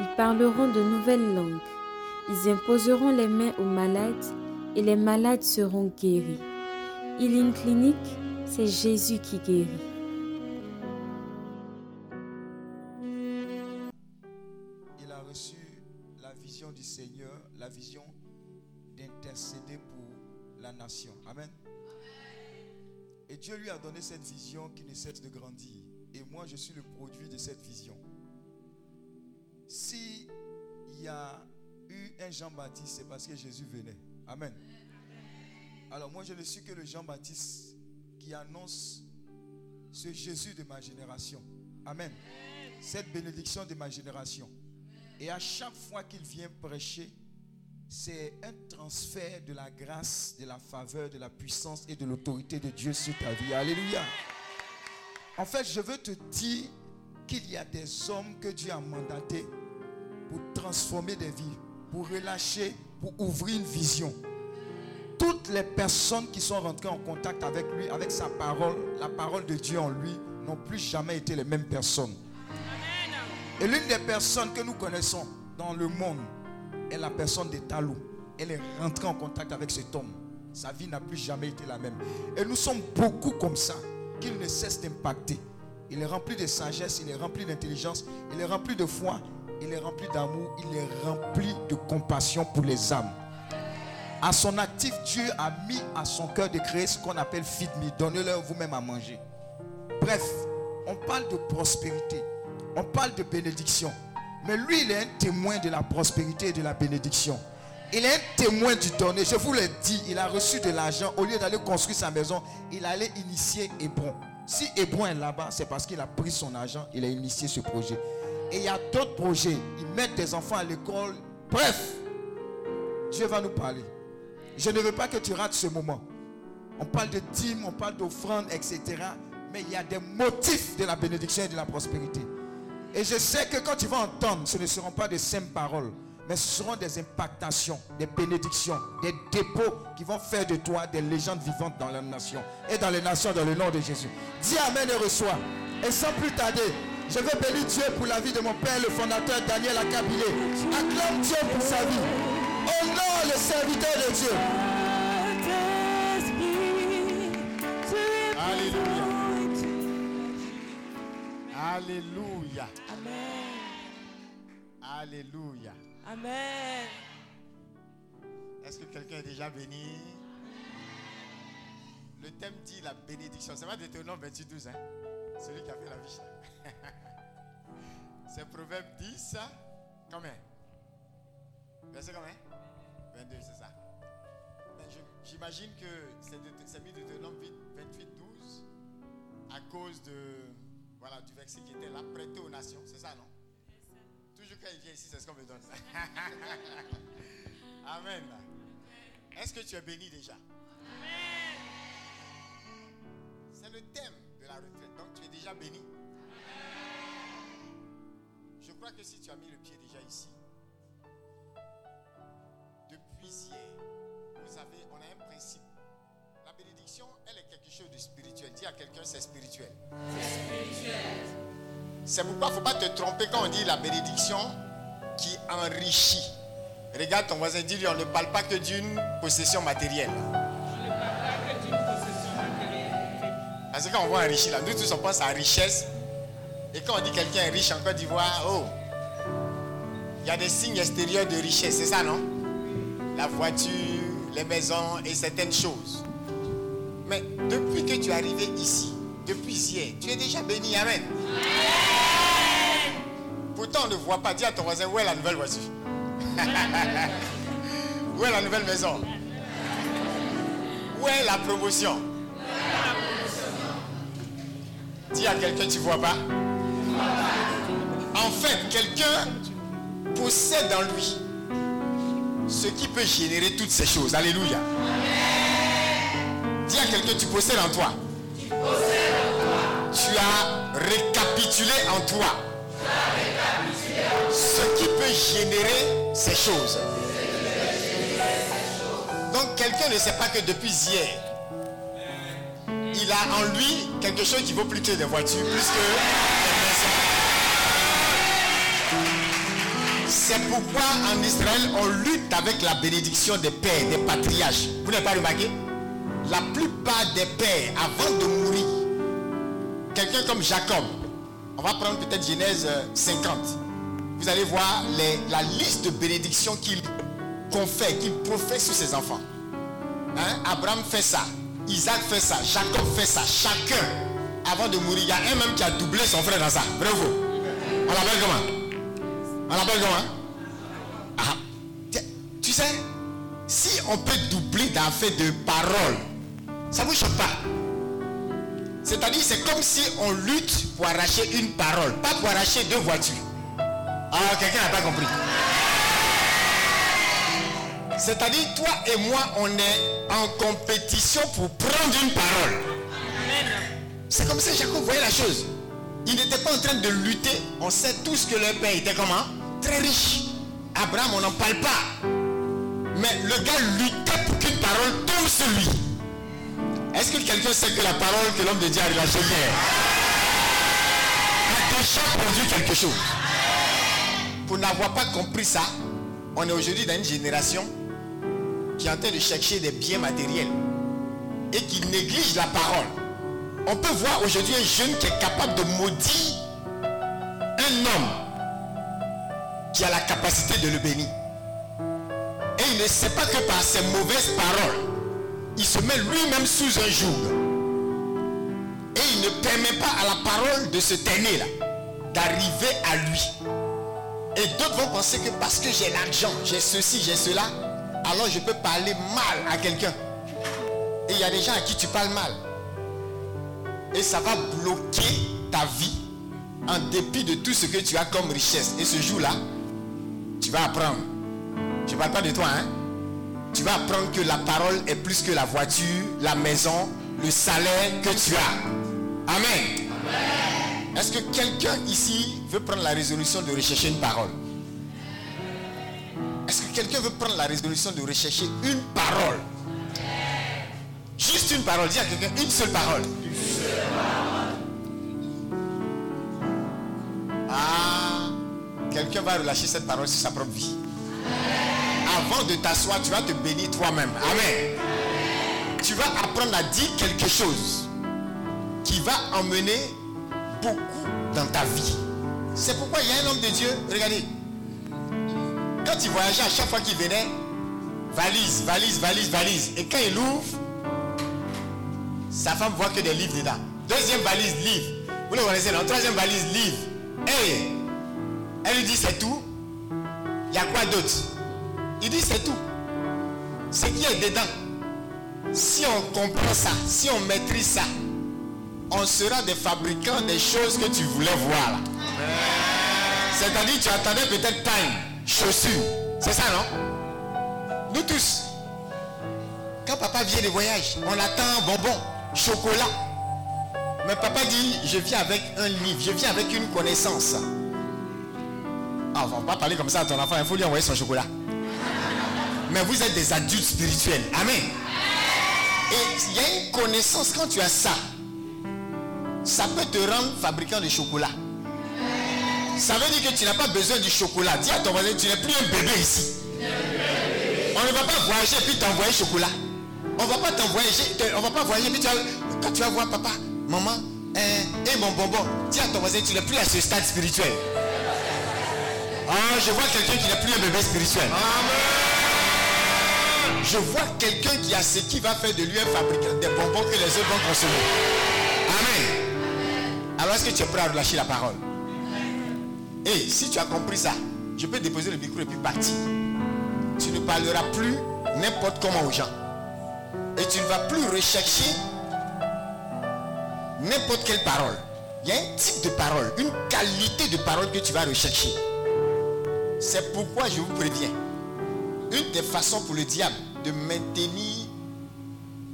ils parleront de nouvelles langues, ils imposeront les mains aux malades et les malades seront guéris. Healing Clinic, c'est Jésus qui guérit. Il a reçu la vision du Seigneur, la vision d'intercéder pour la nation. Amen. Et Dieu lui a donné cette vision qui ne cesse de grandir. Et moi, je suis le produit de cette vision. Si il y a eu un Jean-Baptiste, c'est parce que Jésus venait. Amen. Alors moi, je ne suis que le Jean-Baptiste qui annonce ce Jésus de ma génération. Amen. Cette bénédiction de ma génération. Et à chaque fois qu'il vient prêcher, c'est un transfert de la grâce, de la faveur, de la puissance et de l'autorité de Dieu sur ta vie. Alléluia. En fait, je veux te dire qu'il y a des hommes que Dieu a mandatés pour transformer des vies, pour relâcher, pour ouvrir une vision. Toutes les personnes qui sont rentrées en contact avec lui, avec sa parole, la parole de Dieu en lui, n'ont plus jamais été les mêmes personnes. Et l'une des personnes que nous connaissons dans le monde est la personne de Talou. Elle est rentrée en contact avec cet homme. Sa vie n'a plus jamais été la même. Et nous sommes beaucoup comme ça, qu'il ne cesse d'impacter. Il est rempli de sagesse, il est rempli d'intelligence, il est rempli de foi, il est rempli d'amour, il est rempli de compassion pour les âmes. À son actif, Dieu a mis à son cœur de créer ce qu'on appelle feed me. Donnez-leur vous-même à manger. Bref, on parle de prospérité. On parle de bénédiction. Mais lui, il est un témoin de la prospérité et de la bénédiction. Il est un témoin du donner. Je vous l'ai dit, il a reçu de l'argent. Au lieu d'aller construire sa maison, il allait initier Hébron. Si Hébron est là-bas, c'est parce qu'il a pris son argent, il a initié ce projet. Et il y a d'autres projets. Ils mettent des enfants à l'école. Bref, Dieu va nous parler. Je ne veux pas que tu rates ce moment. On parle de dîmes, on parle d'offrandes, etc. Mais il y a des motifs de la bénédiction et de la prospérité. Et je sais que quand tu vas entendre, ce ne seront pas des simples paroles, mais ce seront des impactations, des bénédictions, des dépôts qui vont faire de toi des légendes vivantes dans la nation et dans les nations dans le nom de Jésus. Dis Amen et reçois. Et sans plus tarder, je veux bénir Dieu pour la vie de mon père, le fondateur Daniel Akabilé. Acclame Dieu pour sa vie. Honore le serviteur de Dieu. Alléluia. Alléluia. Amen. Alléluia. Amen. Est-ce que quelqu'un est déjà béni? Le thème dit la bénédiction. C'est pas Deutéronome 28, 12, hein? Celui qui a fait la vie. C'est Proverbe 10. Combien? Verset combien? 22, c'est ça. Ben, J'imagine que c'est mis Deutéronome 28, 12 à cause de, voilà, du verset qui était là, prêté aux nations. C'est ça, non? Toujours quand il vient ici, c'est ce qu'on me donne. Amen. Est-ce que tu es béni déjà? C'est le thème retraite. Donc tu es déjà béni. Je crois que si tu as mis le pied déjà ici, depuis hier, vous savez, on a un principe. La bénédiction, elle est quelque chose de spirituel. Dis à quelqu'un, c'est spirituel. C'est pourquoi il ne faut pas te tromper quand on dit la bénédiction qui enrichit. Regarde ton voisin, dis-lui, on ne parle pas que d'une possession matérielle. Parce que quand on voit enrichir, là, nous tous on pense à richesse. Et quand on dit quelqu'un est riche en Côte d'Ivoire, oh, il y a des signes extérieurs de richesse, c'est ça, non? La voiture, les maisons et certaines choses. Mais depuis que tu es arrivé ici, depuis hier, tu es déjà béni, Amen. Pourtant, on ne voit pas. Dis à ton voisin, où est la nouvelle voiture? Où est la nouvelle maison? Où est la promotion? Dis à quelqu'un, tu vois pas? En fait, quelqu'un possède en lui ce qui peut générer toutes ces choses. Alléluia. Dis à quelqu'un, tu possèdes en toi. Tu as récapitulé en toi ce qui peut générer ces choses. Donc quelqu'un ne sait pas que depuis hier, il a en lui quelque chose qui vaut plus que des voitures, plus. C'est pourquoi en Israël, on lutte avec la bénédiction des pères, des patriarches. Vous n'avez pas remarqué? La plupart des pères, avant de mourir, quelqu'un comme Jacob, on va prendre peut-être Genèse 50. Vous allez voir la liste de bénédictions qu'il confère, qu'il professe sur ses enfants. Hein? Abraham fait ça, Isaac fait ça, Jacob fait ça. Chacun, avant de mourir, il y a un même qui a doublé son frère dans ça. Vrai ou faux On comment comment? Ah, Tu sais, si on peut doubler fait de paroles, ça ne vous choque pas? C'est-à-dire, c'est comme si on lutte pour arracher une parole, pas pour arracher deux voitures. Ah, quelqu'un n'a pas compris. C'est-à-dire, toi et moi, on est en compétition pour prendre une parole. C'est comme ça que Jacob voyait la chose. Il n'était pas en train de lutter. On sait tous que leur père était comment? Très riche. Abraham, on n'en parle pas. Mais le gars luttait pour qu'une parole tombe sur lui. Est-ce que quelqu'un sait que la parole que l'homme de Dieu a relâchée hier? A déjà produit quelque chose Pour n'avoir pas compris ça, on est aujourd'hui dans une génération qui est en train de chercher des biens matériels et qui néglige la parole. On peut voir aujourd'hui un jeune qui est capable de maudire un homme qui a la capacité de le bénir. Et il ne sait pas que par ses mauvaises paroles, il se met lui-même sous un joug. Et il ne permet pas à la parole de ce dernier-là d'arriver à lui. Et d'autres vont penser que parce que j'ai l'argent, j'ai ceci, j'ai cela, alors je peux parler mal à quelqu'un. Et il y a des gens à qui tu parles mal. Et ça va bloquer ta vie en dépit de tout ce que tu as comme richesse. Et ce jour-là, tu vas apprendre. Je ne parle pas de toi, hein. Tu vas apprendre que la parole est plus que la voiture, la maison, le salaire que tu as. Amen. Est-ce que quelqu'un ici veut prendre la résolution de rechercher une parole? Est-ce que quelqu'un veut prendre la résolution de rechercher une parole? Juste une parole. Dis à quelqu'un une seule parole. Ah, quelqu'un va relâcher cette parole sur sa propre vie. Avant de t'asseoir, tu vas te bénir toi-même. Amen. Tu vas apprendre à dire quelque chose qui va emmener beaucoup dans ta vie. C'est pourquoi il y a un homme de Dieu, regardez, quand il voyageait, à chaque fois qu'il venait, valise, valise, valise, valise. Et quand il ouvre, sa femme voit que des livres dedans. Deuxième valise, livre. Vous le connaissez, non? Troisième valise, livre. Et elle lui dit, c'est tout. Il y a quoi d'autre? Il dit, c'est tout. Ce qui est dedans. Si on comprend ça, si on maîtrise ça, on sera des fabricants des choses que tu voulais voir. C'est-à-dire, tu attendais peut-être pain, chaussures. C'est ça, non? Nous tous. Quand papa vient de voyage, on attend bonbon, chocolat. Mais papa dit, je viens avec un livre, je viens avec une connaissance. Ah, on va pas parler comme ça à ton enfant, il faut lui envoyer son chocolat. Mais vous êtes des adultes spirituels. Amen. Et il y a une connaissance quand tu as ça. Ça peut te rendre fabricant de chocolat. Ça veut dire que tu n'as pas besoin du chocolat. Dis à ton voisin, tu n'es plus un bébé ici. On ne va pas voyager et puis t'envoyer chocolat. On va pas t'envoyer, on va pas voyager puis tu vas, quand tu vas voir papa, maman, eh, et mon bonbon, dis à ton voisin, tu n'es plus à ce stade spirituel. Ah, je vois quelqu'un qui n'est plus un bébé spirituel. Je vois quelqu'un qui a ce qui va faire de lui un fabricant des bonbons que les autres vont consommer. Amen. Alors est-ce que tu es prêt à relâcher la parole? Et si tu as compris ça, je peux déposer le micro et puis partir. Tu ne parleras plus n'importe comment aux gens. Et tu ne vas plus rechercher n'importe quelle parole. Il y a un type de parole, une qualité de parole que tu vas rechercher. C'est pourquoi je vous préviens. Une des façons pour le diable de maintenir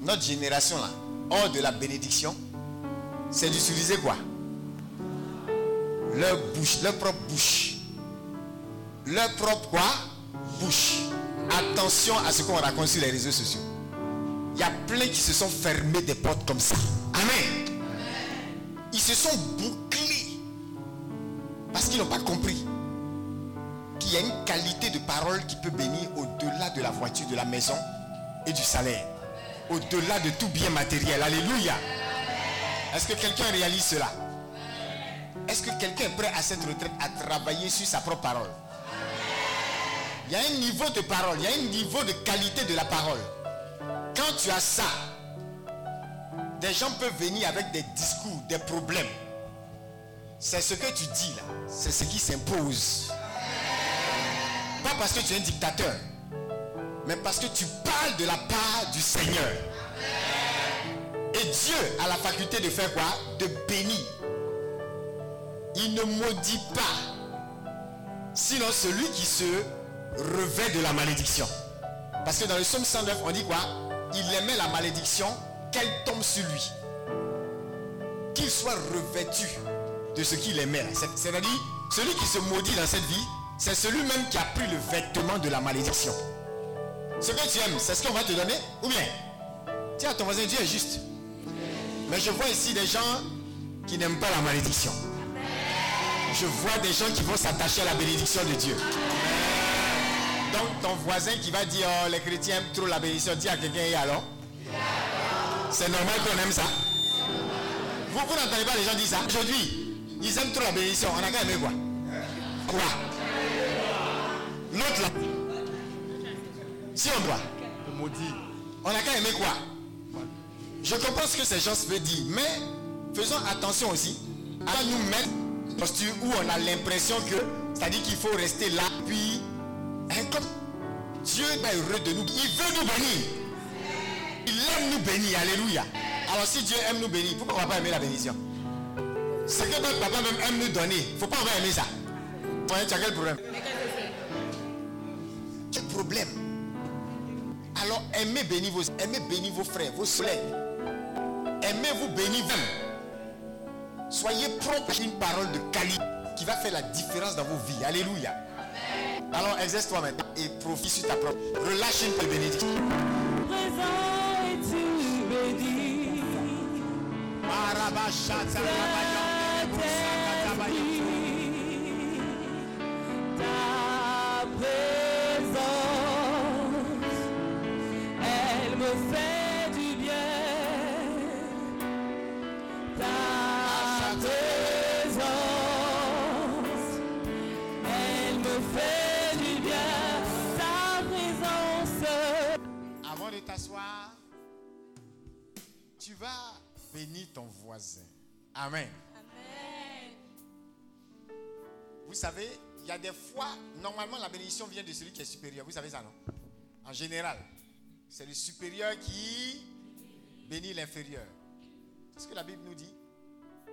notre génération là hors de la bénédiction, c'est d'utiliser quoi? Leur bouche, leur propre bouche. Leur propre quoi? Bouche. Attention à ce qu'on raconte sur les réseaux sociaux. Il y a plein qui se sont fermés des portes comme ça. Amen. Ils se sont bouclés. Parce qu'ils n'ont pas compris qu'il y a une qualité de parole qui peut bénir au-delà de la voiture, de la maison et du salaire. Au-delà de tout bien matériel. Alléluia. Est-ce que quelqu'un réalise cela? Est-ce que quelqu'un est prêt à cette retraite à travailler sur sa propre parole? Il y a un niveau de parole, il y a un niveau de qualité de la parole. Quand tu as ça, des gens peuvent venir avec des discours, des problèmes. C'est ce que tu dis là. C'est ce qui s'impose. Pas parce que tu es un dictateur, mais parce que tu parles de la part du Seigneur. Et Dieu a la faculté de faire quoi? De bénir. Il ne maudit pas. Sinon, celui qui se revêt de la malédiction. Parce que dans le psaume 109, on dit quoi? Il aimait la malédiction qu'elle tombe sur lui. Qu'il soit revêtu de ce qu'il aimait. C'est-à-dire, celui qui se maudit dans cette vie, c'est celui-même qui a pris le vêtement de la malédiction. Ce que tu aimes, c'est ce qu'on va te donner Ou bien? Tiens, ton voisin, Dieu est juste. Mais je vois ici des gens qui n'aiment pas la malédiction. Je vois des gens qui vont s'attacher à la bénédiction de Dieu. Donc ton voisin qui va dire oh, les chrétiens aiment trop la bénédiction, dis à quelqu'un et alors C'est normal qu'on aime ça. Vous, vous n'entendez pas les gens dire ça Aujourd'hui, ils aiment trop la bénédiction. On a qu'à aimer quoi? Quoi? L'autre là. Si on doit. On a qu'à aimer quoi? Je comprends ce que ces gens se veulent dire, mais faisons attention aussi à nous mettre où on a l'impression que, c'est-à-dire qu'il faut rester là, puis, hein, comme Dieu est heureux de nous, il veut nous bénir. Il aime nous bénir, alléluia. Alors si Dieu aime nous bénir, pourquoi on ne va pas aimer la bénédiction? Ce que notre papa même aime nous donner, il ne faut pas on va aimer ça. tu as quel problème? Quel problème? Alors aimez bénir vos, aimez bénir vos frères, vos soeurs. Aimez-vous bénir vous. Soyez propre à une parole de qualité qui va faire la différence dans vos vies. Alléluia. Alors exerce-toi maintenant et profite sur ta propre. Relâche une bénédiction. Vas bénir ton voisin. Amen. Vous savez, il y a des fois, normalement la bénédiction vient de celui qui est supérieur. Vous savez ça, non? En général, c'est le supérieur qui bénit l'inférieur. C'est ce que la Bible nous dit.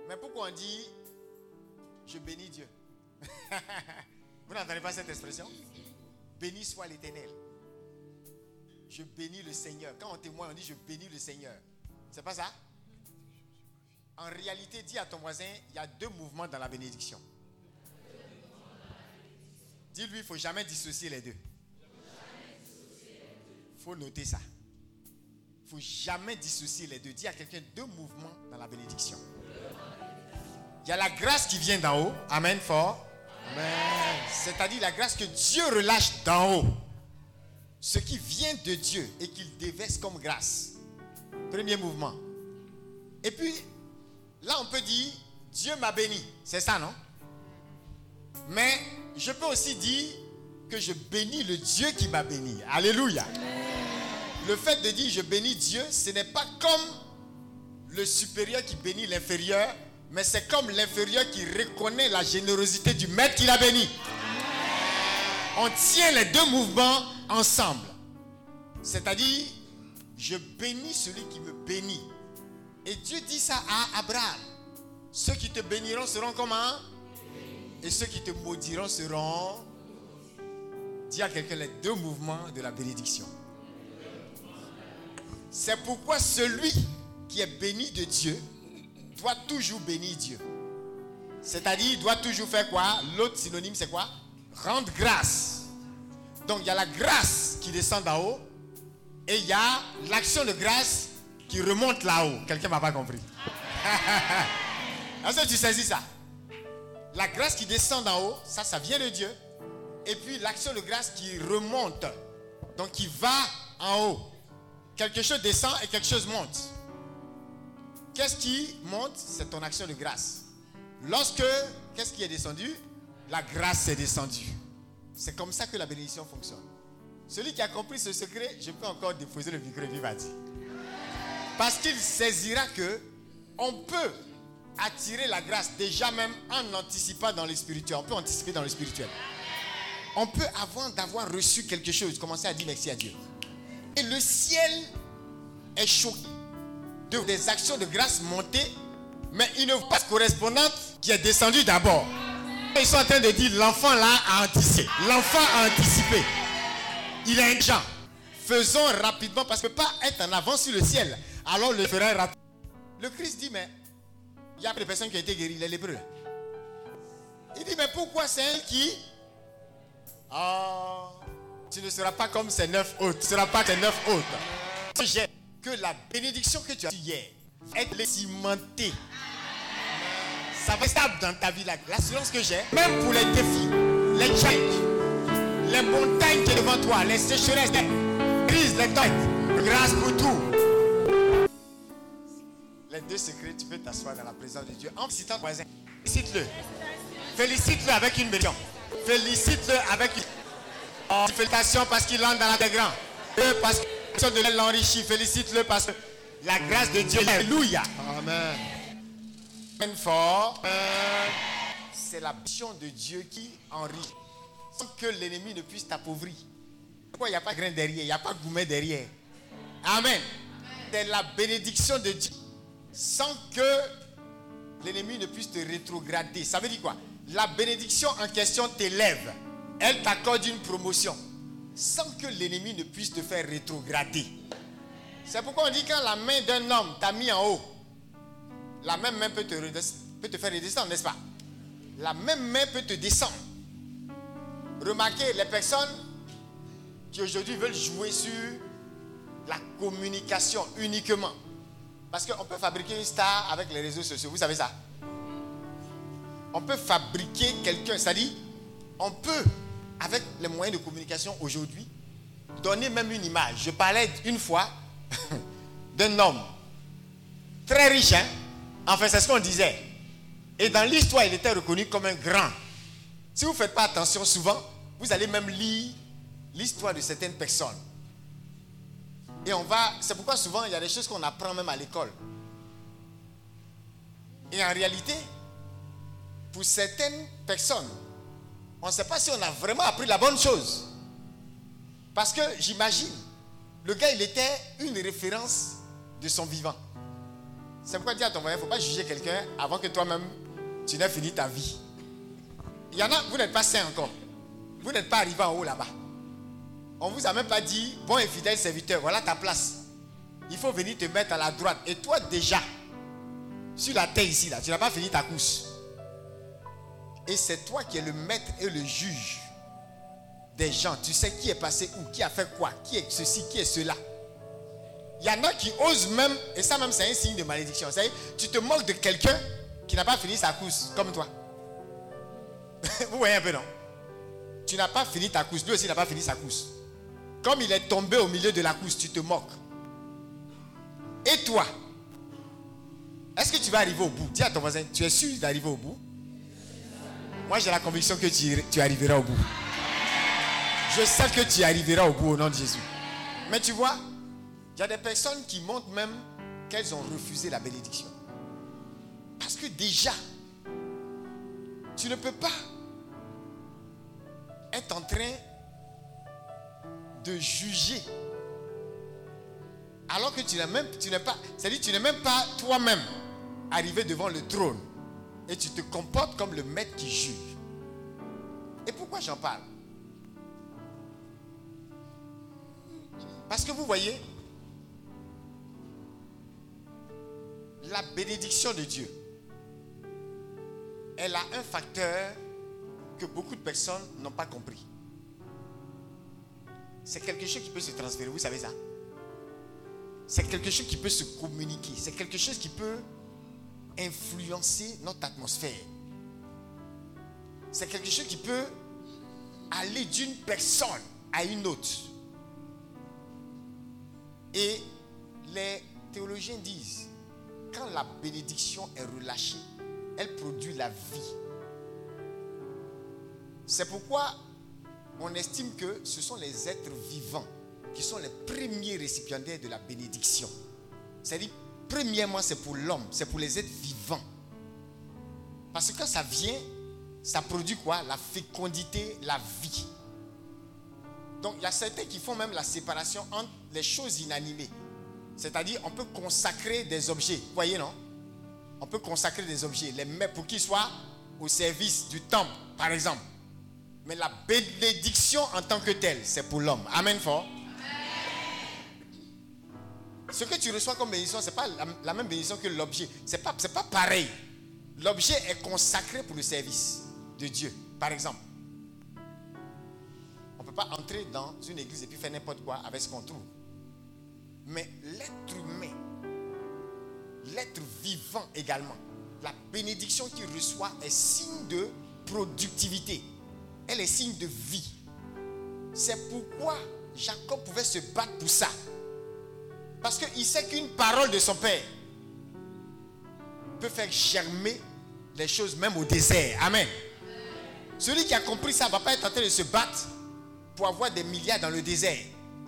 Mais pourquoi on dit je bénis Dieu? Vous n'entendez pas cette expression? Béni soit l'éternel. Je bénis le Seigneur. Quand on témoigne, on dit je bénis le Seigneur. C'est pas ça? En réalité, dis à ton voisin, il y a deux mouvements dans la bénédiction. Dis-lui, il ne faut jamais dissocier les deux. Il faut noter ça. Il ne faut jamais dissocier les deux. Dis à quelqu'un deux mouvements dans la bénédiction. Il y a la grâce qui vient d'en haut. Amen fort. Amen. C'est-à-dire la grâce que Dieu relâche d'en haut. Ce qui vient de Dieu et qu'il déverse comme grâce. Premier mouvement. Et puis, là, on peut dire, Dieu m'a béni. C'est ça, non? Mais je peux aussi dire que je bénis le Dieu qui m'a béni. Alléluia. Le fait de dire je bénis Dieu, ce n'est pas comme le supérieur qui bénit l'inférieur, mais c'est comme l'inférieur qui reconnaît la générosité du maître qui l'a béni. On tient les deux mouvements ensemble. C'est-à-dire, je bénis celui qui me bénit. Et Dieu dit ça à Abraham. Ceux qui te béniront seront comment? Et ceux qui te maudiront seront... Dis à quelqu'un les deux mouvements de la bénédiction. C'est pourquoi celui qui est béni de Dieu doit toujours bénir Dieu. C'est-à-dire, il doit toujours faire quoi? L'autre synonyme, c'est quoi? Rendre grâce. Donc, il y a la grâce qui descend d'en haut et il y a l'action de grâce qui remonte là-haut. Quelqu'un m'a pas compris. Est-ce que tu saisis ça? La grâce qui descend d'en haut, ça, ça vient de Dieu. Et puis l'action de grâce qui remonte, donc qui va en haut. Quelque chose descend et quelque chose monte. Qu'est-ce qui monte? C'est ton action de grâce. Lorsque, qu'est-ce qui est descendu? La grâce est descendue. C'est comme ça que la bénédiction fonctionne. Celui qui a compris ce secret, je peux encore déposer le micro et dire. Parce qu'il saisira que on peut attirer la grâce déjà même en anticipant dans le spirituel. On peut anticiper dans le spirituel. On peut, avant d'avoir reçu quelque chose, commencer à dire merci à Dieu. Et le ciel est choqué de des actions de grâce montées, mais une passe correspondante qui est descendue d'abord. Ils sont en train de dire l'enfant là a anticipé. L'enfant a anticipé. Il est gens. Faisons rapidement parce que pas être en avance sur le ciel. Alors le ferai rapidement. Le Christ dit, mais il y a des personnes qui ont été guéries, les lépreux. Il dit, mais pourquoi c'est elle qui? Oh, tu ne seras pas comme ces neuf autres. Tu ne seras pas tes neuf autres. J'ai que la bénédiction que tu as hier est cimentée. Ça va être stable dans ta vie. L'assurance que j'ai, même pour les défis, les challenges, les montagnes qui sont devant toi, les sécheresses, les crises, les têtes, grâce pour tout. Les deux secrets, tu peux t'asseoir dans la présence de Dieu en citant ton voisin. Félicite-le. Félicite-le avec une bénédiction. Félicite-le avec une oh, félicitations parce qu'il entre dans la des grands. Parce que de l'enrichit. Félicite-le parce que la grâce de Dieu. Alléluia. Amen. Fort. C'est la mission de Dieu qui enrichit. Sans que l'ennemi ne puisse t'appauvrir. Pourquoi il n'y a pas grain derrière Il n'y a pas gourmet derrière? Amen. C'est la bénédiction de Dieu. Sans que l'ennemi ne puisse te rétrograder. Ça veut dire quoi? La bénédiction en question t'élève. Elle t'accorde une promotion. Sans que l'ennemi ne puisse te faire rétrograder. C'est pourquoi on dit quand la main d'un homme t'a mis en haut, la même main peut te, peut te faire redescendre, n'est-ce pas? La même main peut te descendre. Remarquez, les personnes qui aujourd'hui veulent jouer sur la communication uniquement. Parce qu'on peut fabriquer une star avec les réseaux sociaux. Vous savez ça? On peut fabriquer quelqu'un. C'est-à-dire, on peut, avec les moyens de communication aujourd'hui, donner même une image. Je parlais une fois d'un homme très riche. Hein? Enfin, c'est ce qu'on disait. Et dans l'histoire, il était reconnu comme un grand. Si vous ne faites pas attention souvent, vous allez même lire l'histoire de certaines personnes. Et on va. C'est pourquoi souvent il y a des choses qu'on apprend même à l'école. Et en réalité, pour certaines personnes, on ne sait pas si on a vraiment appris la bonne chose. Parce que j'imagine, le gars, il était une référence de son vivant. C'est pourquoi dire à ton voisin, il ne faut pas juger quelqu'un avant que toi-même, tu n'aies fini ta vie. Il y en a, vous n'êtes pas sain encore. Vous n'êtes pas arrivé en haut là-bas. On ne vous a même pas dit, bon et fidèle serviteur, voilà ta place. Il faut venir te mettre à la droite. Et toi déjà, sur la terre ici, là, tu n'as pas fini ta course. Et c'est toi qui es le maître et le juge des gens. Tu sais qui est passé où, qui a fait quoi, qui est ceci, qui est cela. Il y en a qui osent même, et ça même c'est un signe de malédiction. Tu te moques de quelqu'un qui n'a pas fini sa course, comme toi. Vous voyez un peu, non? Tu n'as pas fini ta course, lui aussi n'a pas fini sa course. Comme il est tombé au milieu de la course, tu te moques. Et toi Est-ce que tu vas arriver au bout? Dis à ton voisin, tu es sûr d'arriver au bout? Moi j'ai la conviction que tu, tu arriveras au bout. Je sais que tu arriveras au bout au nom de Jésus. Mais tu vois, il y a des personnes qui montrent même qu'elles ont refusé la bénédiction. Parce que déjà, tu ne peux pas être en train de juger. Alors que tu n'es même, tu n'es pas, c'est-à-dire tu n'es même pas toi-même arrivé devant le trône. et tu te comportes comme le maître qui juge. Et pourquoi j'en parle? Parce que vous voyez, la bénédiction de Dieu, elle a un facteur que beaucoup de personnes n'ont pas compris. C'est quelque chose qui peut se transférer, vous savez ça? C'est quelque chose qui peut se communiquer, c'est quelque chose qui peut influencer notre atmosphère. C'est quelque chose qui peut aller d'une personne à une autre. Et les théologiens disent, quand la bénédiction est relâchée, elle produit la vie. C'est pourquoi on estime que ce sont les êtres vivants qui sont les premiers récipiendaires de la bénédiction. C'est-à-dire, premièrement, c'est pour l'homme, c'est pour les êtres vivants. Parce que quand ça vient, ça produit quoi? La fécondité, la vie. Donc il y a certains qui font même la séparation entre les choses inanimées. C'est-à-dire, on peut consacrer des objets. Vous voyez, non? On peut consacrer des objets, les mettre pour qu'ils soient au service du temple, par exemple. Mais la bénédiction en tant que telle, c'est pour l'homme. Amen fort. Ce que tu reçois comme bénédiction, ce n'est pas la, même bénédiction que l'objet. Ce n'est pas, pas pareil. L'objet est consacré pour le service de Dieu, par exemple. On ne peut pas entrer dans une église et puis faire n'importe quoi avec ce qu'on trouve. Mais l'être humain, l'être vivant également, la bénédiction qu'il reçoit est signe de productivité. Elle est signe de vie. C'est pourquoi Jacob pouvait se battre pour ça. Parce qu'il sait qu'une parole de son père peut faire germer les choses même au désert. Amen. Celui qui a compris ça ne va pas être en train de se battre pour avoir des milliards dans le désert.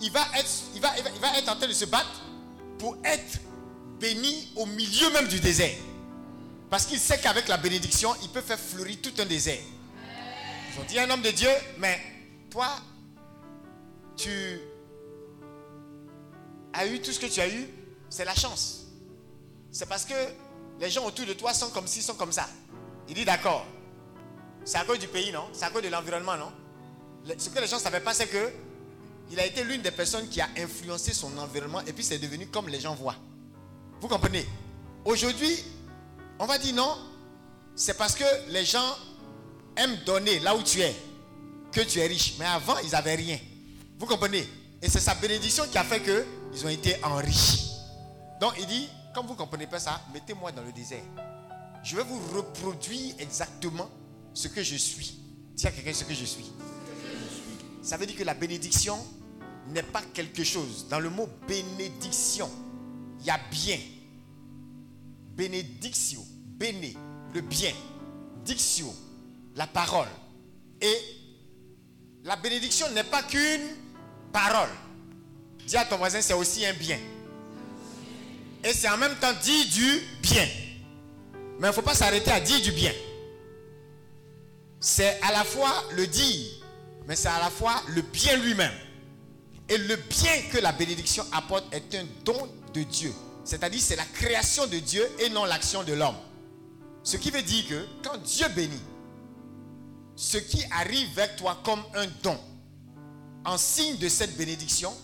Il va être, il va, il va être en train de se battre pour être béni au milieu même du désert. Parce qu'il sait qu'avec la bénédiction, il peut faire fleurir tout un désert. Ils ont dit un homme de Dieu, mais toi, tu as eu tout ce que tu as eu, c'est la chance. C'est parce que les gens autour de toi sont comme ci, sont comme ça. Il dit d'accord. C'est à cause du pays, non? C'est à cause de l'environnement, non? Ce que les gens ne savaient pas, c'est que il a été l'une des personnes qui a influencé son environnement et puis c'est devenu comme les gens voient. Vous comprenez? Aujourd'hui, on va dire non, c'est parce que les gens donner là où tu es que tu es riche. Mais avant, ils n'avaient rien. Vous comprenez? Et c'est sa bénédiction qui a fait qu'ils ont été enrichis. Donc il dit, comme vous ne comprenez pas ça, mettez-moi dans le désert. Je vais vous reproduire exactement ce que je suis. Dis à quelqu'un ce que je suis. Ça veut dire que la bénédiction n'est pas quelque chose. Dans le mot bénédiction, il y a bien. Bénédiction, béné, le bien. Diction, la parole. Et la bénédiction n'est pas qu'une parole. Dis à ton voisin, c'est aussi un bien. Et c'est en même temps dire du bien. Mais il ne faut pas s'arrêter à dire du bien. C'est à la fois le dire, mais c'est à la fois le bien lui-même. Et le bien que la bénédiction apporte est un don de Dieu. C'est-à-dire c'est la création de Dieu et non l'action de l'homme. Ce qui veut dire que quand Dieu bénit, ce qui arrive vers toi comme un don, en signe de cette bénédiction,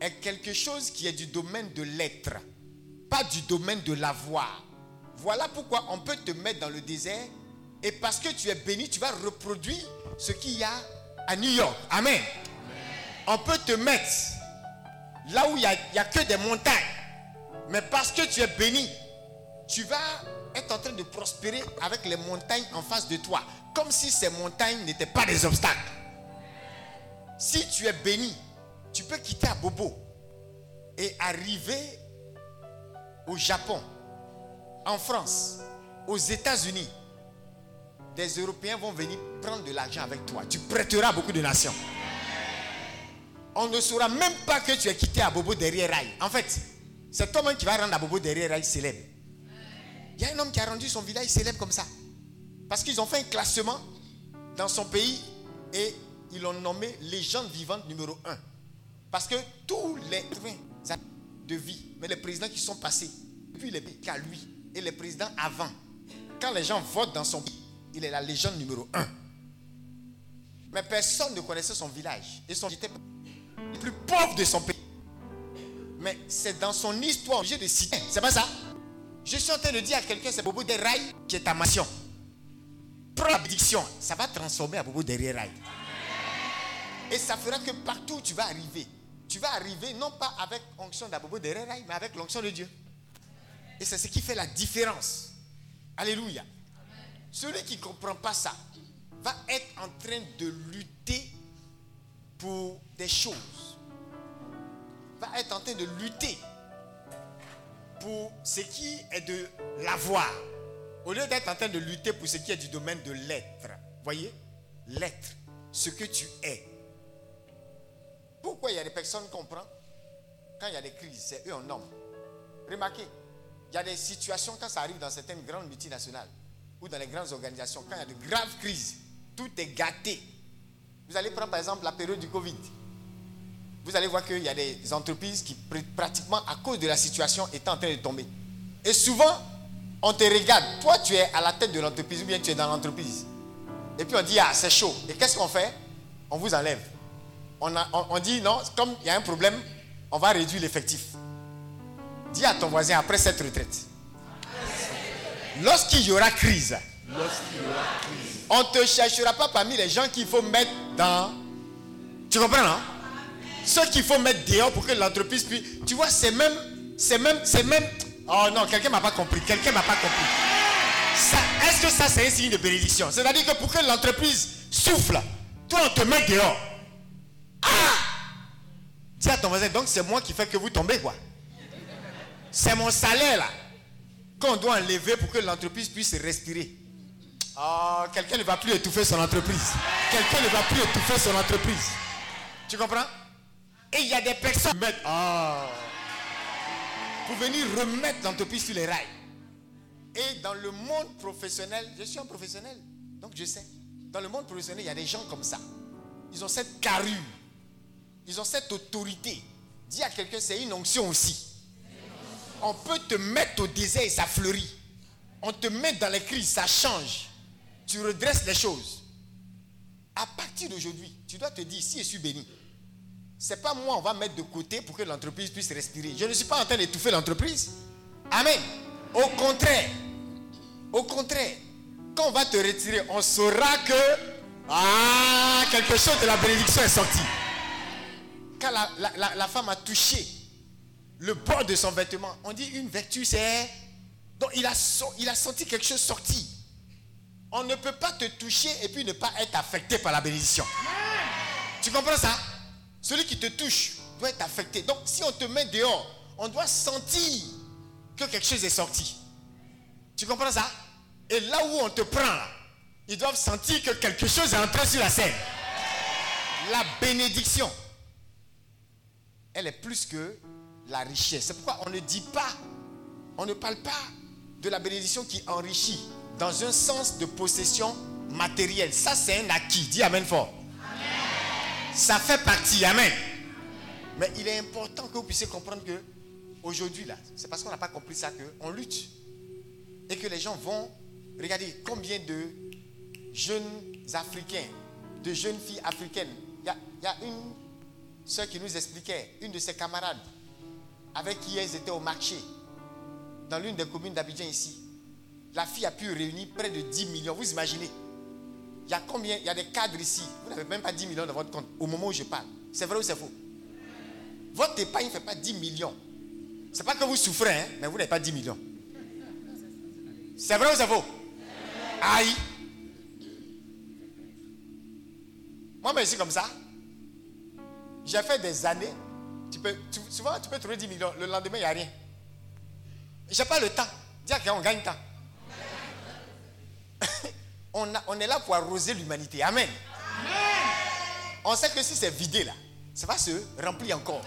est quelque chose qui est du domaine de l'être, pas du domaine de l'avoir. Voilà pourquoi on peut te mettre dans le désert et parce que tu es béni, tu vas reproduire ce qu'il y a à New York. Amen. On peut te mettre là où il n'y a, a que des montagnes. Mais parce que tu es béni, tu vas être en train de prospérer avec les montagnes en face de toi comme si ces montagnes n'étaient pas des obstacles. Si tu es béni, tu peux quitter à Bobo et arriver au Japon, en France, aux États-Unis. Des Européens vont venir prendre de l'argent avec toi. Tu prêteras beaucoup de nations. On ne saura même pas que tu es quitté à Bobo derrière Rail. En fait, c'est toi-même qui va rendre à Bobo derrière Rail célèbre. Il y a un homme qui a rendu son village célèbre comme ça. Parce qu'ils ont fait un classement dans son pays et ils l'ont nommé légende vivante numéro 1. Parce que tous les de vie, mais les présidents qui sont passés, depuis les qu'à lui et les présidents avant, quand les gens votent dans son pays, il est la légende numéro un. Mais personne ne connaissait son village. Et son était le plus pauvre de son pays. Mais c'est dans son histoire obligé de citer. C'est pas ça? Je suis en train de dire à quelqu'un, c'est Bobo des rails qui est ta mission. Prends la bénédiction. Ça va transformer à Bobo des rails. Et ça fera que partout où tu vas arriver, tu vas arriver non pas avec l'onction d'Abobo de Rail, mais avec l'onction de Dieu. Et c'est ce qui fait la différence. Alléluia. Celui qui ne comprend pas ça va être en train de lutter pour des choses. Va être en train de lutter pour ce qui est de l'avoir. Au lieu d'être en train de lutter pour ce qui est du domaine de l'être. Voyez L'être. Ce que tu es. Pourquoi il y a des personnes qu'on prend quand il y a des crises? C'est eux en nombre. Remarquez, il y a des situations quand ça arrive dans certaines grandes multinationales ou dans les grandes organisations, quand il y a de graves crises, tout est gâté. Vous allez prendre par exemple la période du Covid. Vous allez voir qu'il y a des entreprises qui pratiquement à cause de la situation étaient en train de tomber. Et souvent, on te regarde. Toi, tu es à la tête de l'entreprise ou bien tu es dans l'entreprise. Et puis on dit, ah, c'est chaud. Et qu'est-ce qu'on fait? On vous enlève on, dit non, comme il y a un problème, on va réduire l'effectif. Dis à ton voisin après cette retraite. Lorsqu'il y aura crise, on ne te cherchera pas parmi les gens qu'il faut mettre dans. Tu comprends, non? Ceux qu'il faut mettre dehors pour que l'entreprise puisse. Tu vois, c'est même. C'est même. C'est même. Oh non, quelqu'un m'a pas compris. Quelqu'un m'a pas compris. Est-ce que ça, c'est un signe de bénédiction? C'est-à-dire que pour que l'entreprise souffle, toi, on te met dehors. Ah Dis à ton voisin, donc c'est moi qui fais que vous tombez, quoi. C'est mon salaire, là, qu'on doit enlever pour que l'entreprise puisse respirer. Oh, quelqu'un ne va plus étouffer son entreprise. Quelqu'un ne va plus étouffer son entreprise. Tu comprends? Et il y a des personnes oh, pour venir remettre l'entreprise sur les rails. Et dans le monde professionnel, je suis un professionnel, donc je sais. Dans le monde professionnel, il y a des gens comme ça. Ils ont cette carrure. Ils ont cette autorité. Dis à quelqu'un, c'est une onction aussi. On peut te mettre au désert et ça fleurit. On te met dans les crises, ça change. Tu redresses les choses. À partir d'aujourd'hui, tu dois te dire, si je suis béni, c'est pas moi, on va mettre de côté pour que l'entreprise puisse respirer. Je ne suis pas en train d'étouffer l'entreprise. Amen. Au contraire, au contraire, quand on va te retirer, on saura que ah, quelque chose de la bénédiction est sorti quand la, femme a touché le bord de son vêtement, on dit une vertu, c'est... Donc il a, il a senti quelque chose sorti. On ne peut pas te toucher et puis ne pas être affecté par la bénédiction. Tu comprends ça? Celui qui te touche doit être affecté. Donc si on te met dehors, on doit sentir que quelque chose est sorti. Tu comprends ça? Et là où on te prend, ils doivent sentir que quelque chose est entré sur la scène. La bénédiction elle est plus que la richesse. C'est pourquoi on ne dit pas, on ne parle pas de la bénédiction qui enrichit dans un sens de possession matérielle. Ça, c'est un acquis. Dis Amen fort. Ça fait partie. Amen. Mais il est important que vous puissiez comprendre que aujourd'hui, là, c'est parce qu'on n'a pas compris ça qu'on lutte. Et que les gens vont regarder combien de jeunes Africains, de jeunes filles africaines. Il y a une ce qui nous expliquait, une de ses camarades, avec qui elles étaient au marché, dans l'une des communes d'Abidjan ici. La fille a pu réunir près de 10 millions. Vous imaginez Il y a combien? Il y a des cadres ici. Vous n'avez même pas 10 millions dans votre compte au moment où je parle. C'est vrai ou c'est faux? Votre épargne ne fait pas 10 millions. Ce n'est pas que vous souffrez, hein, mais vous n'avez pas 10 millions. C'est vrai ou c'est faux? Aïe. Moi, mais c'est comme ça. J'ai fait des années. Tu peux, souvent, tu peux trouver 10 millions. Le lendemain, il n'y a rien. Je n'ai pas le temps. Dis à on gagne temps. on, on, est là pour arroser l'humanité. Amen. On sait que si c'est vidé là, ça va se remplir encore.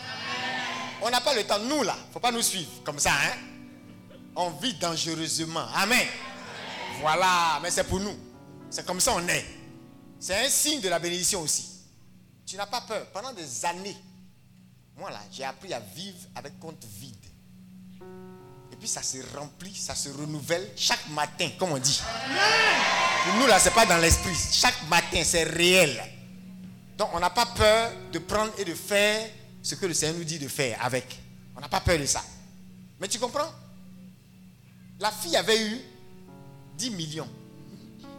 On n'a pas le temps. Nous là, il ne faut pas nous suivre comme ça. Hein? On vit dangereusement. Amen. Voilà, mais c'est pour nous. C'est comme ça on est. C'est un signe de la bénédiction aussi. Tu n'as pas peur. Pendant des années, moi là, j'ai appris à vivre avec compte vide. Et puis ça se remplit, ça se renouvelle chaque matin, comme on dit. Pour nous, là, c'est pas dans l'esprit. Chaque matin, c'est réel. Donc, on n'a pas peur de prendre et de faire ce que le Seigneur nous dit de faire avec. On n'a pas peur de ça. Mais tu comprends? La fille avait eu 10 millions.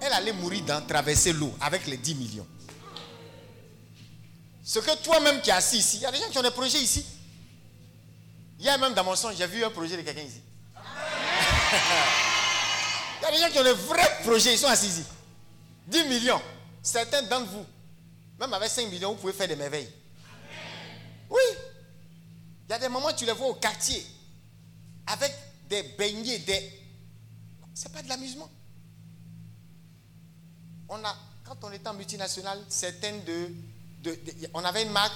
Elle allait mourir dans traverser l'eau avec les 10 millions. Ce que toi-même qui es assis ici, il y a des gens qui ont des projets ici. A même dans mon son, j'ai vu un projet de quelqu'un ici. il y a des gens qui ont des vrais projets, ils sont assis ici. 10 millions. Certains d'entre vous, même avec 5 millions, vous pouvez faire des merveilles. Oui. Il y a des moments, tu les vois au quartier, avec des beignets, des... C'est pas de l'amusement. On a, quand on était en multinationale, certaines de, de- On avait une marque,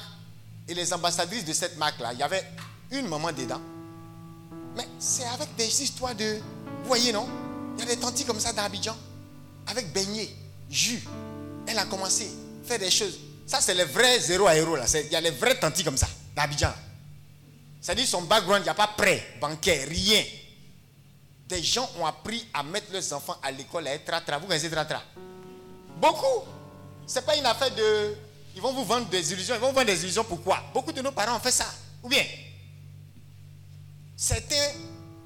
et les ambassadrices de cette marque-là, il y avait une maman dedans. Mais c'est avec des histoires de... Vous voyez, non? Il y a des tantis comme ça dans Abidjan, avec beignets, jus. Elle a commencé à faire des choses. Ça, c'est les vrais zéro à héros. Là. Il y a les vrais tantis comme ça, dans Abidjan. C'est-à-dire son background, il n'y a pas prêt, bancaire, rien. Des gens ont appris à mettre leurs enfants à l'école à être tratra. Vous connaissez tratra Beaucoup. Ce n'est pas une affaire de... Ils vont vous vendre des illusions. Ils vont vous vendre des illusions pourquoi Beaucoup de nos parents ont fait ça. Ou bien Certains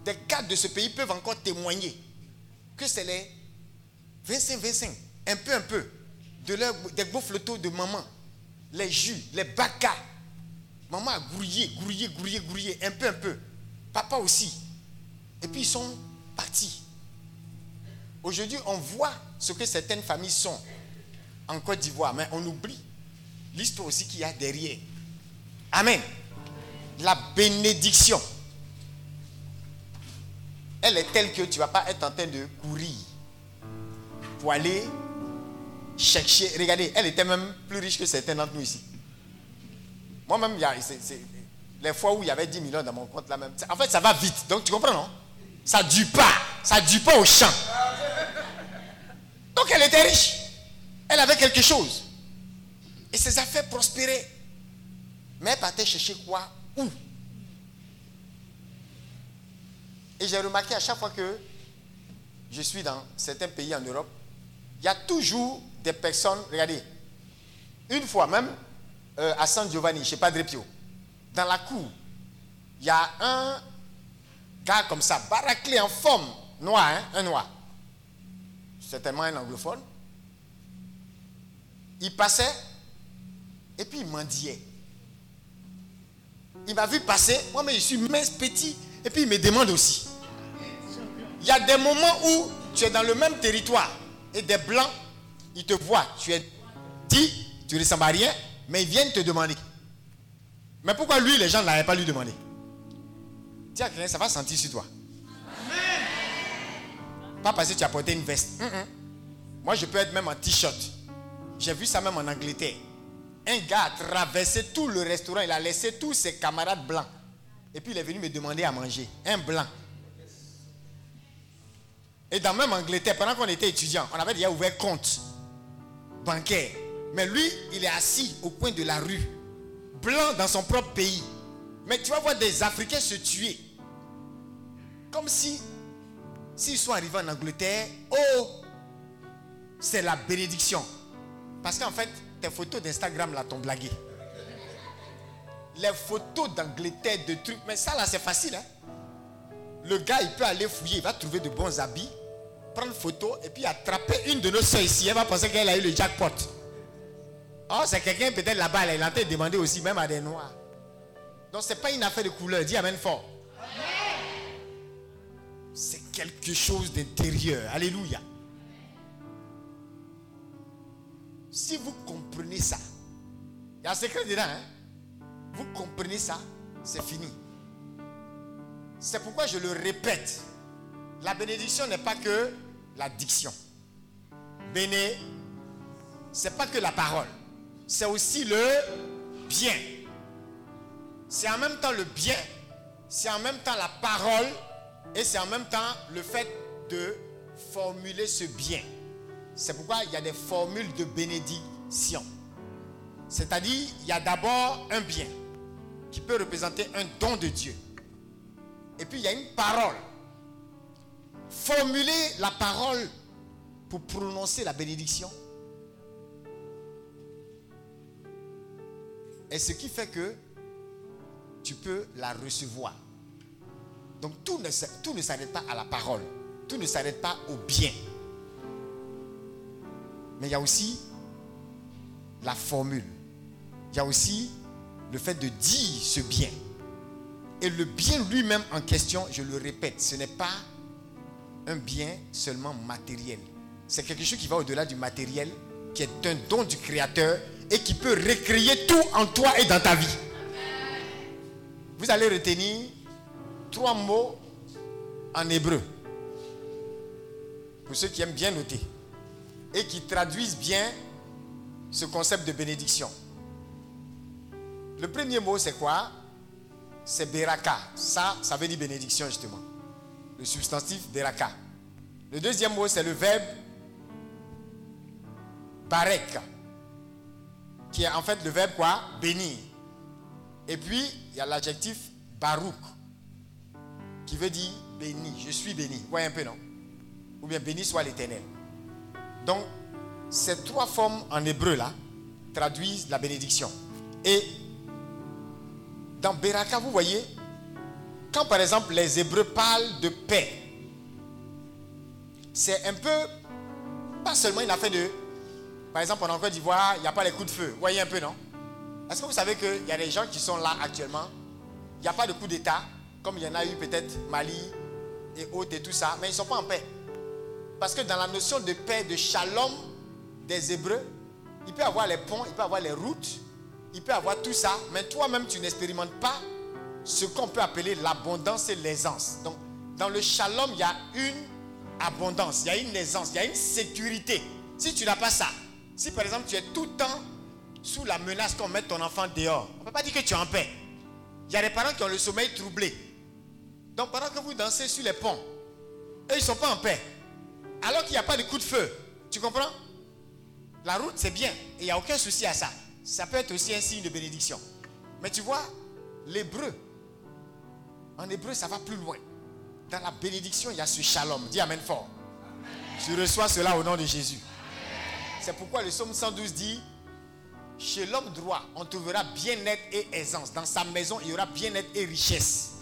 des cadres de ce pays peuvent encore témoigner que c'est les 25-25, un peu, un peu, de leur, des beaux photos de maman, les jus, les bacas. Maman a grouillé, grouillé, grouillé, grouillé, un peu, un peu. Papa aussi. Et puis ils sont partis. Aujourd'hui, on voit ce que certaines familles sont en Côte d'Ivoire, mais on oublie l'histoire aussi qu'il y a derrière. Amen. La bénédiction. Elle est telle que tu ne vas pas être en train de courir pour aller chercher. Regardez, elle était même plus riche que certains d'entre nous ici. Moi-même, les fois où il y avait 10 millions dans mon compte là. En fait, ça va vite. Donc, tu comprends, non? Ça ne dure pas. Ça ne dure pas au champ. Donc, elle était riche. Elle avait quelque chose. Et ses affaires prospéraient. Mais elle partait chercher quoi? Où? Et j'ai remarqué à chaque fois que je suis dans certains pays en Europe, il y a toujours des personnes, regardez, une fois même euh, à San Giovanni, chez Padre Pio, dans la cour, il y a un gars comme ça, baraqué en forme, noir, hein, un noir, certainement un anglophone. Il passait et puis il mendiait. Il m'a vu passer, moi mais je suis mince, petit, et puis il me demande aussi. Il y a des moments où tu es dans le même territoire et des blancs, ils te voient, tu es dit, tu ne ressembles à rien, mais ils viennent te demander. Mais pourquoi lui, les gens n'avaient pas lui demander? Tiens, ça va sentir sur toi. Pas parce que tu as porté une veste. Mm-mm. Moi, je peux être même en t-shirt. J'ai vu ça même en Angleterre. Un gars a traversé tout le restaurant, il a laissé tous ses camarades blancs. Et puis il est venu me demander à manger. Un blanc. Et dans même Angleterre, pendant qu'on était étudiant, on avait déjà ouvert compte bancaire. Mais lui, il est assis au coin de la rue, blanc dans son propre pays. Mais tu vas voir des Africains se tuer. Comme si, s'ils sont arrivés en Angleterre, oh, c'est la bénédiction. Parce qu'en fait, tes photos d'Instagram là t'ont blagué. Les photos d'Angleterre, de trucs, mais ça là c'est facile. Hein? Le gars il peut aller fouiller, il va trouver de bons habits, prendre photo et puis attraper une de nos soeurs ici. Elle va penser qu'elle a eu le jackpot. Oh, c'est quelqu'un peut-être là-bas, là, il est en train de demander aussi, même à des noirs. Donc c'est pas une affaire de couleur. Dis Amen fort. C'est quelque chose d'intérieur. Alléluia. Si vous comprenez ça, il y a un secret dedans. Hein? Vous comprenez ça, c'est fini. C'est pourquoi je le répète. La bénédiction n'est pas que la diction. Béné, c'est pas que la parole. C'est aussi le bien. C'est en même temps le bien, c'est en même temps la parole et c'est en même temps le fait de formuler ce bien. C'est pourquoi il y a des formules de bénédiction. C'est-à-dire, il y a d'abord un bien qui peut représenter un don de Dieu. Et puis il y a une parole. Formuler la parole pour prononcer la bénédiction. Et ce qui fait que tu peux la recevoir. Donc tout ne, tout ne s'arrête pas à la parole. Tout ne s'arrête pas au bien. Mais il y a aussi la formule. Il y a aussi le fait de dire ce bien. Et le bien lui-même en question, je le répète, ce n'est pas un bien seulement matériel. C'est quelque chose qui va au-delà du matériel, qui est un don du Créateur et qui peut recréer tout en toi et dans ta vie. Vous allez retenir trois mots en hébreu. Pour ceux qui aiment bien noter. Et qui traduisent bien ce concept de bénédiction. Le premier mot, c'est quoi? C'est beraka. Ça, ça veut dire bénédiction, justement. Le substantif beraka. Le deuxième mot, c'est le verbe barek. Qui est en fait le verbe quoi? Bénir. Et puis, il y a l'adjectif barouk. Qui veut dire béni. Je suis béni. Vous voyez un peu, non? Ou bien béni soit l'éternel. Donc, ces trois formes en hébreu là traduisent la bénédiction. Et dans Beraka, vous voyez, quand par exemple les Hébreux parlent de paix, c'est un peu, pas seulement une affaire de, par exemple en Côte d'Ivoire, il n'y a pas les coups de feu. Vous voyez un peu, non? Est-ce que vous savez qu'il y a des gens qui sont là actuellement, il n'y a pas de coup d'État, comme il y en a eu peut-être Mali et autres et tout ça, mais ils ne sont pas en paix. Parce que dans la notion de paix, de shalom des Hébreux, il peut avoir les ponts, il peut avoir les routes, il peut avoir tout ça, mais toi-même, tu n'expérimentes pas ce qu'on peut appeler l'abondance et l'aisance. Donc, dans le shalom, il y a une abondance, il y a une aisance, il y a une sécurité. Si tu n'as pas ça, si par exemple tu es tout le temps sous la menace qu'on mette ton enfant dehors, on ne peut pas dire que tu es en paix. Il y a des parents qui ont le sommeil troublé. Donc pendant que vous dansez sur les ponts, eux, ils ne sont pas en paix. Alors qu'il n'y a pas de coup de feu. Tu comprends? La route, c'est bien. Et il n'y a aucun souci à ça. Ça peut être aussi un signe de bénédiction. Mais tu vois, l'hébreu, en hébreu, ça va plus loin. Dans la bénédiction, il y a ce shalom. Dis Amen fort. Tu reçois cela au nom de Jésus. C'est pourquoi le psaume 112 dit Chez l'homme droit, on trouvera bien-être et aisance. Dans sa maison, il y aura bien-être et richesse.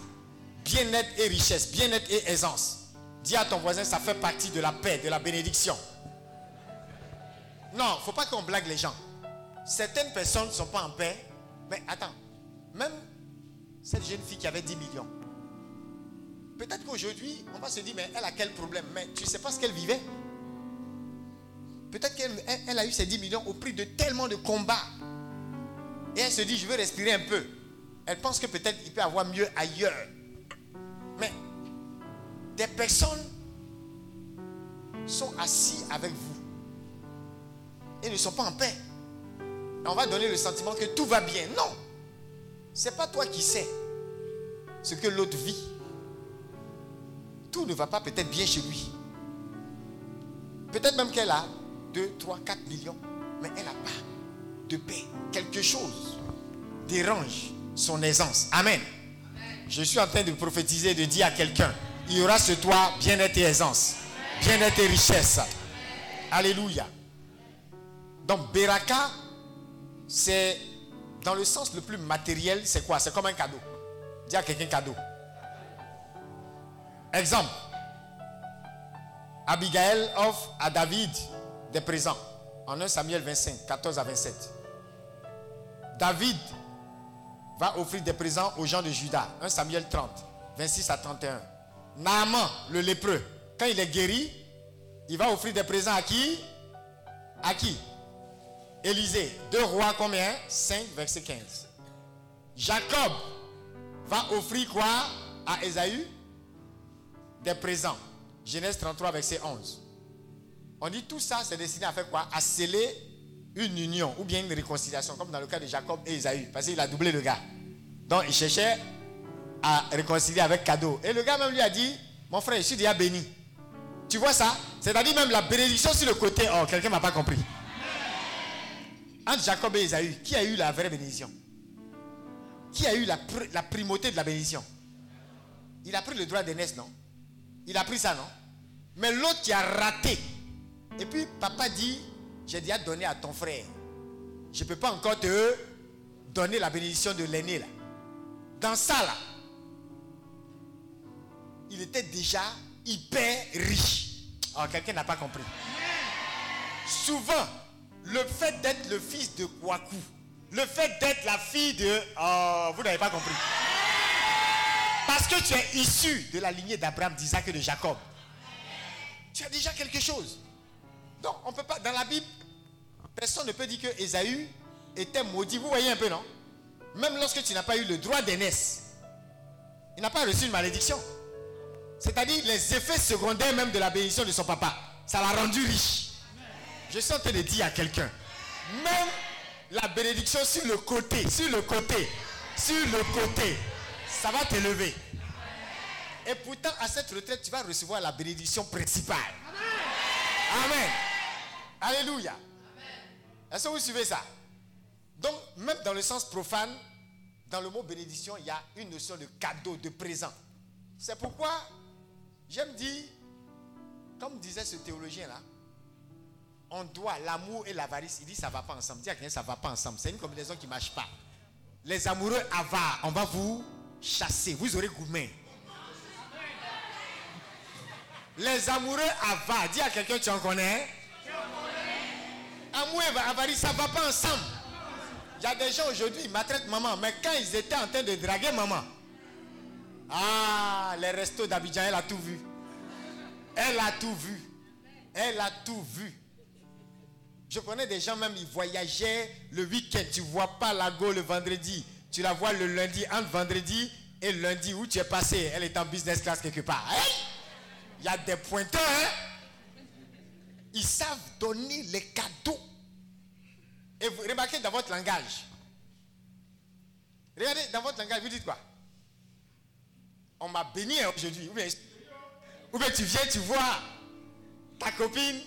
Bien-être et richesse, bien-être et aisance. Dis à ton voisin, ça fait partie de la paix, de la bénédiction. Non, il ne faut pas qu'on blague les gens. Certaines personnes ne sont pas en paix. Mais attends, même cette jeune fille qui avait 10 millions, peut-être qu'aujourd'hui, on va se dire, mais elle a quel problème? Mais tu ne sais pas ce qu'elle vivait? Peut-être qu'elle elle- elle a eu ces 10 millions au prix de tellement de combats. Et elle se dit, je veux respirer un peu. Elle pense que peut-être il peut avoir mieux ailleurs. Mais des personnes sont assis avec vous et ne sont pas en paix. Et on va donner le sentiment que tout va bien. Non. C'est pas toi qui sais ce que l'autre vit. Tout ne va pas peut-être bien chez lui. Peut-être même qu'elle a 2, 3, 4 millions, mais elle n'a pas de paix. Quelque chose dérange son aisance. Amen. Je suis en train de prophétiser, de dire à quelqu'un, il y aura ce toi bien-être et aisance, bien-être et richesse. Alléluia. Donc, Beraka, c'est dans le sens le plus matériel, c'est quoi? C'est comme un cadeau. Dis à quelqu'un cadeau. Exemple. Abigail offre à David des présents. En 1 Samuel 25, 14 à 27. David va offrir des présents aux gens de Juda. 1 Samuel 30, 26 à 31. Naaman, le lépreux, quand il est guéri, il va offrir des présents à qui? À qui? Élisée, 2 rois combien? 5, verset 15. Jacob va offrir quoi à Ésaü? Des présents. Genèse 33, verset 11. On dit tout ça, c'est destiné à faire quoi? À sceller une union ou bien une réconciliation, comme dans le cas de Jacob et Esaü, parce qu'il a doublé le gars. Donc il cherchait à réconcilier avec cadeau. Et le gars même lui a dit, mon frère, je suis déjà béni. Tu vois ça? C'est-à-dire même la bénédiction sur le côté. Oh, quelqu'un m'a pas compris. Entre Jacob et Esaü, qui a eu la vraie bénédiction? Qui a eu la, pr- la primauté de la bénédiction? Il a pris le droit d'aînesse, non? Il a pris ça, non? Mais l'autre qui a raté. Et puis papa dit, j'ai déjà donné à ton frère. Je ne peux pas encore te donner la bénédiction de l'aîné là. Dans ça là, il était déjà hyper riche. Alors Ah, quelqu'un n'a pas compris. Souvent, le fait d'être le fils de Kwaku, le fait d'être la fille de... Oh, vous n'avez pas compris. Parce que tu es issu de la lignée d'Abraham, d'Isaac et de Jacob. Tu as déjà quelque chose. Donc, on peut pas... Dans la Bible, personne ne peut dire que Ésaü était maudit. Vous voyez un peu, non? Même lorsque tu n'as pas eu le droit d'aînesse, il n'a pas reçu une malédiction. C'est-à-dire les effets secondaires même de la bénédiction de son papa. Ça l'a rendu riche. Je suis en de dire à quelqu'un, même la bénédiction sur le côté, sur le côté, sur le côté, ça va t'élever. Et pourtant, à cette retraite, tu vas recevoir la bénédiction principale. Amen. Alléluia. Est-ce que vous suivez ça? Donc, même dans le sens profane, dans le mot bénédiction, il y a une notion de cadeau, de présent. C'est pourquoi j'aime dire, comme disait ce théologien-là, on doit l'amour et l'avarice. Il dit ça ne va pas ensemble. Dis à quelqu'un ça ne va pas ensemble. C'est une combinaison qui ne marche pas. Les amoureux avares, on va vous chasser. Vous aurez gourmet. Les amoureux avares, dis à quelqu'un tu en connais? Amour et avarice, ça ne va pas ensemble. Il y a des gens aujourd'hui, ils maltraitent maman, mais quand ils étaient en train de draguer maman, ah, les restos d'Abidjan, elle a tout vu. Elle a tout vu. Elle a tout vu. Je connais des gens même, ils voyageaient le week-end. Tu vois pas la go le vendredi. Tu la vois le lundi, entre vendredi et lundi où tu es passé. Elle est en business class quelque part. Hein? Il y a des pointeurs. hein? Ils savent donner les cadeaux. Et vous remarquez dans votre langage. Regardez dans votre langage, vous dites quoi? On m'a béni hein, aujourd'hui. Ou bien, tu viens, tu vois ta copine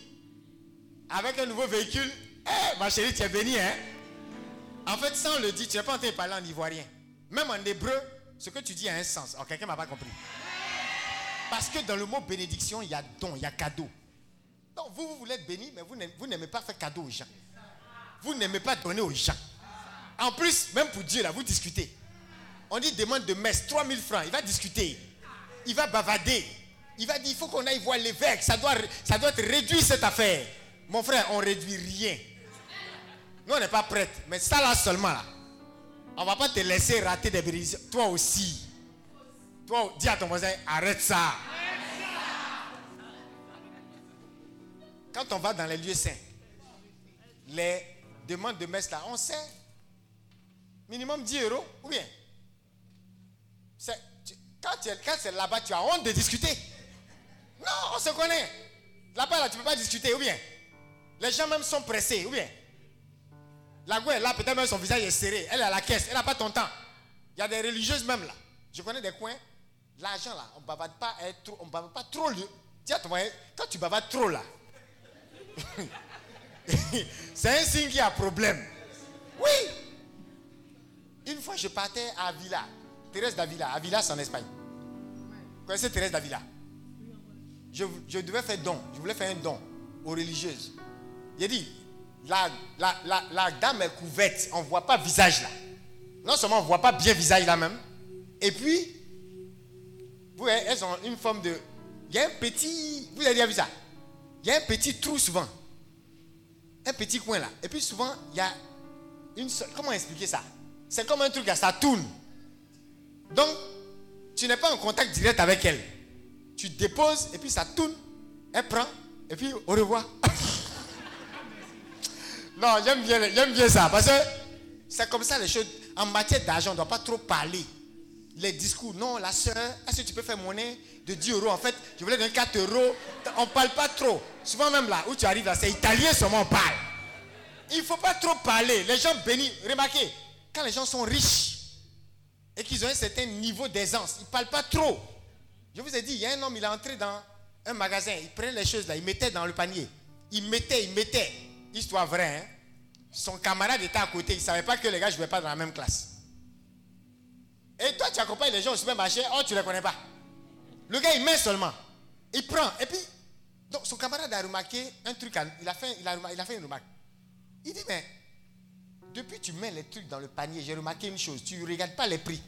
avec un nouveau véhicule. Eh, ma chérie, tu es bénie, hein? En fait, ça, on le dit, tu n'es pas en train de parler en ivoirien. Même en hébreu, ce que tu dis a un sens. Oh, quelqu'un m'a pas compris. Parce que dans le mot bénédiction, il y a don, il y a cadeau. Donc, vous, vous voulez être béni, mais vous n'aimez- pas faire cadeau aux gens. Vous n'aimez pas donner aux gens. En plus, même pour Dieu, là, vous discutez. On dit demande de messe 3000 francs. Il va discuter. Il va bavader. Il va dire il faut qu'on aille voir l'évêque. Ça doit, ça doit être réduit cette affaire. Mon frère, on réduit rien. On n'est pas prêts. Mais ça là seulement là. On va pas te laisser rater des bénédictions. Toi aussi. Toi, dis à ton voisin, arrête ça. Quand on va dans les lieux saints, les demandes de messe là, on sait. Minimum 10 euros, ou bien Quand, quand c'est là-bas, tu as honte de discuter. Non, on se connaît. Là-bas, là, tu ne peux pas discuter, ou bien Les gens même sont pressés, ou bien La est là, peut-être même son visage est serré. Elle est à la caisse, elle n'a pas ton temps. Il y a des religieuses même là. Je connais des coins. L'argent là, on ne bavarde pas, trop- on bavarde pas trop. Dis à ton quand tu bavardes trop là, c'est un signe qu'il y a problème. Oui. Une fois, je partais à Avila. Thérèse d'Avila. Avila, c'est en Espagne. Vous connaissez Thérèse d'Avila? Je, je devais faire don. Je voulais faire un don aux religieuses. J'ai dit, la, la, la, dame est couverte. On ne voit pas visage là. Non seulement on ne voit pas bien visage là même. Et puis, vous voyez, elles ont une forme de... Il y a un petit... Vous avez déjà vu ça? Il y a un petit trou souvent. Un petit coin là. Et puis souvent, il y a une. Comment expliquer ça? C'est comme un truc là, ça tourne. Donc, tu n'es pas en contact direct avec elle. Tu déposes et puis ça tourne. Elle prend et puis au revoir. non, j'aime bien, j'aime bien ça parce que c'est comme ça les choses. En matière d'argent, on ne doit pas trop parler. Les discours, non, la soeur, est-ce que tu peux faire monnaie de 10 euros? En fait, je voulais donner 4 euros. On ne parle pas trop. Souvent même là où tu arrives là, c'est italien seulement on parle. Il ne faut pas trop parler. Les gens bénis. Remarquez, quand les gens sont riches et qu'ils ont un certain niveau d'aisance, ils ne parlent pas trop. Je vous ai dit, il y a un homme, il est entré dans un magasin, il prenait les choses là, il mettait dans le panier. Il mettait, il mettait. Histoire vraie, hein. Son camarade était à côté, il ne savait pas que les gars ne jouaient pas dans la même classe. Et toi, tu accompagnes les gens au supermarché, oh, tu ne les connais pas. Le gars, il met seulement. Il prend. Et puis, donc son camarade a remarqué un truc. Il a fait, il a, fait une remarque. Il dit, mais depuis que tu mets les trucs dans le panier, j'ai remarqué une chose. Tu ne regardes pas les prix.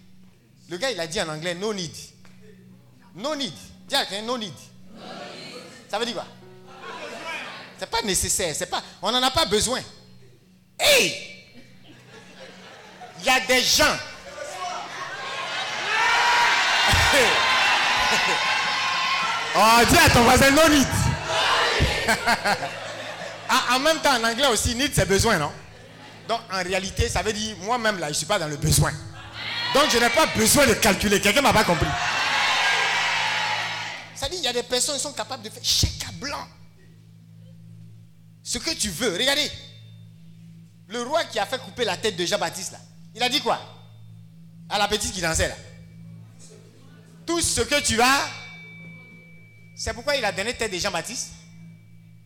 Le gars, il a dit en anglais, no need. No need. Dis à quelqu'un, no need. Ça veut dire quoi? C'est pas nécessaire. C'est pas, on n'en a pas besoin. Hey Il y a des gens. oh, dis à ton voisin, no need. Ah, en même temps, en anglais aussi, need, c'est besoin, non? Donc, en réalité, ça veut dire, moi-même, là, je ne suis pas dans le besoin. Donc, je n'ai pas besoin de calculer. Quelqu'un ne m'a pas compris. Ça dit, il y a des personnes qui sont capables de faire chèque à blanc. Ce que tu veux. Regardez. Le roi qui a fait couper la tête de Jean-Baptiste, là, il a dit quoi? À la petite qui dansait, là. Tout ce que tu as, c'est pourquoi il a donné tête de Jean-Baptiste.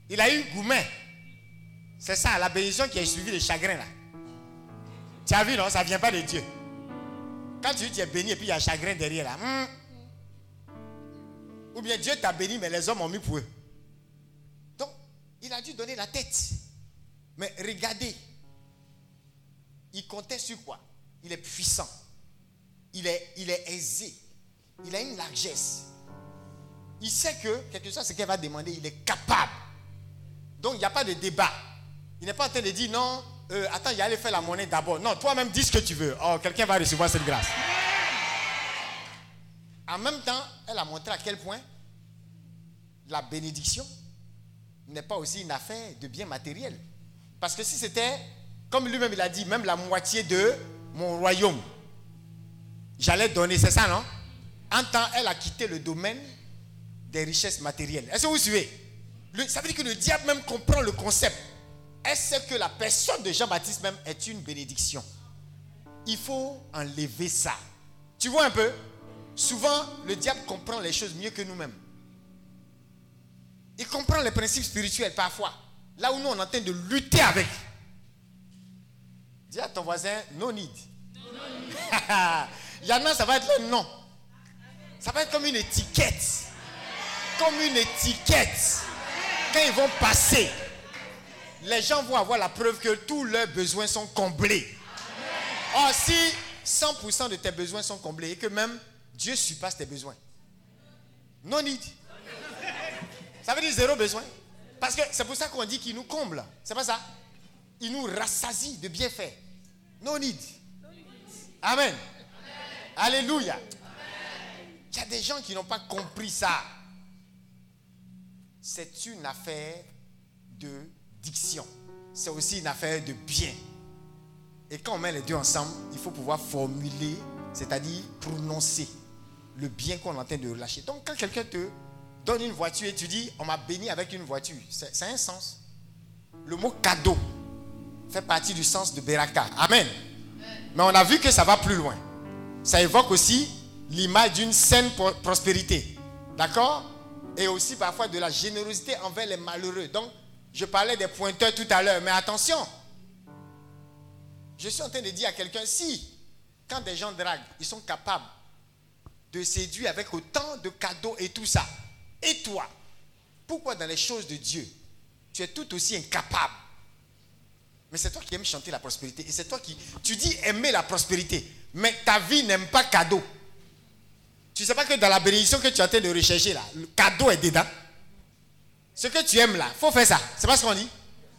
Il a eu Goumet. C'est ça, la bénédiction qui a suivi le chagrin, là. Tu as vu, non? Ça ne vient pas de Dieu. Quand tu tu es béni et puis il y a chagrin derrière, là. hmm. Ou bien Dieu t'a béni, mais les hommes ont mis pour eux. Il a dû donner la tête. Mais regardez, il comptait sur quoi? Il est puissant. Il est, aisé. Il a une largesse. Il sait que, quelque chose, ce qu'elle va demander, il est capable. Donc, il n'y a pas de débat. Il n'est pas en train de dire non, euh, attends, il a aller faire la monnaie d'abord. Non, toi-même, dis ce que tu veux. Oh, quelqu'un va recevoir cette grâce. En même temps, elle a montré à quel point la bénédiction n'est pas aussi une affaire de bien matériel. Parce que si c'était, comme lui-même il a dit, même la moitié de mon royaume, j'allais donner, c'est ça, non? En temps, elle a quitté le domaine des richesses matérielles. Est-ce que vous suivez? Ça veut dire que le diable même comprend le concept. Est-ce que la personne de Jean-Baptiste même est une bénédiction Il faut enlever ça. Tu vois un peu? Souvent, le diable comprend les choses mieux que nous-mêmes. Il comprend les principes spirituels parfois. Là où nous, on est en train de lutter avec. Dis à ton voisin, no need. Il y en a, ça va être le non. Ça va être comme une étiquette. Comme une étiquette. Quand ils vont passer, les gens vont avoir la preuve que tous leurs besoins sont comblés. Or, si 100% de tes besoins sont comblés et que même Dieu surpasse tes besoins, no need. Ça veut dire zéro besoin. Parce que c'est pour ça qu'on dit qu'il nous comble. C'est pas ça Il nous rassasie de bienfaits. No need. Amen. Alléluia. Il y a des gens qui n'ont pas compris ça. C'est une affaire de diction. C'est aussi une affaire de bien. Et quand on met les deux ensemble, il faut pouvoir formuler, c'est-à-dire prononcer le bien qu'on est en train de relâcher. Donc quand quelqu'un te donne une voiture et tu dis, on m'a béni avec une voiture, c'est ça a un sens. Le mot cadeau fait partie du sens de Beraka. Amen. Mais on a vu que ça va plus loin. Ça évoque aussi l'image d'une saine pro- prospérité. D'accord? Et aussi parfois de la générosité envers les malheureux. Donc, je parlais des pointeurs tout à l'heure, mais attention. Je suis en train de dire à quelqu'un, si, quand des gens draguent, ils sont capables de séduire avec autant de cadeaux et tout ça, et toi, pourquoi dans les choses de Dieu, tu es tout aussi incapable? Mais c'est toi qui aimes chanter la prospérité. Et c'est toi qui. Tu dis aimer la prospérité. Mais ta vie n'aime pas cadeau. Tu ne sais pas que dans la bénédiction que tu es en train de rechercher là, le cadeau est dedans. Ce que tu aimes là, faut faire ça. C'est pas ce qu'on dit?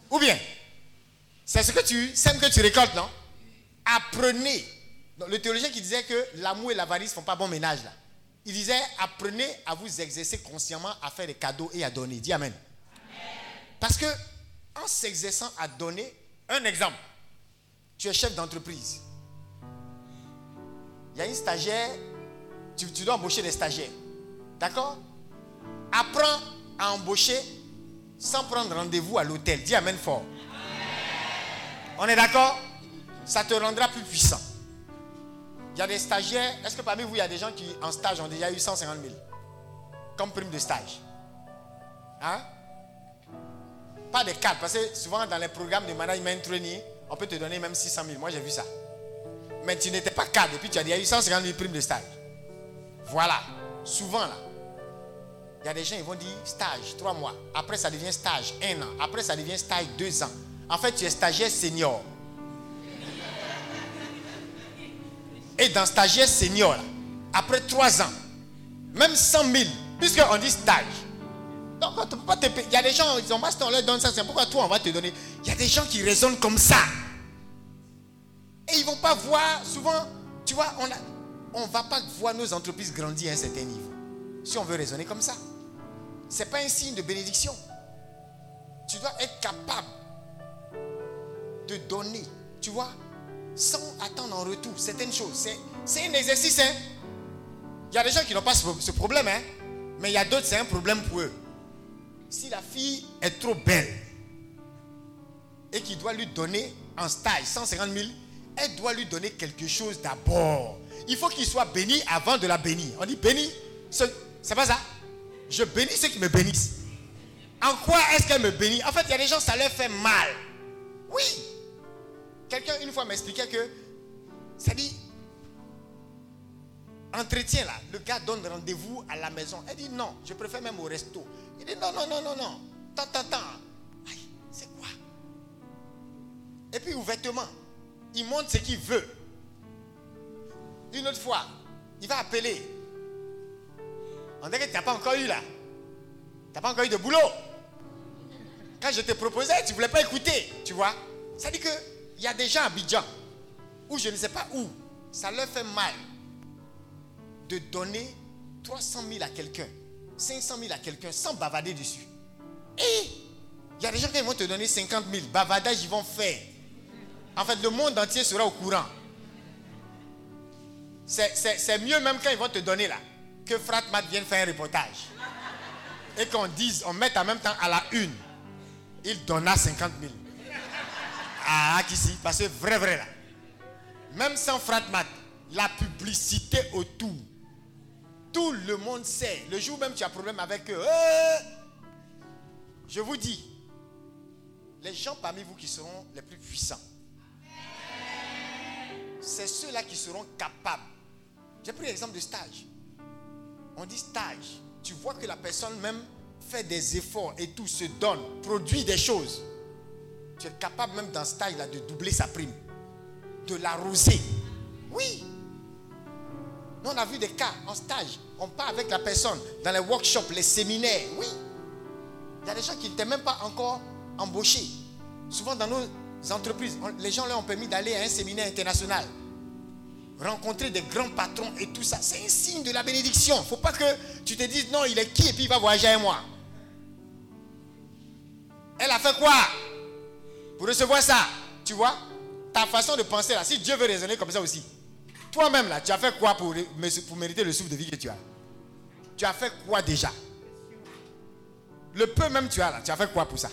Ou bien C'est ce que tu sèmes que tu récoltes, non? Apprenez. Le théologien qui disait que l'amour et l'avarice font pas bon ménage là. Il disait apprenez à vous exercer consciemment à faire des cadeaux et à donner. Dis Amen. Parce que en s'exerçant à donner, un exemple, tu es chef d'entreprise. Il y a une stagiaire, tu, tu dois embaucher des stagiaires. D'accord? Apprends à embaucher sans prendre rendez-vous à l'hôtel. Dis Amen fort. On est d'accord? Ça te rendra plus puissant. Il y a des stagiaires. Est-ce que parmi vous, il y a des gens qui, en stage, ont déjà eu 150 000 comme prime de stage? Hein? Pas des cadres, parce que souvent dans les programmes de management training, on peut te donner même 600 000. Moi, j'ai vu ça. Mais tu n'étais pas cadre et puis tu as déjà eu 150 000 primes de stage. Voilà. Souvent, là. Il y a des gens, ils vont dire stage, trois mois. Après, ça devient stage, un an. Après, ça devient stage, deux ans. En fait, tu es stagiaire senior. Et dans stagiaire senior, après trois ans, même 100 000, puisqu'on dit stage. Donc, on peut pas te payer. Il y a des gens, ils ont master, on leur donne ça. C'est pourquoi toi, on va te donner. Il y a des gens qui raisonnent comme ça. Et ils ne vont pas voir, souvent, tu vois, on ne va pas voir nos entreprises grandir à un certain niveau. Si on veut raisonner comme ça. Ce n'est pas un signe de bénédiction. Tu dois être capable de donner, tu vois, sans attendre en retour certaines choses. C'est un exercice. Hein? Il y a des gens qui n'ont pas ce, problème, hein? mais il y a d'autres, c'est un problème pour eux. Si la fille est trop belle et qu'il doit lui donner en stage 150 000, elle doit lui donner quelque chose d'abord. Il faut qu'il soit béni avant de la bénir. On dit béni, c'est pas ça Je bénis ceux qui me bénissent. En quoi est-ce qu'elle me bénit? En fait, il y a des gens, ça leur fait mal. Oui. Quelqu'un, une fois, m'expliquait que, ça dit, entretien là, le gars donne rendez-vous à la maison. Elle dit non, je préfère même au resto. Il dit non, non, non, non, non. Tant, tant, tant. c'est quoi? Et puis ouvertement, il montre ce qu'il veut. Une autre fois, il va appeler. On dirait que tu n'as pas encore eu là. Tu n'as pas encore eu de boulot. Quand je te proposais, tu ne voulais pas écouter. Tu vois Ça dit qu'il y a des gens à Abidjan, où je ne sais pas où, ça leur fait mal de donner 300 000 à quelqu'un, 500 000 à quelqu'un sans bavader dessus. Et il y a des gens qui vont te donner 50 000, bavardage ils vont faire. En fait, le monde entier sera au courant. C'est mieux même quand ils vont te donner là, que Fratmat vienne faire un reportage. Et qu'on dise, on mette en même temps à la une, il donna 50 000. Ah, ici, parce que vrai, vrai là. Même sans Fratmat, la publicité autour, tout le monde sait. Le jour même tu as problème avec eux, euh, je vous dis, les gens parmi vous qui seront les plus puissants, c'est ceux-là qui seront capables. J'ai pris l'exemple de stage. On dit stage. Tu vois que la personne même fait des efforts et tout, se donne, produit des choses. Tu es capable même dans stage-là de doubler sa prime, de l'arroser. Oui. Nous, on a vu des cas en stage. On part avec la personne dans les workshops, les séminaires. Oui. Il y a des gens qui n'étaient même pas encore embauchés. Souvent dans nos entreprises, les gens leur ont permis d'aller à un séminaire international. Rencontrer des grands patrons et tout ça. C'est un signe de la bénédiction. Il ne faut pas que tu te dises non, il est qui et puis il va voyager avec moi. Elle a fait quoi? Pour recevoir ça. Tu vois Ta façon de penser là, si Dieu veut raisonner comme ça aussi. Toi-même là, tu as fait quoi pour, pour mériter le souffle de vie que tu as? Tu as fait quoi déjà? Le peu même tu as là, tu as fait quoi pour ça?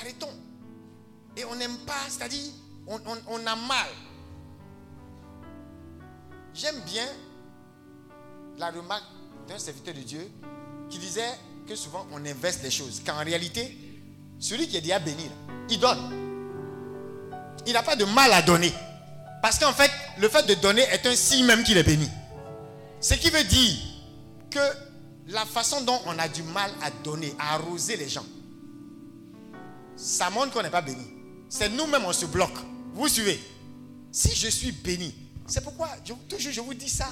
Arrêtons. Et on n'aime pas, c'est-à-dire, on, a mal. J'aime bien la remarque d'un serviteur de Dieu qui disait que souvent on inverse les choses. Qu'en réalité, celui qui est déjà béni, il donne. Il n'a pas de mal à donner. Parce qu'en fait, le fait de donner est un signe même qu'il est béni. Ce qui veut dire que la façon dont on a du mal à donner, à arroser les gens, ça montre qu'on n'est pas béni. C'est nous-mêmes, on se bloque. Vous suivez Si je suis béni, c'est pourquoi, toujours je vous dis ça.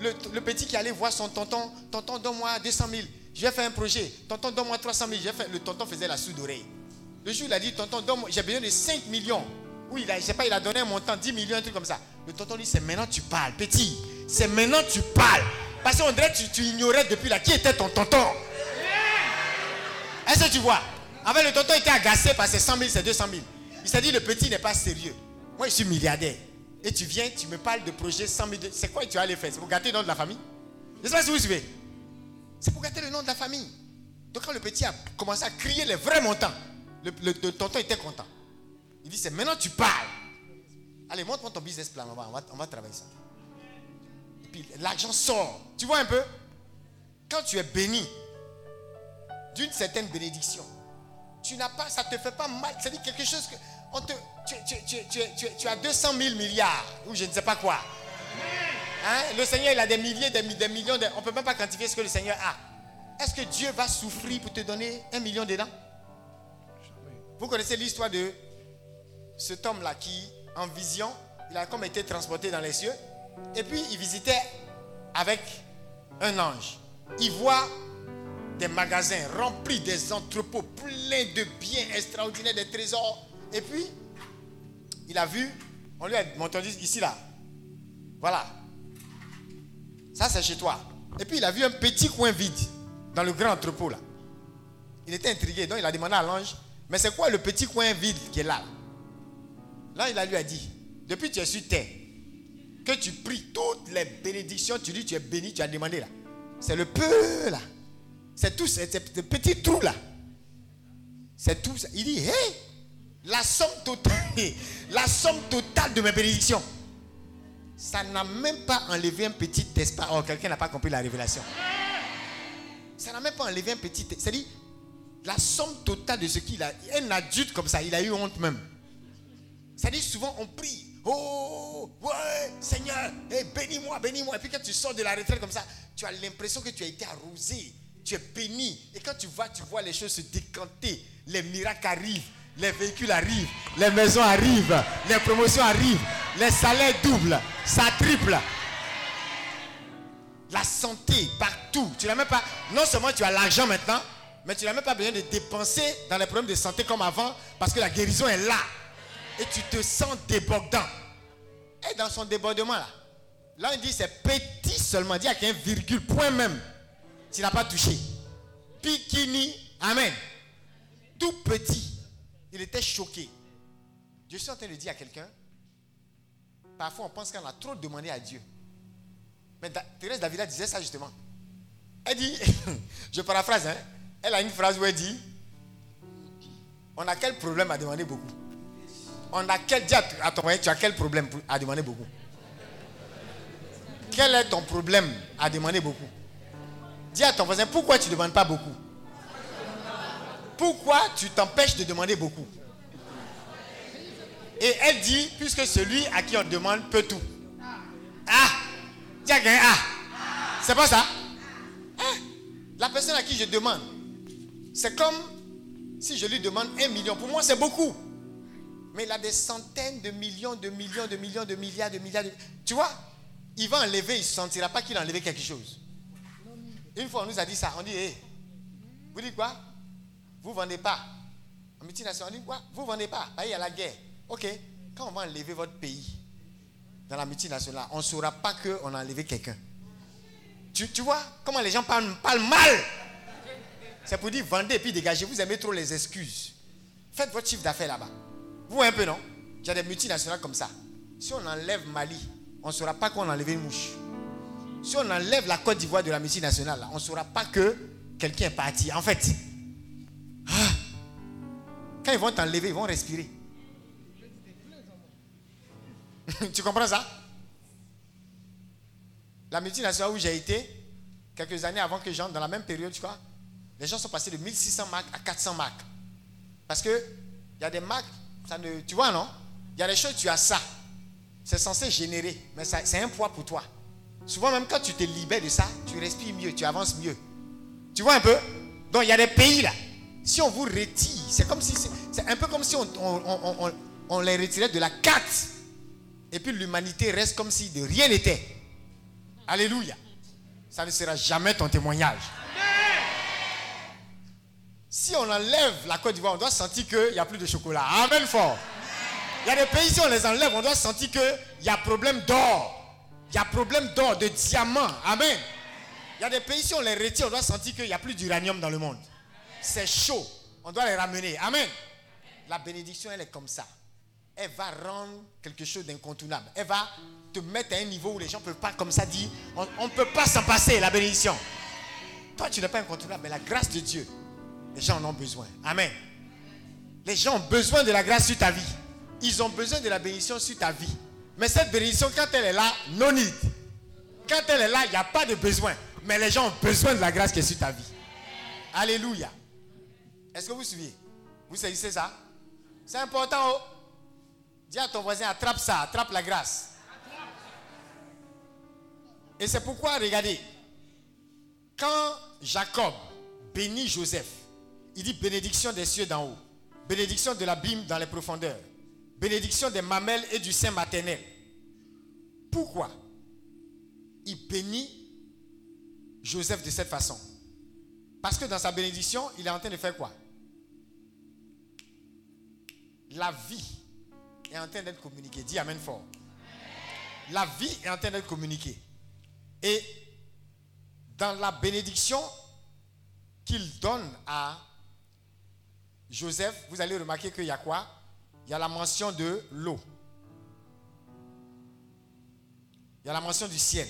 Le, petit qui allait voir son tonton, tonton, donne-moi 200 000. Je vais faire un projet. Tonton, donne-moi 300 000. Fait, le tonton faisait la soude d'oreille. Le jour, il a dit, tonton, donne-moi, j'ai besoin de 5 millions. Oui, il a, sais pas, il a donné un montant, 10 millions, un truc comme ça. Le tonton dit, c'est maintenant tu parles, petit. C'est maintenant tu parles. Parce qu'on dirait que tu, ignorais depuis là qui était ton tonton? Est-ce que tu vois? Fait, le tonton était agacé par ses 100 000, ses 200 000. Il s'est dit, le petit n'est pas sérieux. Moi, je suis milliardaire. Et tu viens, tu me parles de projet 100 000. C'est quoi que tu vas aller faire? C'est pour gâter le nom de la famille? Je ne sais pas si vous suivez. C'est pour gâter le nom de la famille. Donc, quand le petit a commencé à crier les vrais montants, le, tonton était content. Il dit, c'est maintenant tu parles. Allez, montre-moi ton business plan. On va, on va travailler ça. Et puis, l'argent sort. Tu vois un peu? Quand tu es béni d'une certaine bénédiction, tu n'as pas, ça ne te fait pas mal. C'est-à-dire quelque chose que. On te, tu, as 200 000 milliards, ou je ne sais pas quoi. Hein? Le Seigneur, il a des milliers, des, mi- des millions. De... On ne peut même pas quantifier ce que le Seigneur a. Est-ce que Dieu va souffrir pour te donner un million dedans? Vous connaissez l'histoire de cet homme-là qui, en vision, il a comme été transporté dans les cieux. Et puis, il visitait avec un ange. Il voit des magasins remplis, des entrepôts pleins de biens extraordinaires, des trésors. Et puis, il a vu, on lui a montré ici là. Voilà. Ça, c'est chez toi. Et puis, il a vu un petit coin vide dans le grand entrepôt là. Il était intrigué, donc il a demandé à l'ange, mais c'est quoi le petit coin vide qui est là Là, il lui a dit, depuis que tu es sur terre, que tu pries toutes les bénédictions, tu dis tu es béni, tu as demandé là. C'est le peu là. C'est tout, c'est ce petit trou là. C'est tout. Il dit, hé, la somme totale, la somme totale de mes bénédictions. Ça n'a même pas enlevé un petit espace. Oh, quelqu'un n'a pas compris la révélation. Ça n'a même pas enlevé un petit. C'est-à-dire, la somme totale de ce qu'il a. Un adulte comme ça, il a eu honte même. C'est-à-dire, souvent, on prie. Oh, ouais, Seigneur, eh, bénis-moi, bénis-moi. Et puis, quand tu sors de la retraite comme ça, tu as l'impression que tu as été arrosé. Tu es béni. Et quand tu vas, tu vois les choses se décanter. Les miracles arrivent. Les véhicules arrivent. Les maisons arrivent. Les promotions arrivent. Les salaires doublent. Ça triple. La santé partout. Tu n'as même pas. Non seulement tu as l'argent maintenant, mais tu n'as même pas besoin de dépenser dans les problèmes de santé comme avant parce que la guérison est là. Et tu te sens débordant. Et dans son débordement là, là on dit c'est petit seulement. Dis à qu'un virgule, point même. Tu n'as pas touché. Bikini, Amen. Tout petit. Il était choqué. Je suis en train de dire à quelqu'un, parfois on pense qu'on a trop demandé à Dieu. Mais Thérèse Davila disait ça justement. Elle dit, je paraphrase, hein, elle a une phrase où elle dit, on a quel problème à demander beaucoup? On a quel, dis à ton tu as quel problème à demander beaucoup? Quel est ton problème à demander beaucoup? Dis à ton voisin, pourquoi tu ne demandes pas beaucoup? Pourquoi tu t'empêches de demander beaucoup Et elle dit, puisque celui à qui on demande peut tout. Ah Dis à quelqu'un, ah C'est pas ça Hein? La personne à qui je demande, c'est comme si je lui demande un million. Pour moi, c'est beaucoup. Mais il a des centaines de millions, de millions, de millions, de milliards, de milliards. de- Tu vois, il va enlever, il ne sentira pas qu'il a enlevé quelque chose. Une fois, on nous a dit ça. On dit, hé, vous dites quoi? Vous ne vendez pas. En multinationale, on dit quoi Vous ne vendez pas. Ah, Il y a la guerre. Ok, quand on va enlever votre pays dans la multinationale, on ne saura pas qu'on a enlevé quelqu'un. Tu, vois comment les gens parlent, mal C'est pour dire vendez et puis dégagez. Vous aimez trop les excuses. Faites votre chiffre d'affaires là-bas. Vous un peu, non? Il y a des multinationales comme ça. Si on enlève Mali, on ne saura pas qu'on a enlevé une mouche. Si on enlève la Côte d'Ivoire de la multinationale, on ne saura pas que quelqu'un est parti. En fait, ah, quand ils vont t'enlever, ils vont respirer. tu comprends ça? La multinationale où j'ai été, quelques années avant que j'entre dans la même période, tu vois, les gens sont passés de 1600 marques à 400 marques. Parce que il y a des marques, ça ne, tu vois, non? Il y a des choses, tu as ça. C'est censé générer, mais c'est un poids pour toi. Souvent, même quand tu te libères de ça, tu respires mieux, tu avances mieux. Tu vois un peu? Donc, il y a des pays là. Si on vous retire, c'est un peu comme si on- on les retirait de la carte. Et puis l'humanité reste comme si de rien n'était. Alléluia. Ça ne sera jamais ton témoignage. Si on enlève la Côte d'Ivoire, on doit sentir qu'il n'y a plus de chocolat. Amen fort. Il y a des pays, si on les enlève, on doit sentir qu'il y a problème d'or. Il y a problème d'or, de diamant. Amen. Il y a des pays, si on les retire, on doit sentir qu'il n'y a plus d'uranium dans le monde. C'est chaud. On doit les ramener. Amen. La bénédiction, elle est comme ça. Elle va rendre quelque chose d'incontournable. Elle va te mettre à un niveau où les gens ne peuvent pas comme ça dire, on ne peut pas s'en passer, la bénédiction. Toi, tu n'es pas incontournable, mais la grâce de Dieu, les gens en ont besoin. Amen. Les gens ont besoin de la grâce sur ta vie. Ils ont besoin de la bénédiction sur ta vie. Mais cette bénédiction, quand elle est là, no need. Quand elle est là, il n'y a pas de besoin. Mais les gens ont besoin de la grâce qui est sur ta vie. Alléluia. Est-ce que vous suivez? Vous saisissez ça? C'est important. Oh. Dis à ton voisin, attrape ça, attrape la grâce. Et c'est pourquoi, regardez, quand Jacob bénit Joseph, il dit bénédiction des cieux d'en haut, bénédiction de l'abîme dans les profondeurs, bénédiction des mamelles et du sein maternel. Pourquoi il bénit Joseph de cette façon? Parce que dans sa bénédiction, il est en train de faire quoi? La vie est en train d'être communiquée. Dis Amen fort. La vie est en train d'être communiquée. Et dans la bénédiction qu'il donne à Joseph, vous allez remarquer qu'il y a quoi? Il y a la mention de l'eau. Il y a la mention du ciel.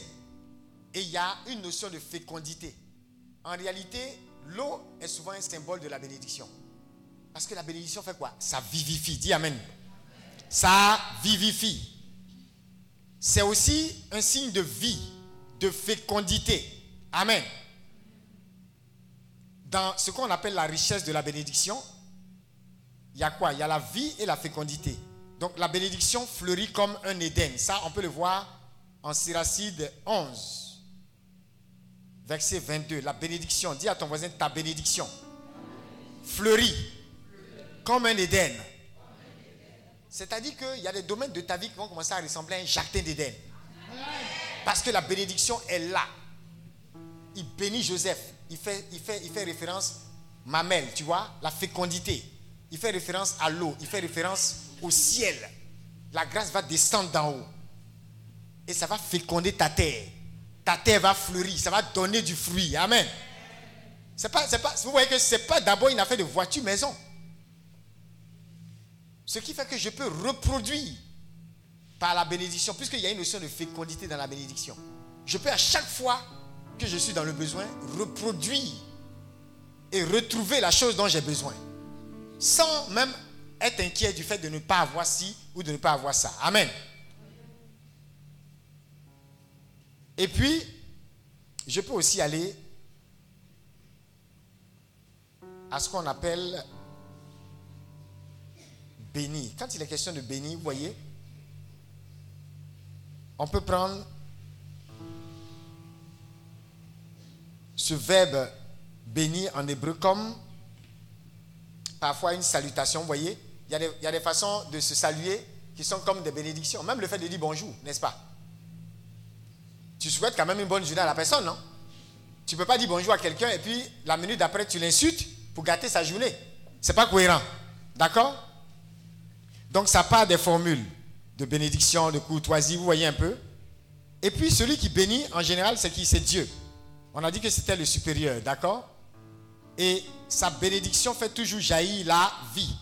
Et il y a une notion de fécondité. En réalité, l'eau est souvent un symbole de la bénédiction. Parce que la bénédiction fait quoi? Ça vivifie. Dis Amen. Ça vivifie. C'est aussi un signe de vie, de fécondité. Amen. Dans ce qu'on appelle la richesse de la bénédiction, il y a quoi? Il y a la vie et la fécondité. Donc la bénédiction fleurit comme un Éden. Ça, on peut le voir en Siracide 11, verset 22. La bénédiction, dis à ton voisin ta bénédiction. Fleurit comme un Éden. C'est-à-dire qu'il y a des domaines de ta vie qui vont commencer à ressembler à un jardin d'Éden. Parce que la bénédiction est là. Il bénit Joseph. Il fait, il fait, il fait référence mamelle, tu vois, la fécondité. Il fait référence à l'eau. Il fait référence au ciel. La grâce va descendre d'en haut. Et ça va féconder ta terre. Ta terre va fleurir. Ça va donner du fruit. Amen. C'est pas, pas, vous voyez que ce n'est pas d'abord une affaire de voiture maison. Ce qui fait que je peux reproduire par la bénédiction, puisqu'il y a une notion de fécondité dans la bénédiction. Je peux à chaque fois que je suis dans le besoin reproduire et retrouver la chose dont j'ai besoin. Sans même être inquiet du fait de ne pas avoir ci ou de ne pas avoir ça. Amen. Et puis, je peux aussi aller à ce qu'on appelle béni. Quand il est question de béni, vous voyez, on peut prendre ce verbe béni en hébreu comme parfois une salutation, vous voyez. Il y, a des, il y a des façons de se saluer qui sont comme des bénédictions. Même le fait de dire bonjour, n'est-ce pas? Tu souhaites quand même une bonne journée à la personne, non? Tu ne peux pas dire bonjour à quelqu'un et puis la minute d'après tu l'insultes pour gâter sa journée. C'est pas cohérent. D'accord? Donc ça part des formules de bénédiction, de courtoisie, vous voyez un peu. Et puis celui qui bénit, en général, c'est qui? C'est Dieu. On a dit que c'était le supérieur, d'accord? Et sa bénédiction fait toujours jaillir la vie.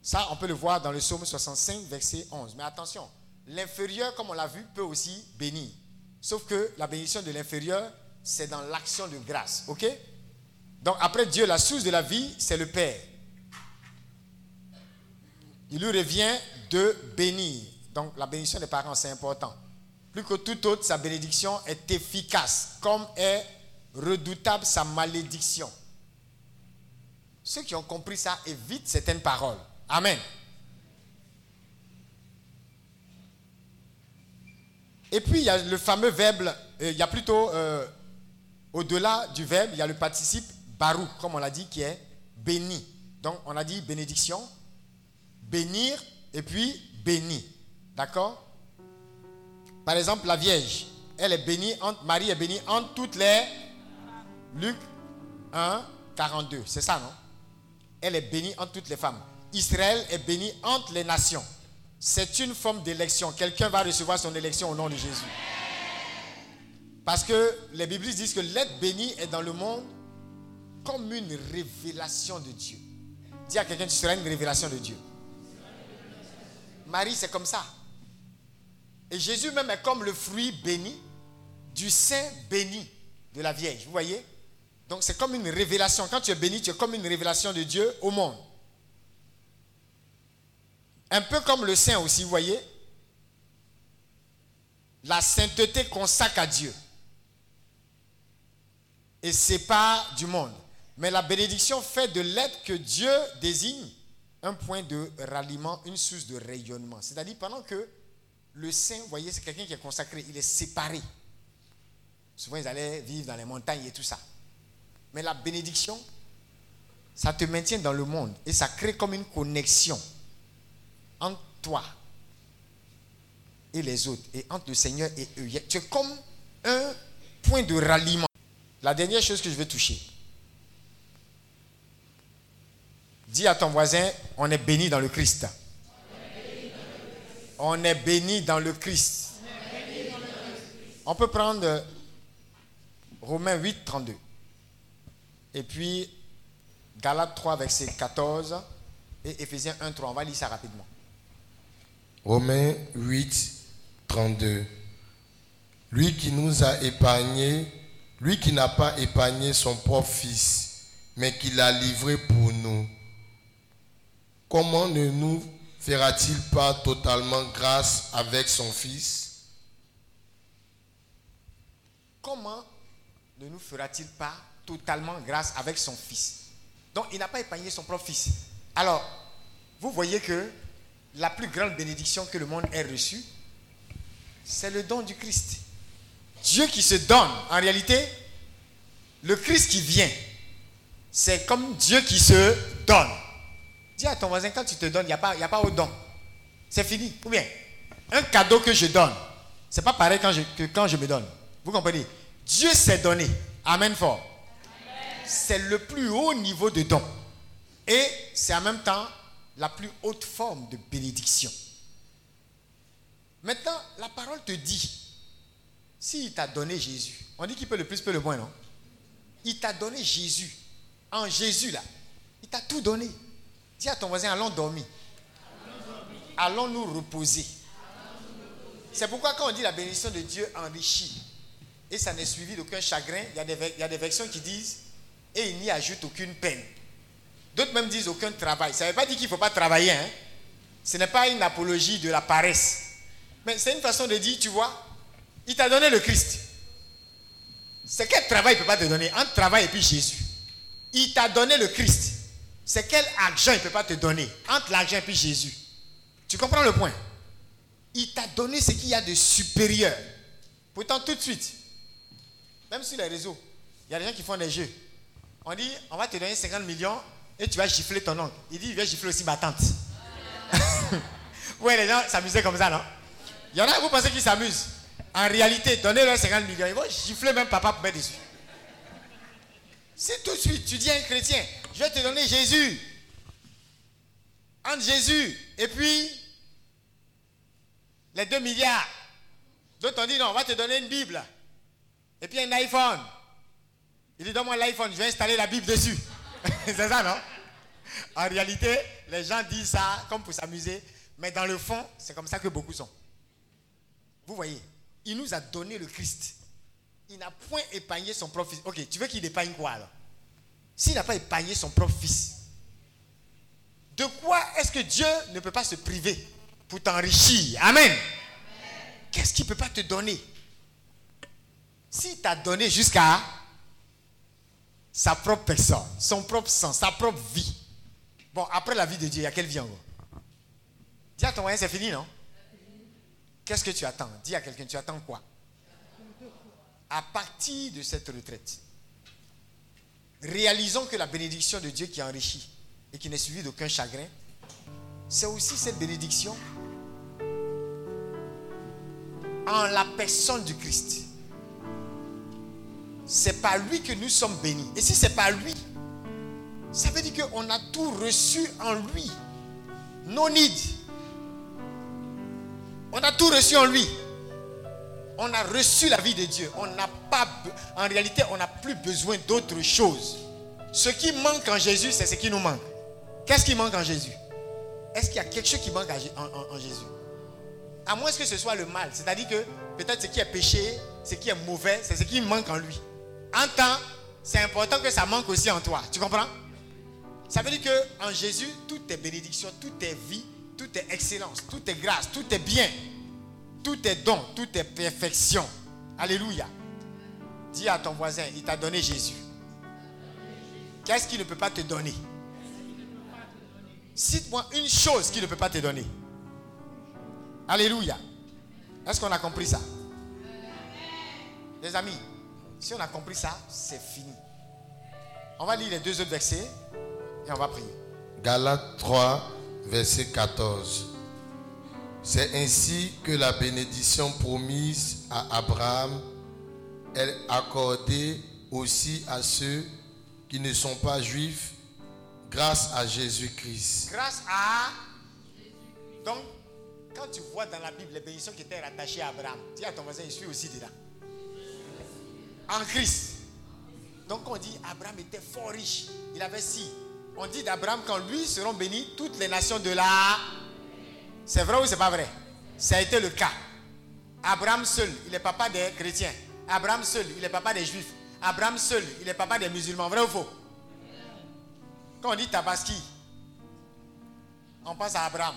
Ça, on peut le voir dans le psaume 65, verset 11. Mais attention, l'inférieur, comme on l'a vu, peut aussi bénir. Sauf que la bénédiction de l'inférieur, c'est dans l'action de grâce. OK? Donc après Dieu, la source de la vie, c'est le Père. Il lui revient de bénir. Donc la bénédiction des parents, c'est important. Plus que tout autre, sa bénédiction est efficace, comme est redoutable sa malédiction. Ceux qui ont compris ça évitent certaines paroles. Amen. Et puis il y a le fameux verbe, euh, il y a plutôt, euh, au-delà du verbe, il y a le participe barou, comme on l'a dit, qui est béni. Donc on a dit bénédiction, bénir et puis béni. D'accord? Par exemple, la Vierge, elle est bénie, Marie est bénie entre toutes les... Luc 1, 42, c'est ça, non? Elle est bénie entre toutes les femmes. Israël est béni entre les nations. C'est une forme d'élection. Quelqu'un va recevoir son élection au nom de Jésus. Parce que les Biblistes disent que l'être béni est dans le monde comme une révélation de Dieu. Dis à quelqu'un, tu seras une révélation de Dieu. Marie, c'est comme ça. Et Jésus même est comme le fruit béni du sein béni de la Vierge. Vous voyez? Donc c'est comme une révélation. Quand tu es béni, tu es comme une révélation de Dieu au monde. Un peu comme le saint aussi, vous voyez? La sainteté consacre à Dieu. Et sépare du monde. Mais la bénédiction fait de l'être que Dieu désigne un point de ralliement, une source de rayonnement. C'est-à-dire pendant que le saint, vous voyez, c'est quelqu'un qui est consacré, il est séparé. Souvent, ils allaient vivre dans les montagnes et tout ça. Mais la bénédiction, ça te maintient dans le monde et ça crée comme une connexion entre toi et les autres et entre le Seigneur et eux. Tu es comme un point de ralliement. La dernière chose que je veux toucher. Dis à ton voisin, on est béni dans le Christ. On est béni dans le Christ. On peut prendre Romains 8, 32. Et puis Galates 3, verset 14. Et Ephésiens 1, 3. On va lire ça rapidement. Romains 8, 32. Lui qui nous a épargné, lui qui n'a pas épargné son propre fils, mais qui l'a livré pour nous, comment ne nous fera-t-il pas totalement grâce avec son fils? Comment ne nous fera-t-il pas totalement grâce avec son fils? Donc il n'a pas épargné son propre fils. Alors, vous voyez que la plus grande bénédiction que le monde ait reçue, c'est le don du Christ. Dieu qui se donne, en réalité, le Christ qui vient, c'est comme Dieu qui se donne. Dis à ton voisin, quand tu te donnes, il n'y a, pas, au don. C'est fini. Ou bien, un cadeau que je donne, c'est pas pareil quand je, que quand je me donne. Vous comprenez? Dieu s'est donné. Amen fort. C'est le plus haut niveau de don. Et c'est en même temps la plus haute forme de bénédiction. Maintenant, la parole te dit, s'il t'a donné Jésus, on dit qu'il peut le plus, peut le moins, non? Il t'a donné Jésus. En Jésus, là, il t'a tout donné. Dis à ton voisin, allons dormir. Allons nous reposer. C'est pourquoi quand on dit la bénédiction de Dieu enrichit, et ça n'est suivi d'aucun chagrin, il y, a des, versions qui disent, et il n'y ajoute aucune peine. D'autres même disent aucun travail. Ça ne veut pas dire qu'il ne faut pas travailler. Hein? Ce n'est pas une apologie de la paresse. Mais c'est une façon de dire, tu vois, il t'a donné le Christ. C'est quel travail il ne peut pas te donner? Entre travail et puis Jésus. Il t'a donné le Christ. C'est quel argent il ne peut pas te donner Entre l'argent et Jésus. Tu comprends le point? Il t'a donné ce qu'il y a de supérieur. Pourtant, tout de suite, même sur les réseaux, il y a des gens qui font des jeux. On dit, on va te donner 50 millions et tu vas gifler ton oncle. Il dit, il va gifler aussi ma tante. ouais, les gens s'amusaient comme ça, non? Il y en a, vous pensez qu'ils s'amusent? En réalité, donnez-leur 50 millions. Ils vont gifler même papa pour mettre dessus. C'est tout de suite. Tu dis à un chrétien, je vais te donner Jésus. Entre Jésus et puis les 2 milliards. D'autres ont dit non, on va te donner une Bible. Et puis un iPhone. Il dit donne-moi l'iPhone, je vais installer la Bible dessus. C'est ça, non? En réalité, les gens disent ça comme pour s'amuser, mais dans le fond, c'est comme ça que beaucoup sont. Vous voyez, il nous a donné le Christ. Il n'a point épargné son propre. Ok, tu veux qu'il épargne quoi alors? S'il n'a pas épargné son propre fils, de quoi est-ce que Dieu ne peut pas se priver pour t'enrichir? Amen. Qu'est-ce qu'il ne peut pas te donner? S'il t'a donné jusqu'à sa propre personne, son propre sang, sa propre vie. Bon, après la vie de Dieu, il y a quelle vie encore? Dis à ton moyen, c'est fini, non? Qu'est-ce que tu attends? Dis à quelqu'un, tu attends quoi? À partir de cette retraite, réalisons que la bénédiction de Dieu qui enrichit et qui n'est suivie d'aucun chagrin, c'est aussi cette bénédiction en la personne du Christ. C'est par lui que nous sommes bénis. Et si c'est par lui, ça veut dire qu'on a tout reçu en lui. No need. On a tout reçu en lui. On a reçu la vie de Dieu. On n'a pas, en réalité, on n'a plus besoin d'autre chose. Ce qui manque en Jésus, c'est ce qui nous manque. Qu'est-ce qui manque en Jésus? Est-ce qu'il y a quelque chose qui manque en, Jésus? À moins que ce soit le mal. C'est-à-dire que peut-être ce qui est péché, ce qui est mauvais, c'est ce qui manque en lui. En temps, c'est important que ça manque aussi en toi. Tu comprends? Ça veut dire que Jésus, tout est bénédiction, tout est vie, tout est excellence, tout est grâce, tout est bien, tout est don, tout est perfection. Alléluia. Dis à ton voisin, il t'a donné Jésus. Qu'est-ce qu'il ne peut pas te donner? Cite-moi une chose qu'il ne peut pas te donner. Alléluia. Est-ce qu'on a compris ça? Les amis, Si on a compris ça, c'est fini. On va lire les deux autres versets et on va prier. Galates 3, verset 14. C'est ainsi que la bénédiction promise à Abraham est accordée aussi à ceux qui ne sont pas juifs grâce à Jésus-Christ. Grâce à. Donc, quand tu vois dans la Bible les bénédictions qui étaient rattachées à Abraham, dis à ton voisin, je suis aussi dedans. En Christ. Donc, on dit Abraham était fort riche. Il avait si. On dit d'Abraham, quand lui seront bénis, toutes les nations de la. C'est vrai ou c'est pas vrai? Ça a été le cas. Abraham seul, il est papa des chrétiens. Abraham seul, il est papa des juifs. Abraham seul, il est papa des musulmans. Vrai ou faux? Quand on dit Tabaski, on pense à Abraham.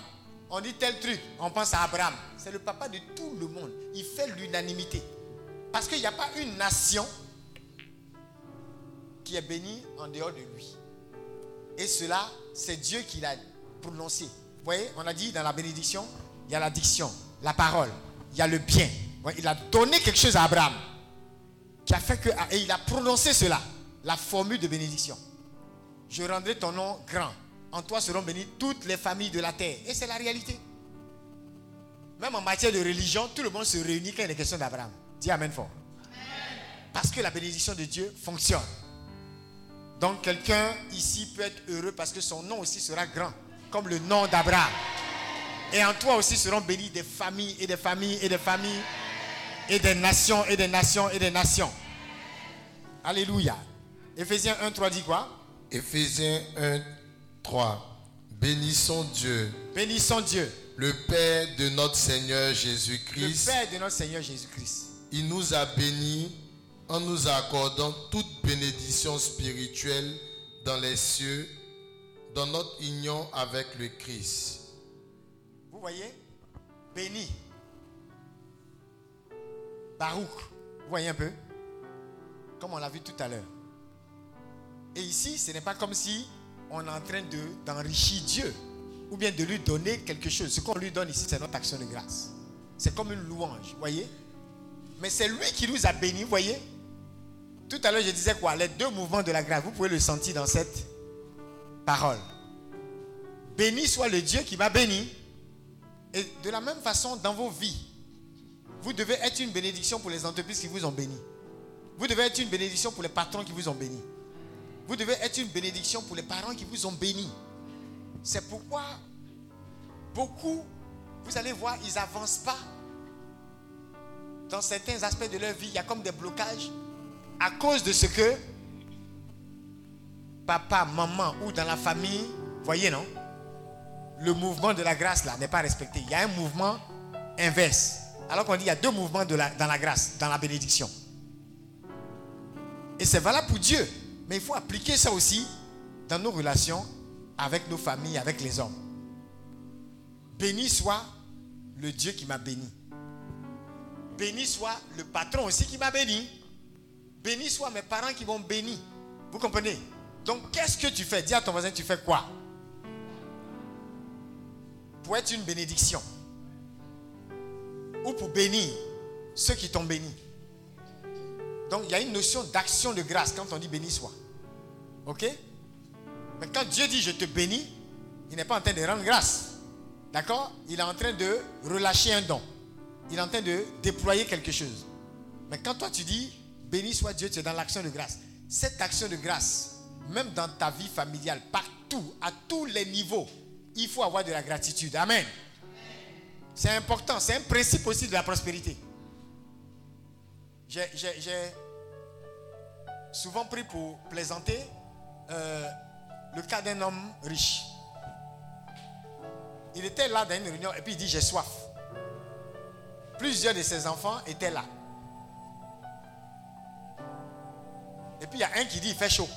On dit tel truc, on pense à Abraham. C'est le papa de tout le monde. Il fait l'unanimité. Parce qu'il n'y a pas une nation qui est bénie en dehors de lui. Et cela, c'est Dieu qui l'a prononcé. Vous voyez, on a dit dans la bénédiction, il y a la diction, la parole, il y a le bien. Il a donné quelque chose à Abraham qui a fait que. Et il a prononcé cela, la formule de bénédiction. Je rendrai ton nom grand. En toi seront bénies toutes les familles de la terre. Et c'est la réalité. Même en matière de religion, tout le monde se réunit quand il est question d'Abraham. Dis Amen fort. Parce que la bénédiction de Dieu fonctionne. Donc quelqu'un ici peut être heureux parce que son nom aussi sera grand, comme le nom d'Abraham. Et en toi aussi seront bénies des familles et des familles et des familles et des nations et des nations et des nations. Alléluia. Éphésiens 1, 3 dit quoi? Éphésiens 1, 3. Bénissons Dieu, Bénissons Dieu, le Père de notre Seigneur le Jésus-Christ. Père de notre Seigneur Jésus-Christ. Il nous a bénis en nous accordant toute bénédiction spirituelle dans les cieux, dans notre union avec le Christ. Vous voyez? Béni. Baruch. Vous voyez un peu? Comme on l'a vu tout à l'heure. Et ici, ce n'est pas comme si on est en train de- d'enrichir Dieu ou bien de lui donner quelque chose. Ce qu'on lui donne ici, c'est notre action de grâce. C'est comme une louange, voyez? Mais c'est lui qui nous a bénis, voyez? Tout à l'heure, je disais quoi? Les deux mouvements de la grâce, vous pouvez le sentir dans cette parole. Béni soit le Dieu qui m'a béni. Et de la même façon, dans vos vies, vous devez être une bénédiction pour les entreprises qui vous ont béni. Vous devez être une bénédiction pour les patrons qui vous ont béni. Vous devez être une bénédiction pour les parents qui vous ont béni. C'est pourquoi beaucoup, vous allez voir, ils n'avancent pas. Dans certains aspects de leur vie, il y a comme des blocages à cause de ce que papa, maman ou dans la famille, voyez non? Le mouvement de la grâce là n'est pas respecté. Il y a un mouvement inverse. Alors qu'on dit il y a deux mouvements dans la grâce, dans la bénédiction. Et c'est valable pour Dieu. Mais il faut appliquer ça aussi dans nos relations avec nos familles, avec les hommes. Béni soit le Dieu qui m'a béni. Béni soit le patron aussi qui m'a béni. Béni soit mes parents qui m'ont béni. Vous comprenez? Donc qu'est-ce que tu fais? Dis à ton voisin, tu fais quoi? Pour être une bénédiction. Ou pour bénir ceux qui t'ont béni. Donc il y a une notion d'action de grâce quand on dit béni soit. Ok? Mais quand Dieu dit je te bénis, il n'est pas en train de rendre grâce. D'accord? Il est en train de relâcher un don. Il est en train de déployer quelque chose. Mais quand toi tu dis béni soit Dieu, tu es dans l'action de grâce. Cette action de grâce, même dans ta vie familiale, partout, à tous les niveaux, il faut avoir de la gratitude. Amen. C'est important. C'est un principe aussi de la prospérité. J'ai souvent pris pour plaisanter euh, le cas d'un homme riche. Il était là dans une réunion et puis il dit j'ai soif. Plusieurs de ses enfants étaient là. Et puis il y a un qui dit il fait chaud.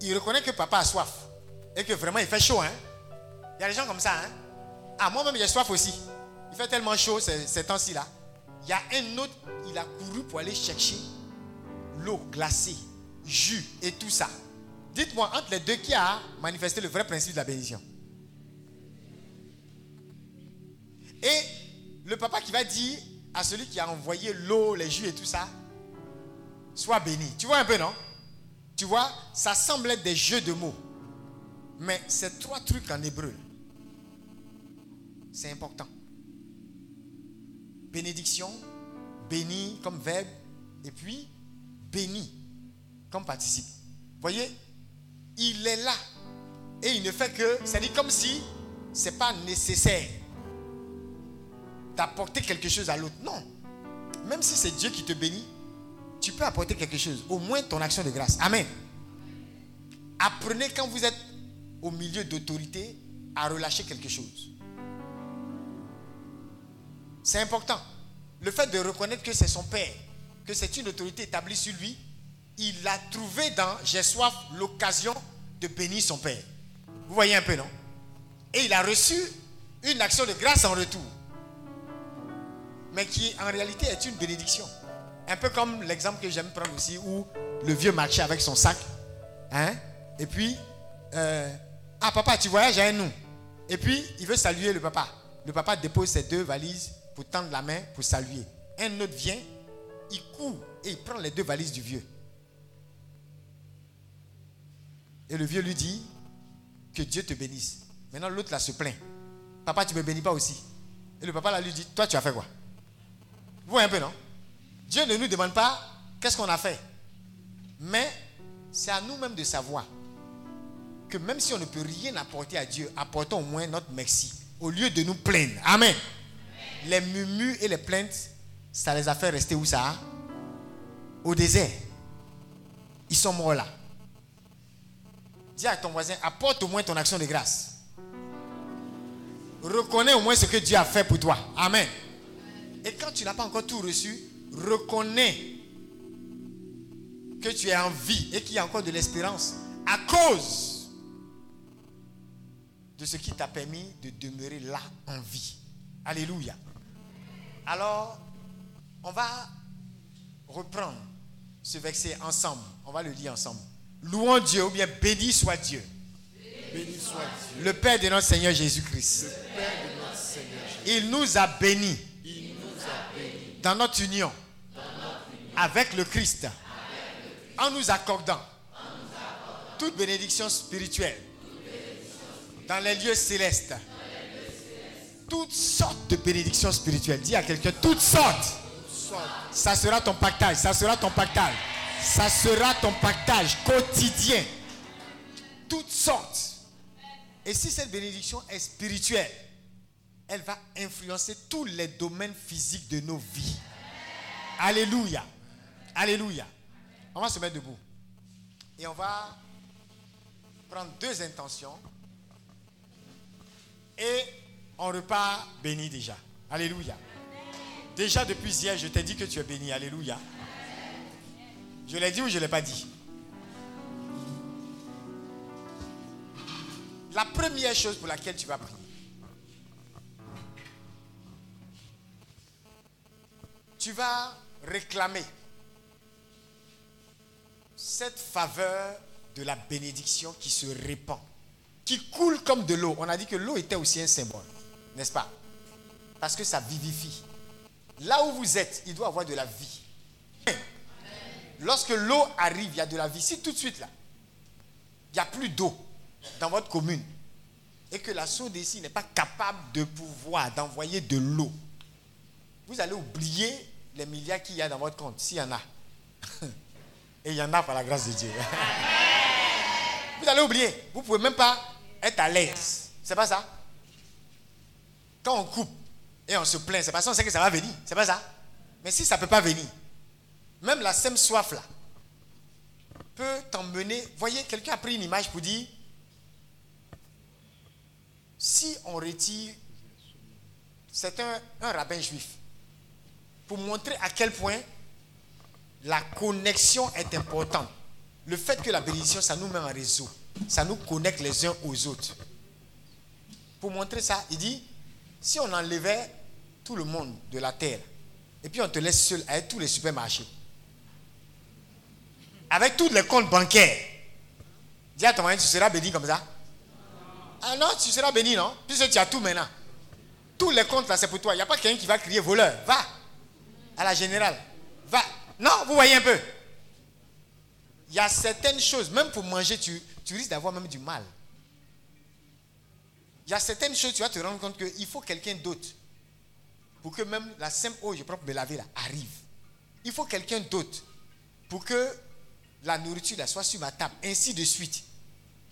Il reconnaît que papa a soif. Et que vraiment il fait chaud. Hein? Il y a des gens comme ça. Hein? Ah, moi-même j'ai soif aussi. Il fait tellement chaud ces, temps-ci là. Il y a un autre, il a couru pour aller chercher l'eau glacée, jus et tout ça. Dites-moi, entre les deux, qui a manifesté le vrai principe de la bénédiction? Et le papa qui va dire à celui qui a envoyé l'eau, les jus et tout ça, Sois béni. Tu vois un peu, non? Tu vois, ça semble être des jeux de mots. Mais c'est trois trucs en hébreu. C'est important. Bénédiction, béni comme verbe, et puis béni comme participe. Voyez, il est là. Et il ne fait que, dit comme si c'est pas nécessaire d'apporter quelque chose à l'autre. Non. Même si c'est Dieu qui te bénit, tu peux apporter quelque chose. Au moins ton action de grâce. Amen. Apprenez quand vous êtes au milieu d'autorité à relâcher quelque chose. C'est important. Le fait de reconnaître que c'est son père, que c'est une autorité établie sur lui, il a trouvé dans J'ai soif l'occasion de bénir son père. Vous voyez un peu, non? Et il a reçu une action de grâce en retour. Mais qui en réalité est une bénédiction. Un peu comme l'exemple que j'aime prendre aussi, où le vieux marchait avec son sac. Hein? Et puis, euh, ah papa, tu voyages avec nous. Et puis, il veut saluer le papa. Le papa dépose ses deux valises pour tendre la main pour saluer. Un autre vient, il court et il prend les deux valises du vieux. Et le vieux lui dit, que Dieu te bénisse. Maintenant, l'autre là se plaint. Papa, tu ne me bénis pas aussi. Et le papa là lui dit, toi, tu as fait quoi? Vous voyez un peu, non? Dieu ne nous demande pas qu'est-ce qu'on a fait. Mais c'est à nous-mêmes de savoir que même si on ne peut rien apporter à Dieu, apportons au moins notre merci. Au lieu de nous plaindre. Amen. Les murmures et les plaintes, ça les a fait rester où ça Au désert. Ils sont morts là. Dis à ton voisin, apporte au moins ton action de grâce. Reconnais au moins ce que Dieu a fait pour toi. Amen. Et quand tu n'as pas encore tout reçu, reconnais que tu es en vie et qu'il y a encore de l'espérance à cause de ce qui t'a permis de demeurer là en vie. Alléluia. Alors, on va reprendre ce verset ensemble. On va le lire ensemble. Louons Dieu ou bien béni soit Dieu. Béni soit Dieu. Le Père de notre Seigneur Jésus-Christ. Nous a bénis Il nous a bénis dans notre union avec le Christ en nous accordant toute bénédiction spirituelle dans les lieux célestes. Toutes sortes de bénédictions spirituelles. Dis à quelqu'un, toutes sortes. Ça sera ton pactage, ça sera ton pactage. Ça sera ton pactage quotidien. Toutes sortes. Et si cette bénédiction est spirituelle, elle va influencer tous les domaines physiques de nos vies. Alléluia. Alléluia. On va se mettre debout. Et on va prendre deux intentions. Et on repart béni déjà. Alléluia. Déjà depuis hier, je t'ai dit que tu es béni. Alléluia. Je l'ai dit ou je ne l'ai pas dit? La première chose pour laquelle tu vas prier, tu vas réclamer cette faveur de la bénédiction qui se répand, qui coule comme de l'eau. On a dit que l'eau était aussi un symbole, n'est-ce pas? Parce que ça vivifie. Là où vous êtes, il doit avoir de la vie. Lorsque l'eau arrive, il y a de la vie. Si tout de suite, là, il n'y a plus d'eau dans votre commune et que la ici n'est pas capable de pouvoir d'envoyer de l'eau, vous allez oublier les milliards qu'il y a dans votre compte, s'il y en a. Et il y en a par la grâce de Dieu. Vous allez oublier. Vous ne pouvez même pas être à l'aise. C'est pas ça? Quand on coupe et on se plaint, c'est parce qu'on sait que ça va venir. C'est pas ça? Mais si ça ne peut pas venir, même la sème soif là peut t'emmener. Voyez, quelqu'un a pris une image pour dire si on retire. C'est un, un rabbin juif. Pour montrer à quel point la connexion est importante. Le fait que la bénédiction, ça nous met en réseau. Ça nous connecte les uns aux autres. Pour montrer ça, il dit, si on enlevait tout le monde de la terre, et puis on te laisse seul avec tous les supermarchés, avec tous les comptes bancaires, dis à ton mari, tu seras béni comme ça? Ah non, tu seras béni, non? Puisque tu as tout maintenant. Tous les comptes là, c'est pour toi. Il n'y a pas quelqu'un qui va crier voleur. Va à la générale. Va. Non, vous voyez un peu. Il y a certaines choses, même pour manger, tu, risques d'avoir même du mal. Il y a certaines choses, tu vas te rendre compte qu'il faut quelqu'un d'autre pour que même la simple eau, je pour me laver là, arrive. Il faut quelqu'un d'autre pour que la nourriture soit sur ma table, ainsi de suite.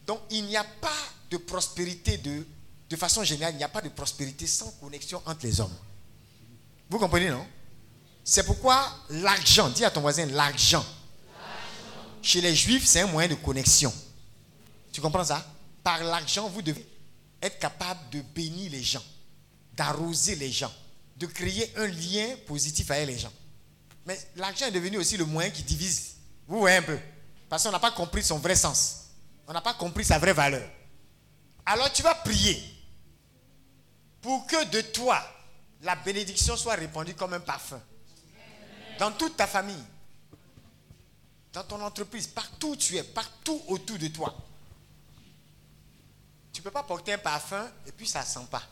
Donc il n'y a pas de prospérité de, de façon générale, il n'y a pas de prospérité sans connexion entre les hommes. Vous comprenez, non? C'est pourquoi l'argent, dis à ton voisin l'argent. Chez les juifs, c'est un moyen de connexion. Tu comprends ça? Par l'argent, vous devez être capable de bénir les gens, d'arroser les gens, de créer un lien positif avec les gens. Mais l'argent est devenu aussi le moyen qui divise. Vous voyez un peu Parce qu'on n'a pas compris son vrai sens. On n'a pas compris sa vraie valeur. Alors tu vas prier pour que de toi, la bénédiction soit répandue comme un parfum. Dans toute ta famille, dans ton entreprise, partout où tu es, partout autour de toi. Tu ne peux pas porter un parfum et puis ça ne sent pas.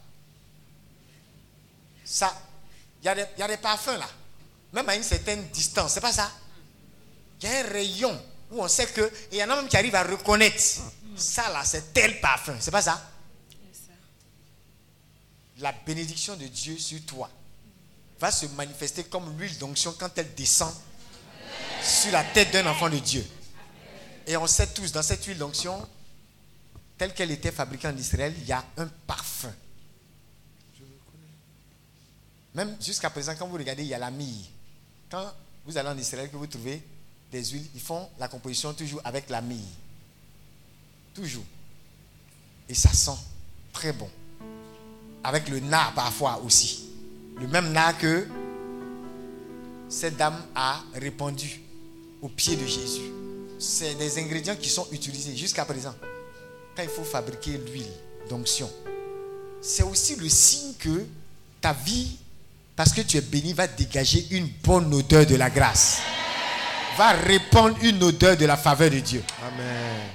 Ça, il y, a des- il y a des parfums là, même à une certaine distance, c'est pas ça? Il y a un rayon où on sait que, et il y en a même qui arrivent à reconnaître, ça là, c'est tel parfum, c'est pas ça? La bénédiction de Dieu sur toi va se manifester comme l'huile d'onction quand elle descend sur la tête d'un enfant de Dieu. Et on sait tous, dans cette huile d'onction, telle qu'elle était fabriquée en Israël, il y a un parfum. Même jusqu'à présent, quand vous regardez, il y a la. Quand vous allez en Israël, que vous trouvez des huiles, ils font la composition toujours avec la. Toujours. Et ça sent très bon. Avec le nard parfois aussi. Le même nard que cette dame a répandu au pied de Jésus. C'est des ingrédients qui sont utilisés jusqu'à présent. Quand il faut fabriquer l'huile d'onction. C'est aussi le signe que ta vie, parce que tu es béni, va dégager une bonne odeur de la grâce. Va répandre une odeur de la faveur de Dieu. Amen.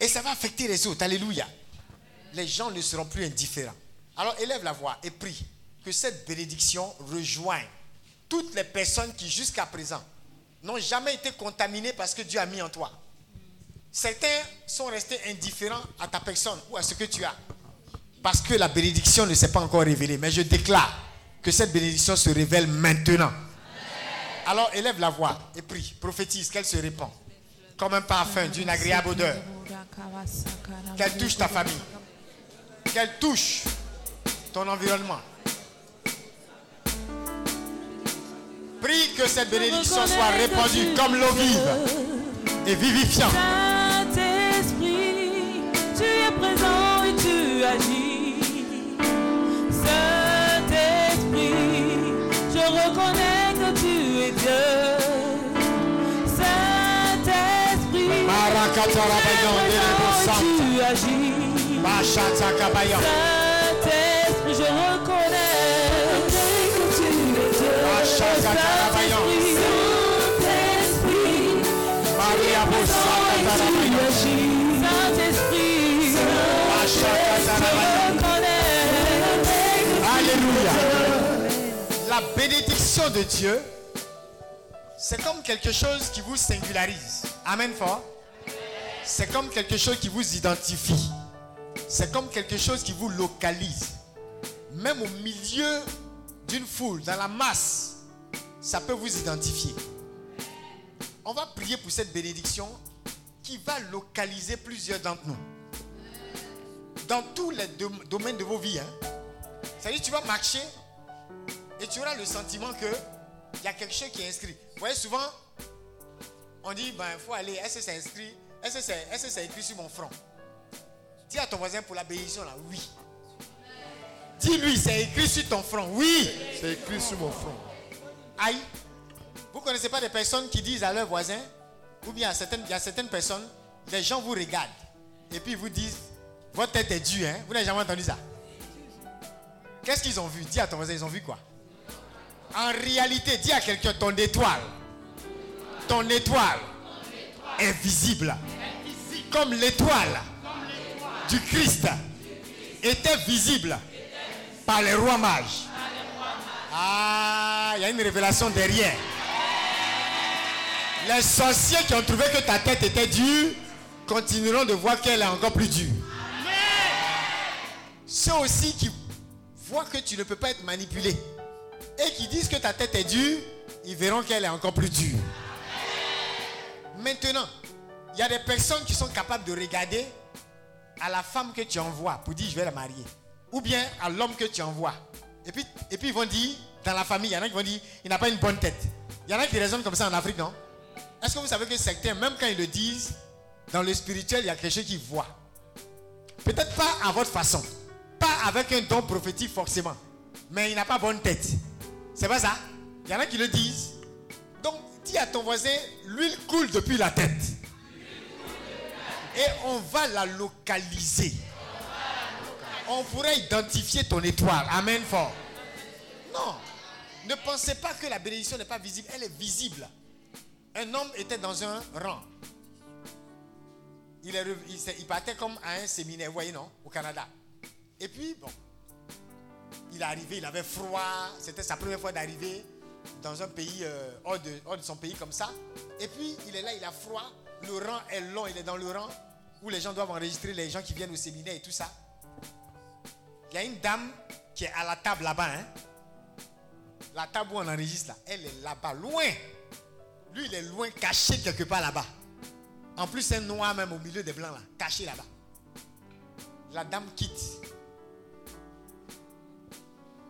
Et ça va affecter les autres. Alléluia. Les gens ne seront plus indifférents. Alors élève la voix et prie que cette bénédiction rejoigne toutes les personnes qui jusqu'à présent n'ont jamais été contaminées parce que Dieu a mis en toi. Certains sont restés indifférents à ta personne ou à ce que tu as. Parce que la bénédiction ne s'est pas encore révélée. Mais je déclare que cette bénédiction se révèle maintenant. Alors élève la voix et prie, prophétise qu'elle se répand comme un parfum d'une agréable odeur. Qu'elle touche ta famille. Qu'elle touche ton environnement. Prie que cette bénédiction soit répandue comme l'eau vive et vivifiante. Saint-Esprit, tu es présent et tu agis. Saint-Esprit, je reconnais que tu es Dieu. Saint-Esprit, tu es présent et tu agis. La bénédiction de Dieu, c'est comme quelque chose qui vous singularise. Amen fort. C'est comme quelque chose qui vous identifie. C'est comme quelque chose qui vous localise. Même au milieu d'une foule, dans la masse, ça peut vous identifier. On va prier pour cette bénédiction qui va localiser plusieurs d'entre nous. Dans tous les dom- domaines de vos vies. hein. C'est-à-dire tu vas marcher et tu auras le sentiment que il y a quelque chose qui est inscrit. Vous voyez, souvent, on dit, ben, il faut aller, est-ce que c'est inscrit est-ce que c'est écrit sur mon front? Dis à ton voisin pour la bénédiction là, oui. Dis-lui, c'est écrit sur ton front, oui. C'est écrit sur mon front. Aïe. Vous ne connaissez pas des personnes qui disent à leurs voisins, ou bien à certaines, a certaines personnes, les gens vous regardent et puis vous disent, votre tête est due, hein? Vous n'avez jamais entendu ça? Qu'est-ce qu'ils ont vu? Dis à ton voisin, ils ont vu quoi? En réalité, dis à quelqu'un, ton étoile, ton étoile est visible. Comme l'étoile du Christ était visible par les rois mages. Ah, il y a une révélation derrière. Les sorciers qui ont trouvé que ta tête était dure continueront de voir qu'elle est encore plus dure. Ceux aussi qui voient que tu ne peux pas être manipulé et qui disent que ta tête est dure, ils verront qu'elle est encore plus dure. Maintenant, il y a des personnes qui sont capables de regarder à la femme que tu envoies pour dire je vais la marier. Ou bien à l'homme que tu envoies. Et puis, et puis ils vont dire, dans la famille, il y en a qui vont dire, il n'a pas une bonne tête. Il y en a qui raisonnent comme ça en Afrique, non? Est-ce que vous savez que certains, même quand ils le disent, dans le spirituel, il y a quelque chose qu'ils voient? Peut-être pas à votre façon. Pas avec un don prophétique forcément. Mais il n'a pas bonne tête. C'est pas ça? Il y en a qui le disent. Donc, dis à ton voisin, l'huile coule depuis la tête. Et on va la localiser. On pourrait identifier ton étoile. Amen fort. Non. Ne pensez pas que la bénédiction n'est pas visible. Elle est visible. Un homme était dans un rang. Il, partait comme à un séminaire, vous voyez, non Au Canada. Et puis, bon, il est arrivé, il avait froid. C'était sa première fois d'arriver dans un pays euh, de, hors de son pays comme ça. Et puis, il est là, il a froid. Le rang est long, il est dans le rang où les gens doivent enregistrer les gens qui viennent au séminaire et tout ça. Il y a une dame qui est à la table là-bas. Hein? La table où on enregistre là, elle est là-bas, loin. Lui, il est loin, caché quelque part là-bas. En plus, c'est noir même au milieu des blancs là, caché là-bas. La dame quitte.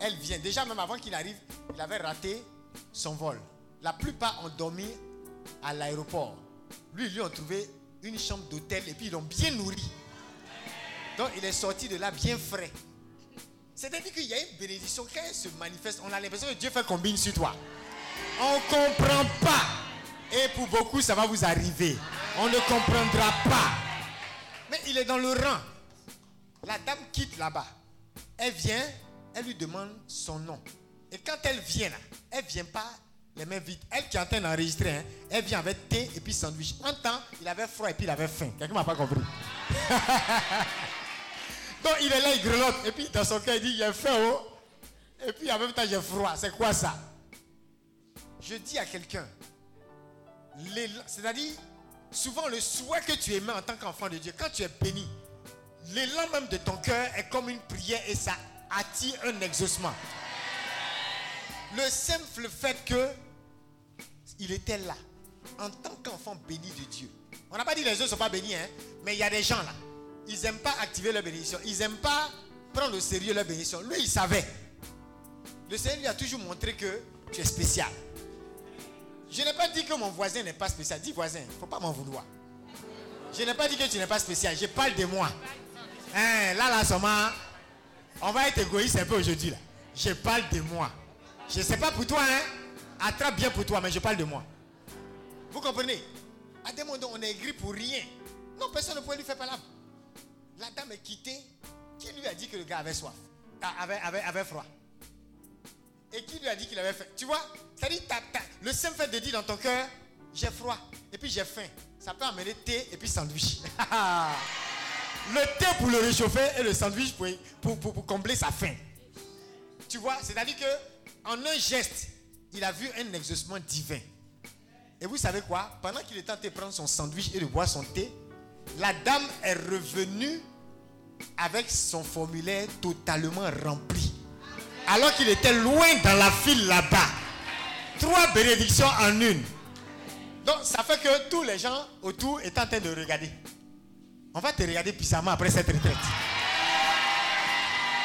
Elle vient. Déjà, même avant qu'il arrive, il avait raté son vol. La plupart ont dormi à l'aéroport. Lui, lui, ont trouvé une chambre d'hôtel et puis ils l'ont bien nourri. Donc, il est sorti de là bien frais. C'est-à-dire qu'il y a une bénédiction. Quand elle se manifeste, on a l'impression que Dieu fait combine sur toi. On ne comprend pas. Et pour beaucoup, ça va vous arriver. On ne comprendra pas. Mais il est dans le rang. La dame quitte là-bas. Elle vient, elle lui demande son nom. Et quand elle vient là, elle vient pas les mains vides. Elle qui est en train d'enregistrer, hein, elle vient avec thé et puis sandwich. En temps, il avait froid et puis il avait faim. Quelqu'un m'a pas compris. Donc il est là, il grelotte. Et puis dans son cœur, il dit, j'ai faim, oh. Et puis en même temps, j'ai froid. C'est quoi ça? Je dis à quelqu'un, c'est-à-dire, souvent le souhait que tu émets en tant qu'enfant de Dieu, quand tu es béni, l'élan même de ton cœur est comme une prière et ça attire un exaucement. Le simple fait que il était là, en tant qu'enfant béni de Dieu. On n'a pas dit les autres ne sont pas bénis, hein, mais il y a des gens là. Ils n'aiment pas activer leur bénédiction. Ils n'aiment pas prendre au sérieux leur bénédiction. Lui, il savait. Le Seigneur lui a toujours montré que tu es spécial. Je n'ai pas dit que mon voisin n'est pas spécial. Dis voisin, il ne faut pas m'en vouloir. Je n'ai pas dit que tu n'es pas spécial. Je parle de moi. Hein, là, là, seulement, on va être égoïste un peu aujourd'hui. Là. Je parle de moi. Je ne sais pas pour toi, hein. Attrape bien pour toi, mais je parle de moi. Vous comprenez? À des moments, on est aigri pour rien. Non, personne ne peut lui faire palabre. La dame est quittée. Qui lui a dit que le gars avait soif? Avait, avait, avait froid Et qui lui a dit qu'il avait faim? Tu vois dit, le simple fait de dire dans ton cœur, j'ai froid et puis j'ai faim. Ça peut amener thé et puis sandwich. le thé pour le réchauffer et le sandwich pour, pour, combler sa faim. Tu vois C'est-à-dire que en un geste, il a vu un exaucement divin. Et vous savez quoi? Pendant qu'il en train de prendre son sandwich et de boire son thé, la dame est revenue avec son formulaire totalement rempli. Alors qu'il était loin dans la file là-bas. Trois bénédictions en une. Donc ça fait que tous les gens autour étaient en train de regarder. On va te regarder bizarrement après cette retraite.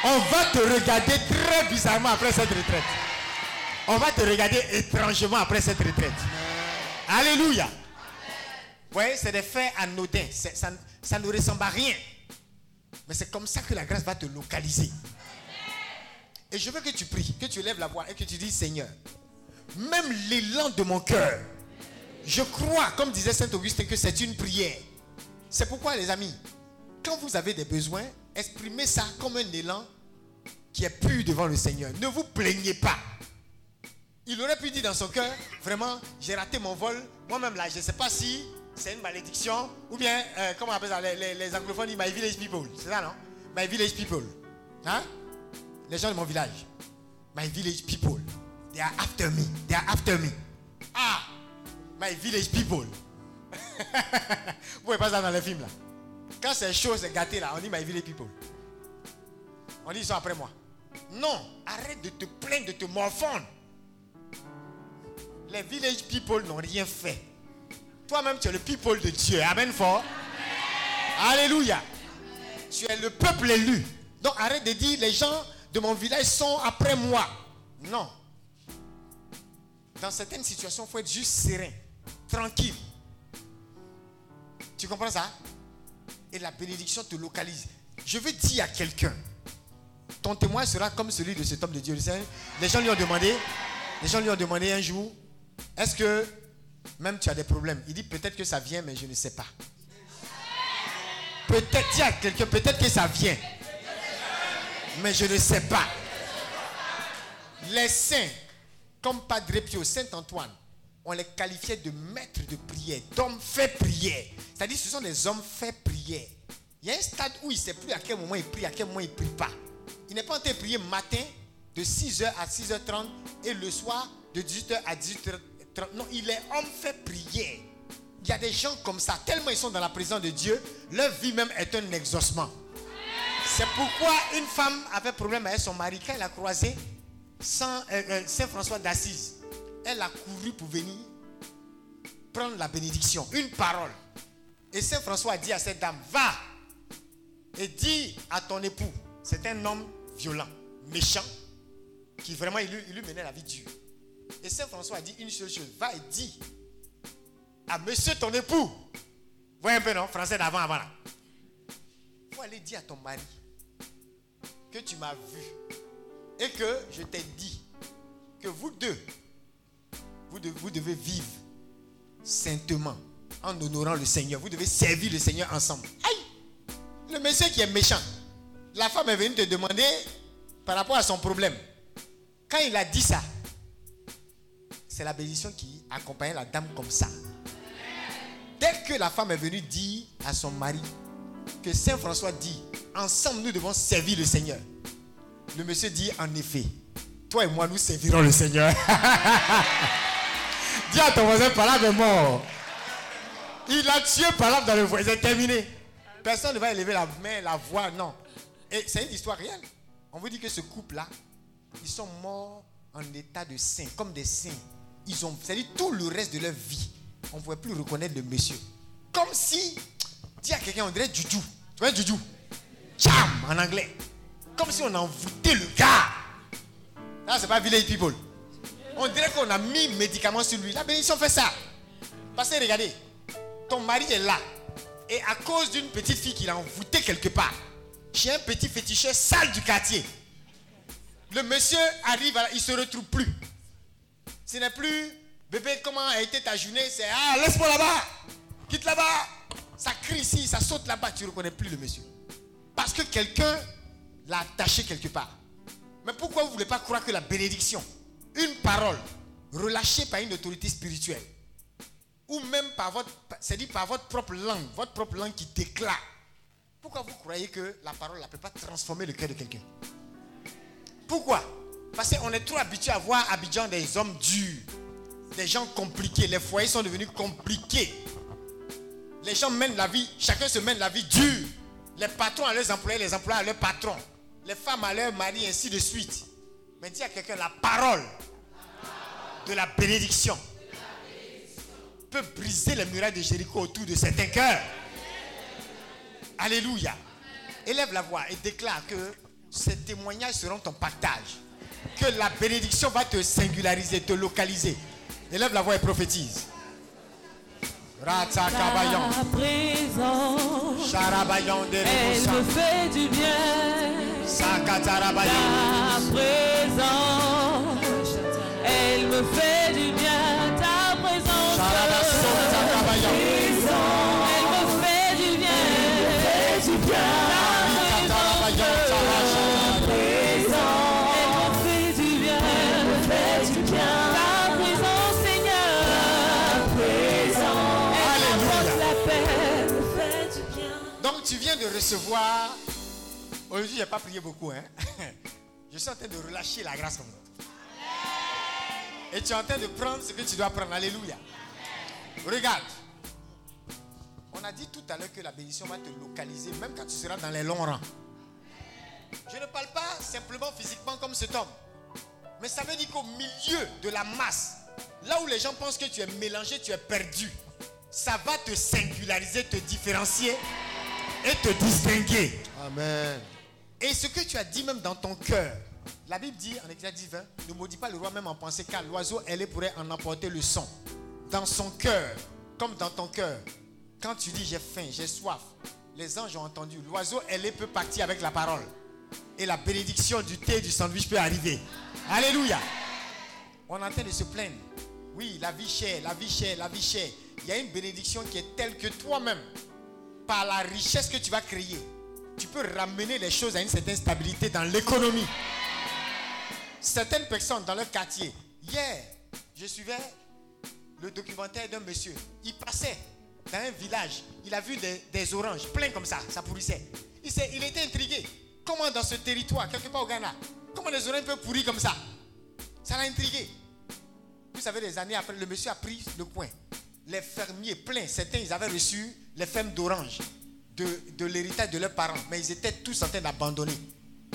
On va te regarder très bizarrement après cette retraite. On va te regarder étrangement après cette retraite. Alléluia. Vous voyez, c'est des faits anodins. Ça, ça ne ressemble à rien. Mais c'est comme ça que la grâce va te localiser. Et je veux que tu pries, que tu lèves la voix et que tu dis Seigneur, même l'élan de mon cœur, je crois, comme disait Saint Augustin, que c'est une prière. C'est pourquoi, les amis, quand vous avez des besoins, exprimez ça comme un élan qui est pur devant le Seigneur. Ne vous plaignez pas. Il aurait pu dire dans son cœur, vraiment, j'ai raté mon vol. Moi-même là, je ne sais pas si c'est une malédiction. Ou bien, euh, comment on appelle ça les, anglophones disent My village people. C'est ça, non? My village people. Hein? Les gens de mon village. My village people. They are after me. They are after me. Ah My village people. Vous voyez pas ça dans les films là? Quand c'est chaud, c'est gâté là, on dit my village people. On dit ils sont après moi. Non, arrête de te plaindre, de te morfondre. Les village people n'ont rien fait. Toi-même, tu es le people de Dieu. Amen fort. Alléluia. Tu es le peuple élu. Donc arrête de dire les gens de mon village sont après moi. Non. Dans certaines situations, il faut être juste serein, tranquille. Tu comprends ça? Et la bénédiction te localise. Je veux dire à quelqu'un, ton témoin sera comme celui de cet homme de Dieu. Les gens lui ont demandé, les gens lui ont demandé un jour, est-ce que même tu as des problèmes Il dit peut-être que ça vient, mais je ne sais pas. Peut-être, il y a quelqu'un, peut-être que ça vient. Mais je ne sais pas. Les saints, comme Padre Pio, Saint Antoine, on les qualifiait de maîtres de prière, d'hommes faits prière. C'est-à-dire ce sont des hommes faits prière. Il y a un stade où il ne sait plus à quel moment il prie, à quel moment il ne prie pas. Il n'est pas en train de prier matin de 6h à 6h30 et le soir de 18h à 18h30. Non, il est homme fait prière. Il y a des gens comme ça, tellement ils sont dans la présence de Dieu, leur vie même est un exaucement. C'est pourquoi une femme avait problème avec son mari. Quand elle a croisé Saint, euh, euh, Saint François d'Assise, elle a couru pour venir prendre la bénédiction, une parole. Et Saint François a dit à cette dame, va et dis à ton époux, c'est un homme violent, méchant, qui vraiment, il lui, lui menait la vie dure. Et Saint François a dit une seule chose, va et dis à monsieur ton époux, voyez un peu non, français d'avant, avant là. faut aller dire à ton mari que tu m'as vu et que je t'ai dit que vous deux, vous devez, vous devez vivre saintement en honorant le Seigneur. Vous devez servir le Seigneur ensemble. Aïe! Le monsieur qui est méchant, la femme est venue te demander par rapport à son problème. Quand il a dit ça, c'est la bénédiction qui accompagnait la dame comme ça. Dès que la femme est venue dire à son mari que Saint François dit, ensemble nous devons servir le Seigneur. Le monsieur dit, en effet, toi et moi nous servirons le Seigneur. Dis à ton voisin, parle de mort. Il a tué par dans le voisin, terminé. Personne ne va élever la main, la voix, non. Et c'est une histoire réelle. On vous dit que ce couple-là, ils sont morts en état de saint, comme des saints. Ils ont, c'est-à-dire tout le reste de leur vie, on ne pouvait plus reconnaître le monsieur. Comme si, dis à quelqu'un, on dirait Juju. Tu vois Juju Cham en anglais. Comme si on envoûtait le gars. Là, c'est pas village people. On dirait qu'on a mis médicaments sur lui. La bénédiction fait ça. Parce que regardez, ton mari est là. Et à cause d'une petite fille qu'il a envoûtée quelque part, j'ai un petit féticheur sale du quartier. Le monsieur arrive, il ne se retrouve plus. Ce n'est plus, bébé, comment a été ta journée C'est, ah, laisse-moi là-bas. Quitte là-bas. Ça crie ici, ça saute là-bas. Tu ne reconnais plus le monsieur. Parce que quelqu'un l'a attaché quelque part. Mais pourquoi vous ne voulez pas croire que la bénédiction, une parole relâchée par une autorité spirituelle, ou même par votre, c'est dit par votre propre langue, votre propre langue qui déclare, pourquoi vous croyez que la parole ne peut pas transformer le cœur de quelqu'un? Pourquoi? Parce qu'on est trop habitué à voir à Abidjan des hommes durs, des gens compliqués. Les foyers sont devenus compliqués. Les gens mènent la vie, chacun se mène la vie dure. Les patrons à leurs employés, les employés à leurs patrons. Les femmes à leurs maris, ainsi de suite. Mais dis à quelqu'un, la parole de la bénédiction peut briser les murailles de Jéricho autour de certains cœurs. Alléluia. Élève la voix et déclare que ces témoignages seront ton partage. Que la bénédiction va te singulariser, te localiser. Élève la voix et prophétise. Ratsakabayan. Charabayan de elle me fait du bien. Sakatarabayan. Ta présence, elle me fait de recevoir. Aujourd'hui, je n'ai pas prié beaucoup. Hein? Je suis en train de relâcher la grâce comme ça. Et tu es en train de prendre ce que tu dois prendre. Alléluia. Regarde. On a dit tout à l'heure que la bénédiction va te localiser même quand tu seras dans les longs rangs. Je ne parle pas simplement physiquement comme cet homme. Mais ça veut dire qu'au milieu de la masse, là où les gens pensent que tu es mélangé, tu es perdu, ça va te singulariser, te différencier et te distinguer. Amen. Et ce que tu as dit même dans ton cœur, la Bible dit en Exode 20, ne maudis pas le roi même en pensée car l'oiseau, elle pourrait en emporter le son. Dans son cœur, comme dans ton cœur, quand tu dis j'ai faim, j'ai soif, les anges ont entendu. L'oiseau, elle peut partir avec la parole. Et la bénédiction du thé et du sandwich peut arriver. Alléluia. On est en train de se plaindre. Oui, la vie chère, la vie chère, la vie chère. Il y a une bénédiction qui est telle que toi-même, par la richesse que tu vas créer, tu peux ramener les choses à une certaine stabilité dans l'économie. Certaines personnes dans leur quartier, hier, je suivais le documentaire d'un monsieur. Il passait dans un village, il a vu des, oranges pleins comme ça, ça pourrissait. Il, il était intrigué. Comment dans ce territoire, quelque part au Ghana, comment les oranges peuvent pourrir comme ça? Ça l'a intrigué. Vous savez, des années après, le monsieur a pris le coin. Les fermiers pleins, certains, ils avaient reçu les fermes d'oranges de, de l'héritage de leurs parents, mais ils étaient tous en train d'abandonner.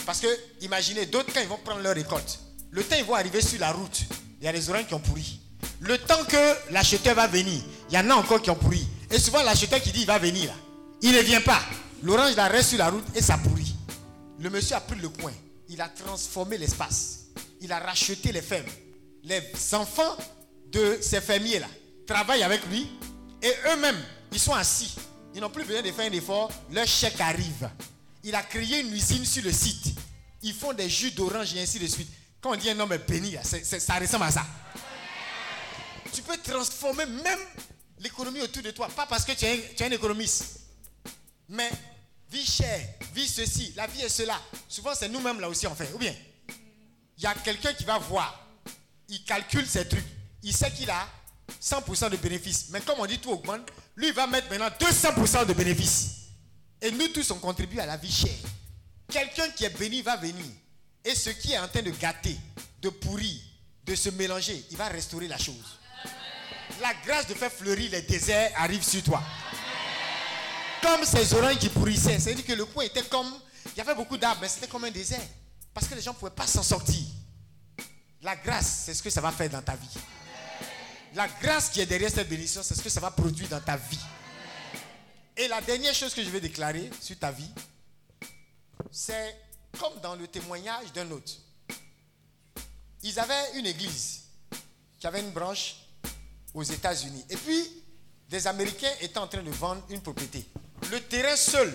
Parce que, imaginez, d'autres, quand ils vont prendre leur récolte, le temps ils vont arriver sur la route, il y a des oranges qui ont pourri. Le temps que l'acheteur va venir, il y en a encore qui ont pourri. Et souvent, l'acheteur qui dit il va venir, là, il ne vient pas. L'orange la reste sur la route et ça pourrit. Le monsieur a pris le coin. Il a transformé l'espace. Il a racheté les fermes. Les enfants de ces fermiers-là travaillent avec lui et eux-mêmes, ils sont assis. Ils n'ont plus besoin de faire un effort. Leur chèque arrive. Il a créé une usine sur le site. Ils font des jus d'orange et ainsi de suite. Quand on dit un homme est béni, ça ressemble à ça. Tu peux transformer même l'économie autour de toi. Pas parce que tu es, un, économiste. Mais vie chère, vie ceci, la vie est cela. Souvent, c'est nous-mêmes là aussi, en fait. Ou bien, il y a quelqu'un qui va voir. Il calcule ses trucs. Il sait qu'il a 100% de bénéfices. Mais comme on dit tout augmente, lui, il va mettre maintenant 200% de bénéfices. Et nous tous, on contribue à la vie chère. Quelqu'un qui est béni va venir. Et ce qui est en train de gâter, de pourrir, de se mélanger, il va restaurer la chose la grâce de faire fleurir les déserts arrive sur toi. Comme ces oranges qui pourrissaient. C'est-à-dire que le coin était comme. Il y avait beaucoup d'arbres, mais c'était comme un désert. Parce que les gens ne pouvaient pas s'en sortir. La grâce, c'est ce que ça va faire dans ta vie. La grâce qui est derrière cette bénédiction, c'est ce que ça va produire dans ta vie. Et la dernière chose que je vais déclarer sur ta vie, c'est comme dans le témoignage d'un autre. Ils avaient une église qui avait une branche aux États-Unis. Et puis, des Américains étaient en train de vendre une propriété. Le terrain seul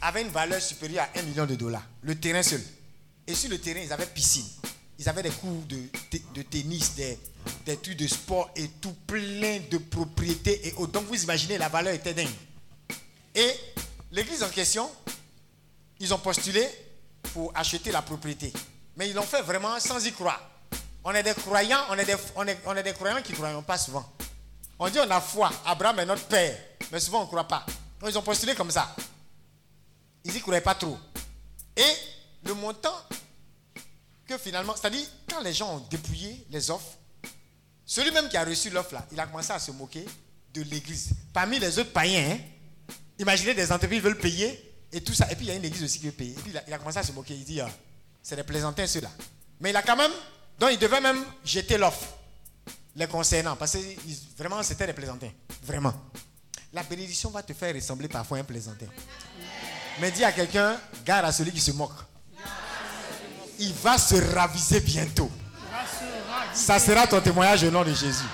avait une valeur supérieure à 1 million de dollars. Le terrain seul. Et sur le terrain, ils avaient piscine. Ils avaient des cours de, de tennis, des, des, trucs de sport et tout plein de propriétés. Et donc, vous imaginez, la valeur était dingue. Et l'église en question, ils ont postulé pour acheter la propriété. Mais ils l'ont fait vraiment sans y croire. On est des croyants, on est des, on est, on est des croyants qui ne croyons pas souvent. On dit on a foi, Abraham est notre père, mais souvent on ne croit pas. Donc ils ont postulé comme ça. Ils n'y croyaient pas trop. Et le montant que finalement, c'est-à-dire quand les gens ont dépouillé les offres, celui même qui a reçu l'offre là, il a commencé à se moquer de l'église. Parmi les autres païens, hein, imaginez des entreprises veulent payer et tout ça. Et puis il y a une église aussi qui veut payer. Et puis il a, commencé à se moquer. Il dit, ah, c'est des plaisantins ceux-là. Mais il a quand même donc il devait même jeter l'offre les concernant. Parce que vraiment, c'était des plaisantins. Vraiment. La bénédiction va te faire ressembler parfois à un plaisantin. Mais dis à quelqu'un, garde à celui qui se moque. Il va se raviser bientôt. Ça sera ton témoignage au nom de Jésus.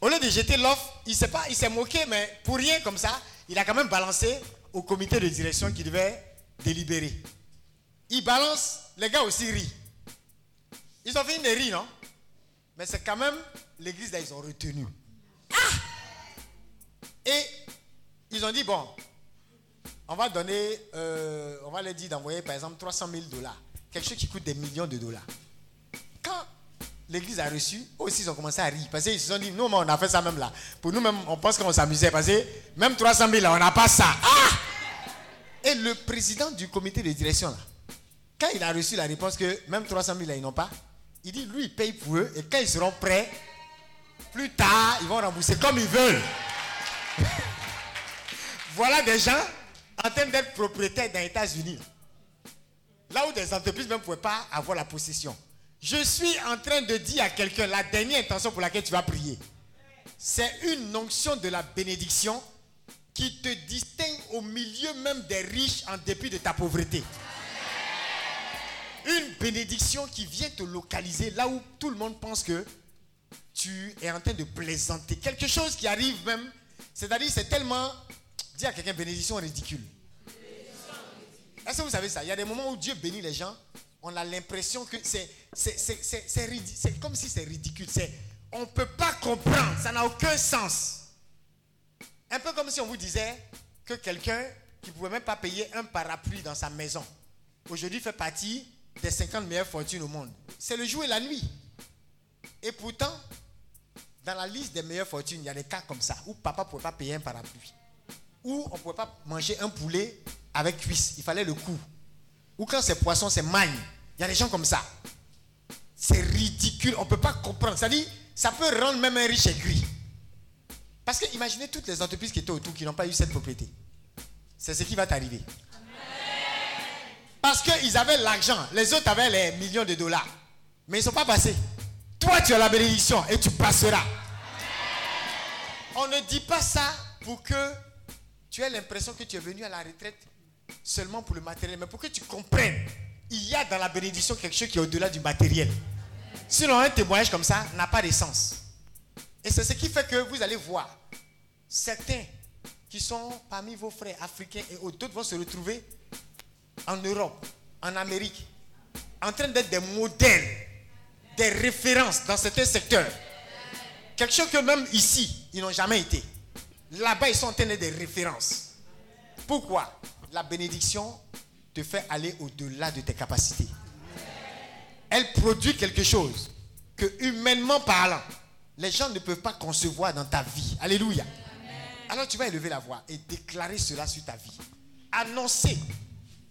Au lieu de jeter l'offre, il s'est pas, il s'est moqué, mais pour rien comme ça, il a quand même balancé au comité de direction qui devait délibérer. Il balance, les gars aussi rient. Ils ont fini de rire, non? Mais c'est quand même l'église là, ils ont retenu. Ah Et ils ont dit, bon, on va donner, euh, on va leur dire d'envoyer par exemple 300 000 dollars. Quelque chose qui coûte des millions de dollars. Quand l'église a reçu, eux aussi ils ont commencé à rire. Parce qu'ils se sont dit, nous, on a fait ça même là. Pour nous-mêmes, on pense qu'on s'amusait. Parce que même 300 000 là, on n'a pas ça. Ah Et le président du comité de direction là, quand il a reçu la réponse que même 300 000 là, ils n'ont pas, il dit, lui, il paye pour eux. Et quand ils seront prêts, Plus tard, ils vont rembourser comme ils veulent. voilà des gens en train d'être propriétaires dans les États-Unis. Là où des entreprises ne pouvaient pas avoir la possession. Je suis en train de dire à quelqu'un la dernière intention pour laquelle tu vas prier. C'est une onction de la bénédiction qui te distingue au milieu même des riches en dépit de ta pauvreté. Une bénédiction qui vient te localiser là où tout le monde pense que tu es en train de plaisanter. Quelque chose qui arrive même, c'est-à-dire c'est tellement, dis à quelqu'un bénédiction ridicule. Est-ce que vous savez ça? Il y a des moments où Dieu bénit les gens, on a l'impression que c'est, c'est, comme si c'est ridicule. C'est, on ne peut pas comprendre, ça n'a aucun sens. Un peu comme si on vous disait que quelqu'un qui ne pouvait même pas payer un parapluie dans sa maison, aujourd'hui fait partie des 50 meilleures fortunes au monde. C'est le jour et la nuit. Et pourtant, dans la liste des meilleures fortunes, il y a des cas comme ça, où papa ne pouvait pas payer un parapluie. Où on ne pouvait pas manger un poulet avec cuisse, il fallait le coup. Ou quand c'est poisson, c'est magne. Il y a des gens comme ça. C'est ridicule, on ne peut pas comprendre. Ça dit, ça peut rendre même un riche aigri. Parce que imaginez toutes les entreprises qui étaient autour qui n'ont pas eu cette propriété. C'est ce qui va t'arriver. Parce qu'ils avaient l'argent, les autres avaient les millions de dollars. Mais ils ne sont pas passés. Toi, tu as la bénédiction et tu passeras. On ne dit pas ça pour que tu aies l'impression que tu es venu à la retraite seulement pour le matériel, mais pour que tu comprennes, il y a dans la bénédiction quelque chose qui est au-delà du matériel. Sinon, un témoignage comme ça n'a pas de sens. Et c'est ce qui fait que vous allez voir certains qui sont parmi vos frères africains et d'autres vont se retrouver en Europe, en Amérique, en train d'être des modèles, des références dans certains secteurs. Quelque chose que même ici, ils n'ont jamais été. Là-bas, ils sont d'être des références. Pourquoi? La bénédiction te fait aller au-delà de tes capacités. Elle produit quelque chose que, humainement parlant, les gens ne peuvent pas concevoir dans ta vie. Alléluia. Alors tu vas élever la voix et déclarer cela sur ta vie. Annoncer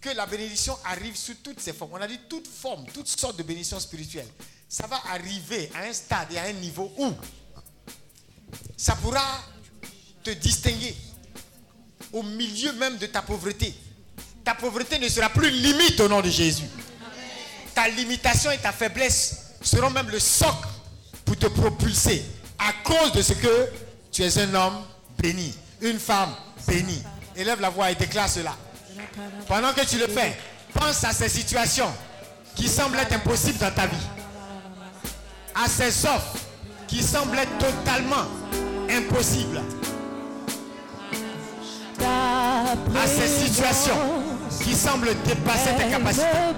que la bénédiction arrive sous toutes ses formes. On a dit toutes formes, toutes sortes de bénédictions spirituelles. Ça va arriver à un stade et à un niveau où ça pourra te distinguer au milieu même de ta pauvreté. Ta pauvreté ne sera plus limite au nom de Jésus. Ta limitation et ta faiblesse seront même le socle pour te propulser à cause de ce que tu es un homme béni, une femme bénie. Élève la voix et déclare cela. Pendant que tu le fais, pense à ces situations qui semblent être impossibles dans ta vie. À ces offres qui semblent être totalement impossibles. À ces situations qui semblent dépasser tes capacités. Ta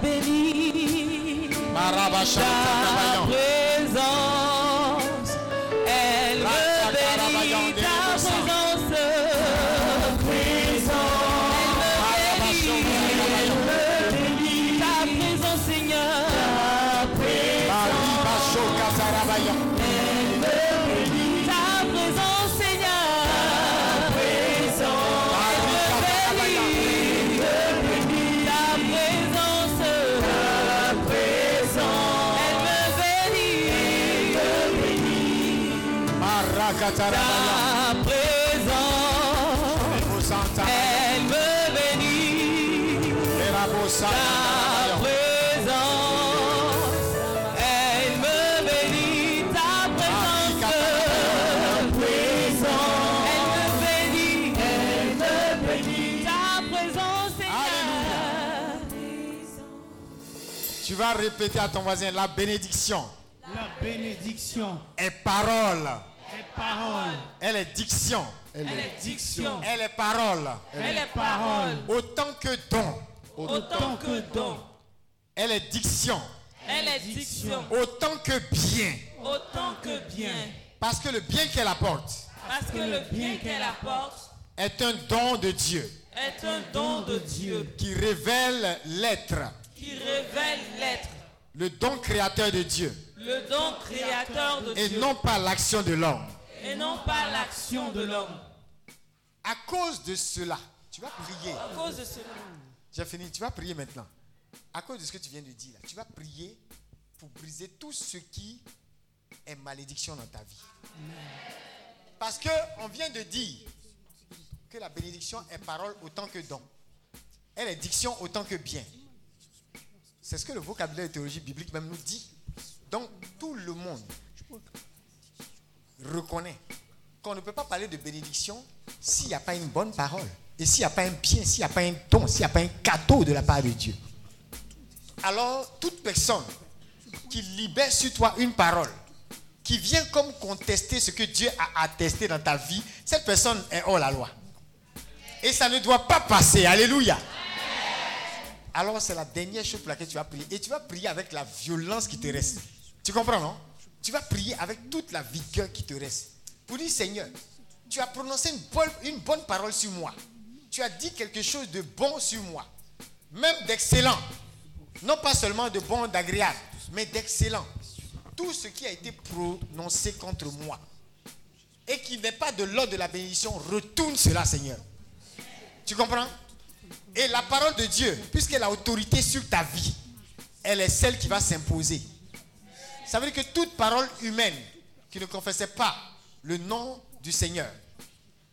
Répéter à ton voisin la bénédiction. La bénédiction est parole. Parole. Elle est diction. Elle, est diction. Elle est parole. Elle, est parole. Autant que don. Autant que don. Elle est diction. Elle est diction. Autant que bien. Autant que bien. Parce que le bien qu'elle apporte. Parce que le bien qu'elle apporte. Est un don de Dieu. Est un don de Dieu. Qui révèle l'être. Qui révèle l'être. Le don créateur de Dieu. Le don créateur de Et Dieu. Et non pas l'action de l'homme. Et non pas l'action de l'homme. À cause de cela, tu vas prier. À cause de cela. J'ai fini, tu vas prier maintenant. À cause de ce que tu viens de dire, là, tu vas prier pour briser tout ce qui est malédiction dans ta vie. Parce que on vient de dire que la bénédiction est parole autant que don. Elle est diction autant que bien. C'est ce que le vocabulaire de théologie biblique même nous dit. Donc tout le monde reconnaît qu'on ne peut pas parler de bénédiction s'il n'y a pas une bonne parole. Et s'il n'y a pas un bien, s'il n'y a pas un don, s'il n'y a pas un cadeau de la part de Dieu. Alors, toute personne qui libère sur toi une parole, qui vient comme contester ce que Dieu a attesté dans ta vie, cette personne est hors la loi. Et ça ne doit pas passer. Alléluia. Alors c'est la dernière chose pour laquelle tu vas prier. Et tu vas prier avec la violence qui te reste. Tu comprends, non? Tu vas prier avec toute la vigueur qui te reste. Pour dire, Seigneur, tu as prononcé une bonne, parole sur moi. Tu as dit quelque chose de bon sur moi. Même d'excellent. Non pas seulement de bon, d'agréable, mais d'excellent. Tout ce qui a été prononcé contre moi et qui n'est pas de l'ordre de la bénédiction, retourne cela, Seigneur. Tu comprends? Et la parole de Dieu, puisqu'elle a autorité sur ta vie, elle est celle qui va s'imposer. Ça veut dire que toute parole humaine qui ne confessait pas le nom du Seigneur,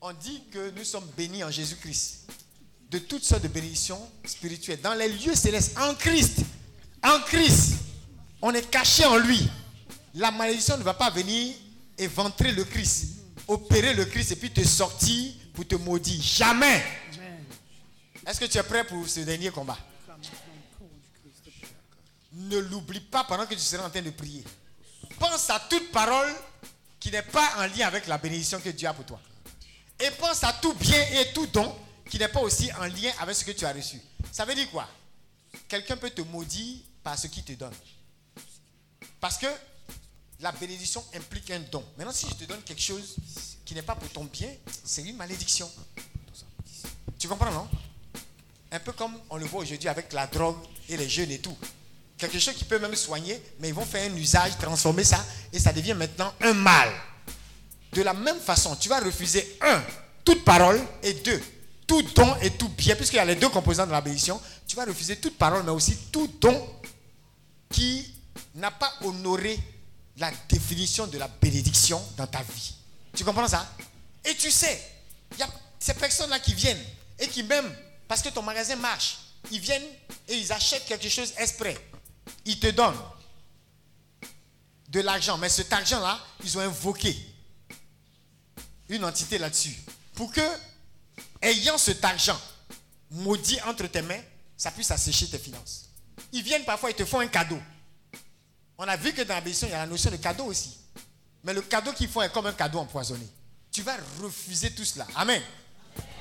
on dit que nous sommes bénis en Jésus-Christ. De toutes sortes de bénédictions spirituelles. Dans les lieux célestes, en Christ. En Christ. On est caché en lui. La malédiction ne va pas venir éventrer le Christ, opérer le Christ et puis te sortir pour te maudire. Jamais. Est-ce que tu es prêt pour ce dernier combat? Ne l'oublie pas pendant que tu seras en train de prier. Pense à toute parole qui n'est pas en lien avec la bénédiction que Dieu a pour toi. Et pense à tout bien et tout don qui n'est pas aussi en lien avec ce que tu as reçu. Ça veut dire quoi? Quelqu'un peut te maudire par ce qu'il te donne. Parce que la bénédiction implique un don. Maintenant, si je te donne quelque chose qui n'est pas pour ton bien, c'est une malédiction. Tu comprends, non? Un peu comme on le voit aujourd'hui avec la drogue et les jeunes et tout. Quelque chose qui peut même soigner, mais ils vont faire un usage, transformer ça, et ça devient maintenant un mal. De la même façon, tu vas refuser, un, toute parole, et deux, tout don et tout bien, puisqu'il y a les deux composants de la bénédiction, tu vas refuser toute parole, mais aussi tout don qui n'a pas honoré la définition de la bénédiction dans ta vie. Tu comprends ça? Et tu sais, il y a ces personnes-là qui viennent et qui même, parce que ton magasin marche, ils viennent et ils achètent quelque chose exprès. Ils te donnent de l'argent, mais cet argent-là, ils ont invoqué une entité là-dessus. Pour que, ayant cet argent maudit entre tes mains, ça puisse assécher tes finances. Ils viennent parfois, ils te font un cadeau. On a vu que dans la bénédiction, il y a la notion de cadeau aussi. Mais le cadeau qu'ils font est comme un cadeau empoisonné. Tu vas refuser tout cela. Amen.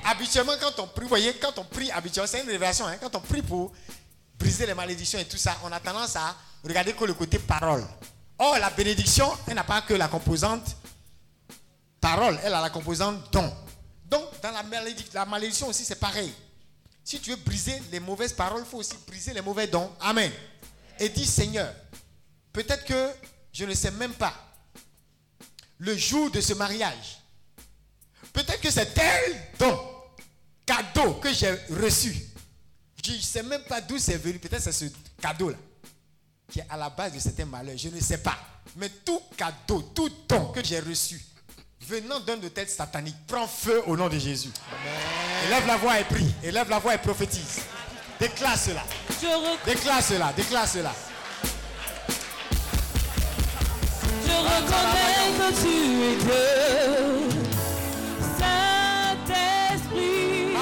Habituellement, quand on prie, vous voyez, quand on prie habituellement, c'est une révélation, hein, quand on prie pour briser les malédictions et tout ça, on a tendance à regarder que le côté parole. Or, la bénédiction, elle n'a pas que la composante parole, elle a la composante don. Donc, dans la, malédiction, la malédiction aussi, c'est pareil. Si tu veux briser les mauvaises paroles, il faut aussi briser les mauvais dons. Amen. Et dis, Seigneur, peut-être que je ne sais même pas le jour de ce mariage. Peut-être que c'est tel don, cadeau que j'ai reçu. Je ne sais même pas d'où c'est venu. Peut-être c'est ce cadeau-là qui est à la base de certains malheurs. Je ne sais pas. Mais tout cadeau, tout don que j'ai reçu venant d'un hôtel satanique prend feu au nom de Jésus. Élève la voix et prie. Élève la voix et prophétise. Déclare cela. Déclare cela. Déclare cela. je reconnais que tu es Dieu. Saint-Esprit,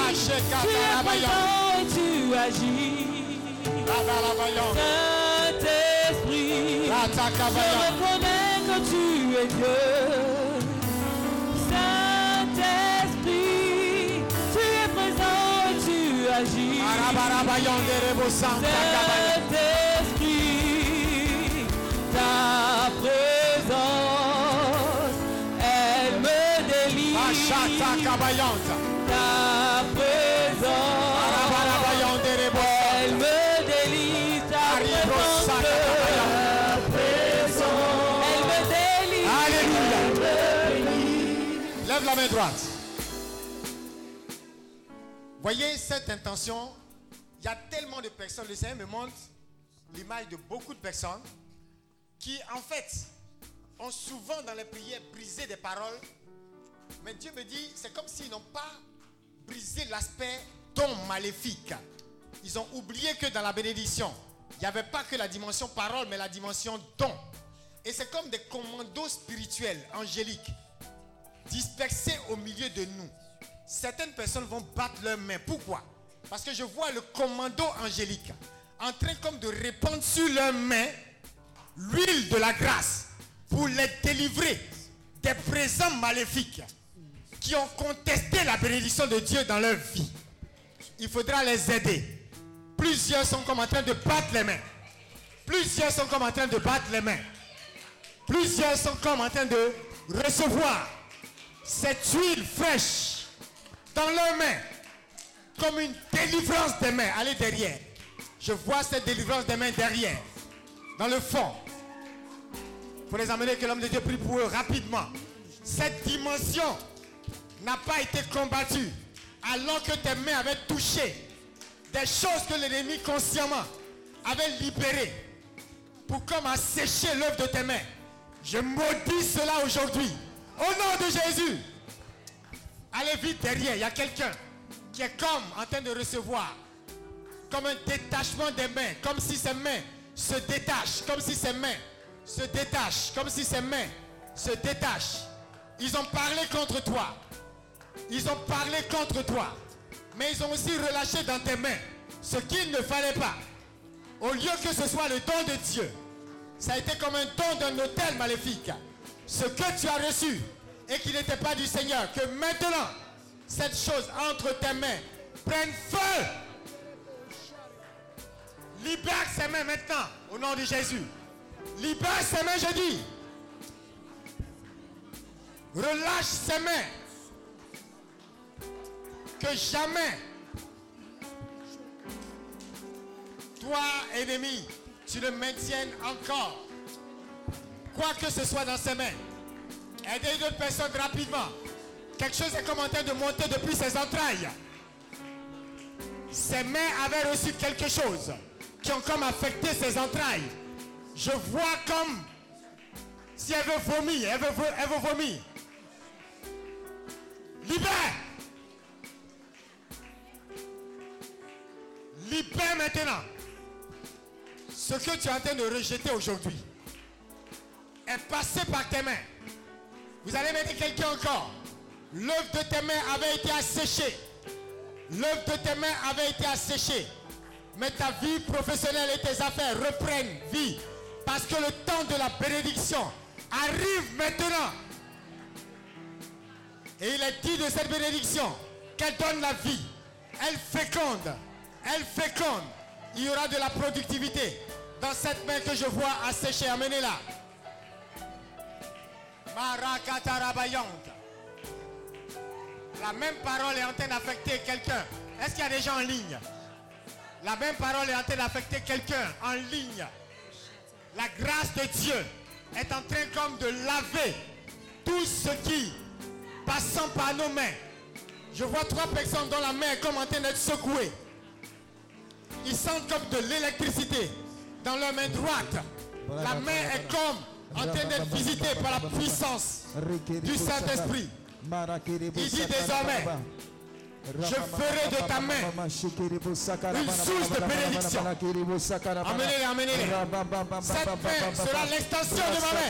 tu es présent et tu agis. Saint-Esprit, je reconnais que tu es Dieu. Saint-Esprit, tu es présent et tu agis. Saint-Esprit, ta présence, Ta présence, elle me délivre. Ta présence, elle me délivre. Alléluia. Lève la main droite. Voyez cette intention. Il y a tellement de personnes. Le Seigneur me montre l'image de beaucoup de personnes qui, en fait, ont souvent dans les prières brisé des paroles. Mais Dieu me dit, c'est comme s'ils n'ont pas brisé l'aspect don maléfique. Ils ont oublié que dans la bénédiction, il n'y avait pas que la dimension parole, mais la dimension don. Et c'est comme des commandos spirituels, angéliques, dispersés au milieu de nous. Certaines personnes vont battre leurs mains. Pourquoi? Parce que je vois le commando angélique en train comme de répandre sur leurs mains l'huile de la grâce pour les délivrer des présents maléfiques qui ont contesté la bénédiction de Dieu dans leur vie. Il faudra les aider. Plusieurs sont comme en train de battre les mains. Plusieurs sont comme en train de battre les mains. Plusieurs sont comme en train de recevoir cette huile fraîche dans leurs mains comme une délivrance des mains. Allez derrière. Je vois cette délivrance des mains derrière, dans le fond. Il faut les amener que l'homme de Dieu prie pour eux rapidement. Cette dimension n'a pas été combattue alors que tes mains avaient touché des choses que l'ennemi consciemment avait libérées pour comme assécher l'œuvre de tes mains. Je maudis cela aujourd'hui. Au nom de Jésus. Allez vite derrière. Il y a quelqu'un qui est comme en train de recevoir. Comme un détachement des mains. Comme si ses mains se détachent. Comme si ses mains se détachent. Comme si ses mains se détachent. Ils ont parlé contre toi. Ils ont parlé contre toi. Mais ils ont aussi relâché dans tes mains ce qu'il ne fallait pas. Au lieu que ce soit le don de Dieu, ça a été comme un don d'un hôtel maléfique. Ce que tu as reçu et qui n'était pas du Seigneur, que maintenant, cette chose entre tes mains prenne feu. Libère ses mains maintenant, au nom de Jésus. Libère ses mains, je dis. Relâche ses mains. Que jamais, toi, ennemi, tu le maintiennes encore. Quoi que ce soit dans ses mains. Aidez d'autres personnes rapidement. Quelque chose est comme en train de monter depuis ses entrailles. Ses mains avaient reçu quelque chose qui ont comme affecté ses entrailles. Je vois comme si elle veut vomir, elle veut, elle veut vomir. Libère. Libère maintenant. Ce que tu es en train de rejeter aujourd'hui est passé par tes mains. Vous allez mettre quelqu'un encore. L'œuvre de tes mains avait été asséchée. L'œuvre de tes mains avait été asséchée. Mais ta vie professionnelle et tes affaires reprennent vie. Parce que le temps de la bénédiction arrive maintenant. Et il est dit de cette bénédiction qu'elle donne la vie. Elle féconde. Elle féconde. Il y aura de la productivité dans cette main que je vois asséchée. Amenez-la. La même parole est en train d'affecter quelqu'un. Est-ce qu'il y a des gens en ligne? La même parole est en train d'affecter quelqu'un en ligne. La grâce de Dieu est en train comme de laver tout ce qui, passant par nos mains, je vois trois personnes dont la main comme en train d'être secouée. Ils sentent comme de l'électricité dans leur main droite. La main est comme en train d'être visitée par la puissance du Saint-Esprit. Il dit désormais, je ferai de ta main une source de bénédiction. Amenez-les, amenez-les. Cette main sera l'extension de ma main.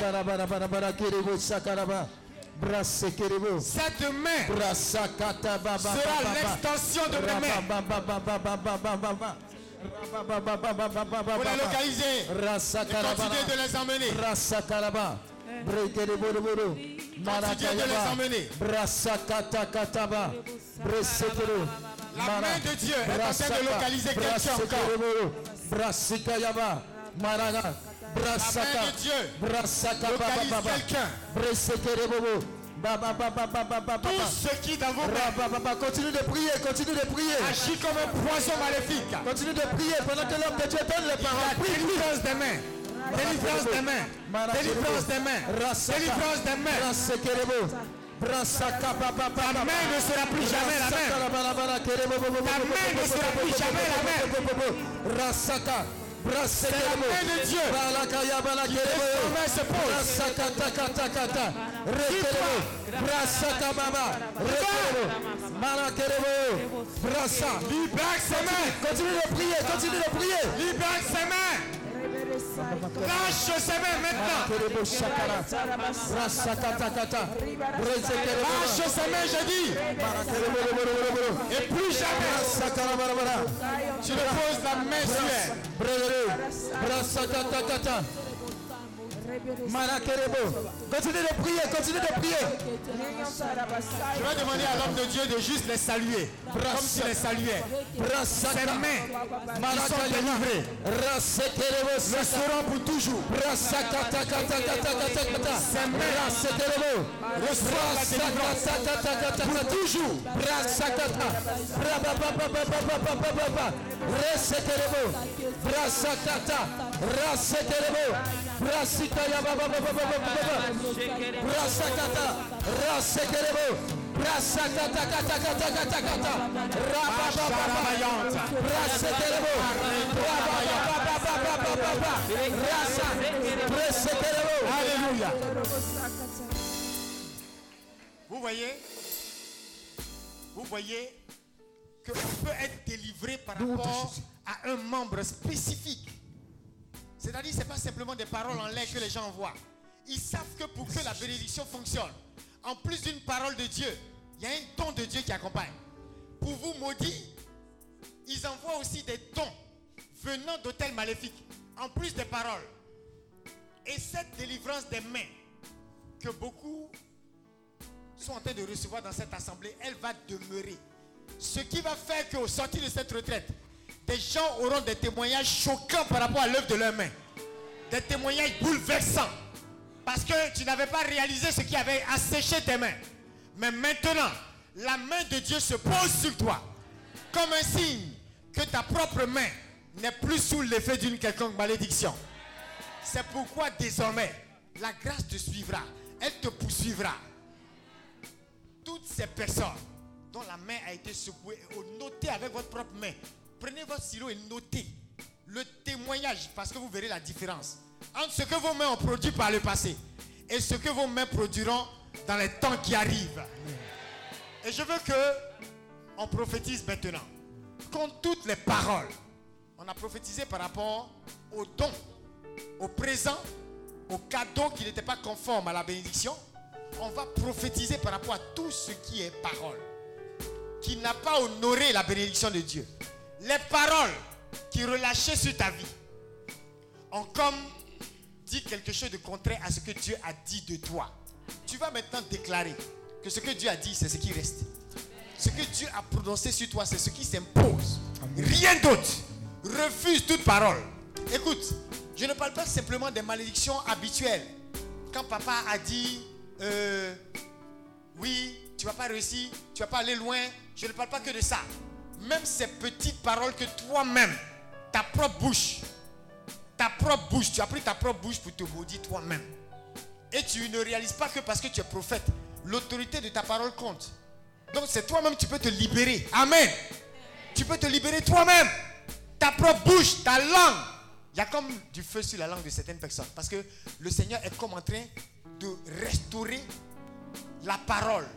Cette main sera l'extension de mes mains. Pour les localiser. Et continuer de les emmener. Continuez de les emmener. La main de Dieu est en train de localiser quelqu'un encore. La main de Dieu localise quelqu'un. Tout ce qui dans vos mains Continue de prier, continue de prier. agit comme un poison maléfique. Continue de prier pendant que l'homme de Dieu donne les paroles. Délivrance des mains. Délivrance des mains. Délivrance des mains. Délivrance des mains. Ta main ne sera plus jamais la même. Ta main ne sera plus jamais la même. C'est la main de Dieu. Libère ses mains. Continue de prier, continue de prier. Libère ses mains. Lâche ses mains maintenant. Lâche ses mains, je dis. Et plus jamais. Tu ne poses la main sur elle. Continue de prier, continue de prier. Je vais demander à l'homme de Dieu de juste les saluer. Comme les saluait. Ses mains qui sont délivrées. Le seront pour toujours. Ses mains reçoivent la. Pour toujours. Reseterebo. Brassakata. Raseterebo. Brassita. Brasakata. Rasekerebo. Brasakata kata kata kata kata. Rababababa. Brasekerebo. Rabababababababa. Rasa. Brasekerebo. Alléluia. Vous voyez? Vous voyez qu'on peut être délivré par rapport à un membre spécifique. C'est-à-dire, ce n'est pas simplement des paroles en l'air que les gens envoient. Ils savent que pour que la bénédiction fonctionne, en plus d'une parole de Dieu, il y a un don de Dieu qui accompagne. Pour vous maudire, ils envoient aussi des dons venant d'hôtels maléfiques, en plus des paroles. Et cette délivrance des mains que beaucoup sont en train de recevoir dans cette assemblée, elle va demeurer. Ce qui va faire qu'au sortir de cette retraite, des gens auront des témoignages choquants par rapport à l'œuvre de leurs mains. Des témoignages bouleversants. Parce que tu n'avais pas réalisé ce qui avait asséché tes mains. Mais maintenant, la main de Dieu se pose sur toi. Comme un signe que ta propre main n'est plus sous l'effet d'une quelconque malédiction. C'est pourquoi désormais, la grâce te suivra. Elle te poursuivra. Toutes ces personnes dont la main a été secouée, notez avec votre propre main. Prenez votre stylo et notez le témoignage parce que vous verrez la différence entre ce que vos mains ont produit par le passé et ce que vos mains produiront dans les temps qui arrivent. Et je veux que on prophétise maintenant. Contre toutes les paroles, on a prophétisé par rapport aux dons, au présent, aux cadeaux qui n'étaient pas conformes à la bénédiction. On va prophétiser par rapport à tout ce qui est parole, qui n'a pas honoré la bénédiction de Dieu. Les paroles qui relâchaient sur ta vie ont comme dit quelque chose de contraire à ce que Dieu a dit de toi. Tu vas maintenant déclarer que ce que Dieu a dit, c'est ce qui reste. Ce que Dieu a prononcé sur toi, c'est ce qui s'impose. Rien d'autre. Refuse toute parole. Écoute, je ne parle pas simplement des malédictions habituelles. Quand papa a dit, euh, oui, tu vas pas réussir, tu vas pas aller loin, je ne parle pas que de ça. Même ces petites paroles que toi-même, ta propre bouche, ta propre bouche, tu as pris ta propre bouche pour te maudire toi-même. Et tu ne réalises pas que parce que tu es prophète, l'autorité de ta parole compte. Donc c'est toi-même tu peux te libérer. Amen. Tu peux te libérer toi-même. Ta propre bouche, ta langue. Il y a comme du feu sur la langue de certaines personnes. Parce que le Seigneur est comme en train de restaurer la parole.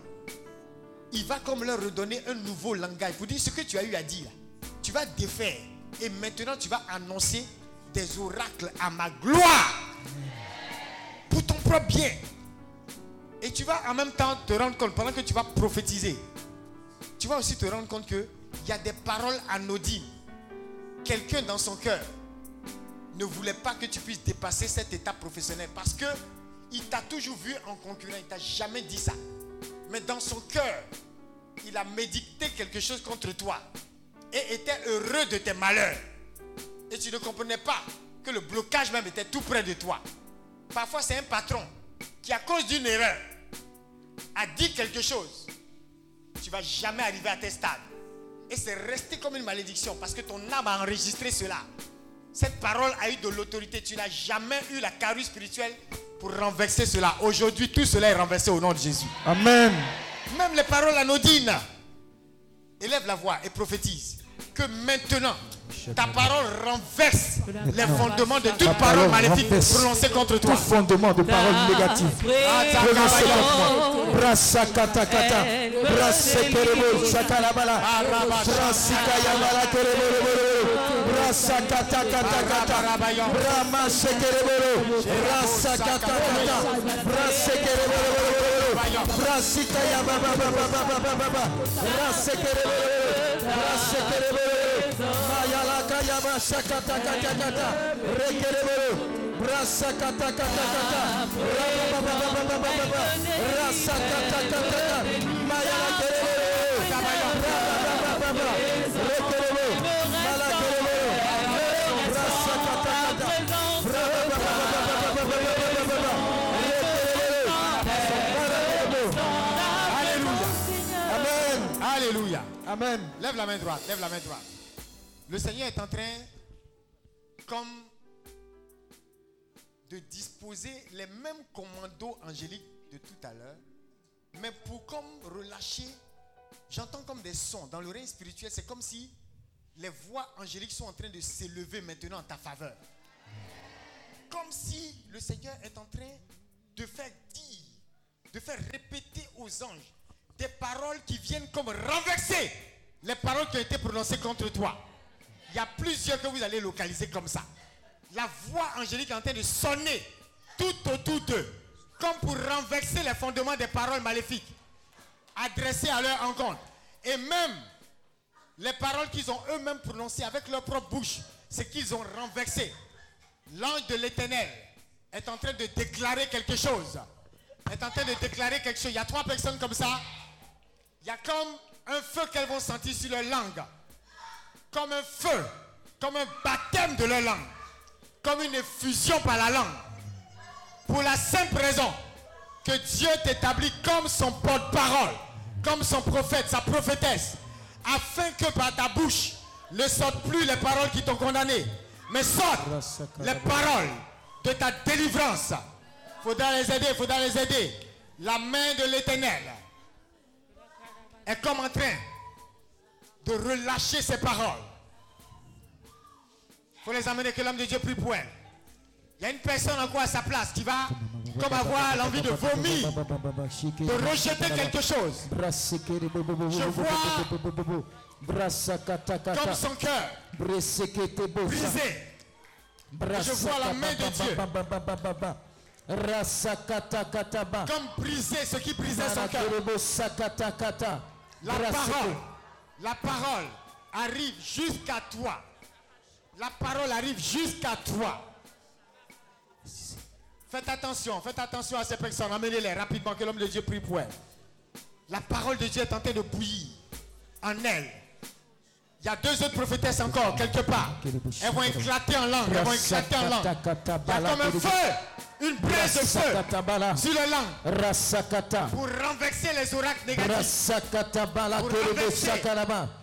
Il va comme leur redonner un nouveau langage. Pour dire ce que tu as eu à dire. Tu vas défaire. Et maintenant tu vas annoncer des oracles à ma gloire. Pour ton propre bien. Et tu vas en même temps te rendre compte, pendant que tu vas prophétiser, tu vas aussi te rendre compte qu'il y a des paroles anodines. Quelqu'un dans son cœur ne voulait pas que tu puisses dépasser cet état professionnel parce que il t'a toujours vu en concurrent, il t'a jamais dit ça. Mais dans son cœur, il a médité quelque chose contre toi et était heureux de tes malheurs. Et tu ne comprenais pas que le blocage même était tout près de toi. Parfois, c'est un patron qui, à cause d'une erreur, a dit quelque chose. Tu ne vas jamais arriver à tes stades. Et c'est resté comme une malédiction parce que ton âme a enregistré cela. Cette parole a eu de l'autorité. Tu n'as jamais eu la carrure spirituelle pour renverser cela. Aujourd'hui, tout cela est renversé au nom de Jésus. Amen. Même les paroles anodines. Élève la voix et prophétise que maintenant, ta parole renverse les fondements de toute parole parole maléfique prononcée contre toi. Tout fondement de paroles négatives. Prononcé contre moi. Kata kata. Yamala. Rasa kata kata kata. Brahma sekereboro. Rasa kata kata. Brasa kereboro. Brasita ya ba ba ba ba ba ba ba ba ba. Rasa kereboro. Rasa kereboro. Maya la kaya ba sakata kata kata. Rekereboro. Rasa kata kata kata. Rasa kata kata kata. Amen. Lève la main droite, lève la main droite. Le Seigneur est en train, comme de disposer les mêmes commandos angéliques de tout à l'heure, mais pour comme relâcher, j'entends comme des sons dans le règne spirituel, c'est comme si les voix angéliques sont en train de s'élever maintenant en ta faveur. Comme si le Seigneur est en train de faire dire, de faire répéter aux anges des paroles qui viennent comme renverser les paroles qui ont été prononcées contre toi. Il y a plusieurs que vous allez localiser comme ça. La voix angélique est en train de sonner tout autour d'eux, comme pour renverser les fondements des paroles maléfiques adressées à leur encontre. Et même les paroles qu'ils ont eux-mêmes prononcées avec leur propre bouche, c'est qu'ils ont renversé. L'ange de l'éternel est en train de déclarer quelque chose. Est en train de déclarer quelque chose. Il y a trois personnes comme ça. Il y a comme un feu qu'elles vont sentir sur leur langue. Comme un feu. Comme un baptême de leur langue. Comme une effusion par la langue. Pour la simple raison que Dieu t'établit comme son porte-parole. Comme son prophète, sa prophétesse. Afin que par ta bouche ne sortent plus les paroles qui t'ont condamné. Mais sortent les paroles de ta délivrance. Faudra les aider, faudra les aider. La main de l'éternel est comme en train de relâcher ses paroles. Il faut les amener que l'homme de Dieu prie pour elle. Il y a une personne encore à sa place qui va comme avoir l'envie de vomir, de rejeter quelque chose. Je vois comme son cœur brisé. Je vois la main de Dieu comme briser ce qui brisait son cœur. La parole, la parole arrive jusqu'à toi. La parole arrive jusqu'à toi. Faites attention, faites attention à ces personnes. Amenez-les rapidement que l'homme de Dieu prie pour elles. La parole de Dieu est en train de bouillir en elle. Il y a deux autres prophétesses encore, quelque part. Elles vont éclater en langue. Elles vont éclater en langue. Il y a comme un feu, une braise de feu sur les langues pour renverser les oracles négatifs. Pour renverser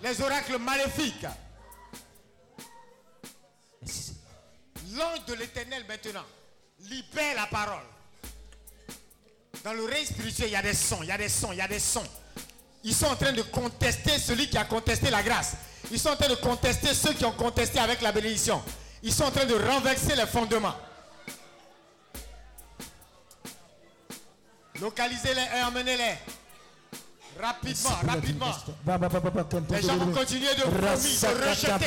les oracles maléfiques. L'ange de l'éternel maintenant libère la parole. Dans le règne spirituel, il y a des sons, il y a des sons, il y a des sons. Ils sont en train de contester celui qui a contesté la grâce. Ils sont en train de contester ceux qui ont contesté avec la bénédiction. Ils sont en train de renverser les fondements. Localisez-les et emmenez-les. Rapidement, rapidement. Les gens vont continuer de vomir, de rejeter.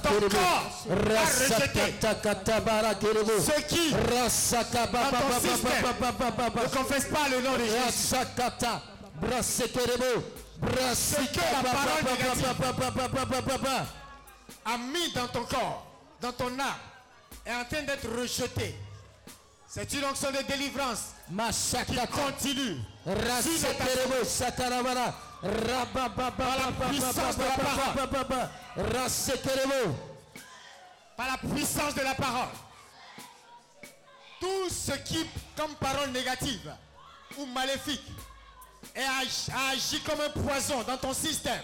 Ton corps rejeter. Ceux qui, dans ton système, ne confessent pas le nom de Jésus. Ce que la parole négative a mis dans ton corps, dans ton âme, est en train d'être rejeté. C'est une onction de délivrance qui continue. Par la puissance de la parole. Tout ce qui, comme parole négative ou maléfique, a agi comme un poison dans ton système.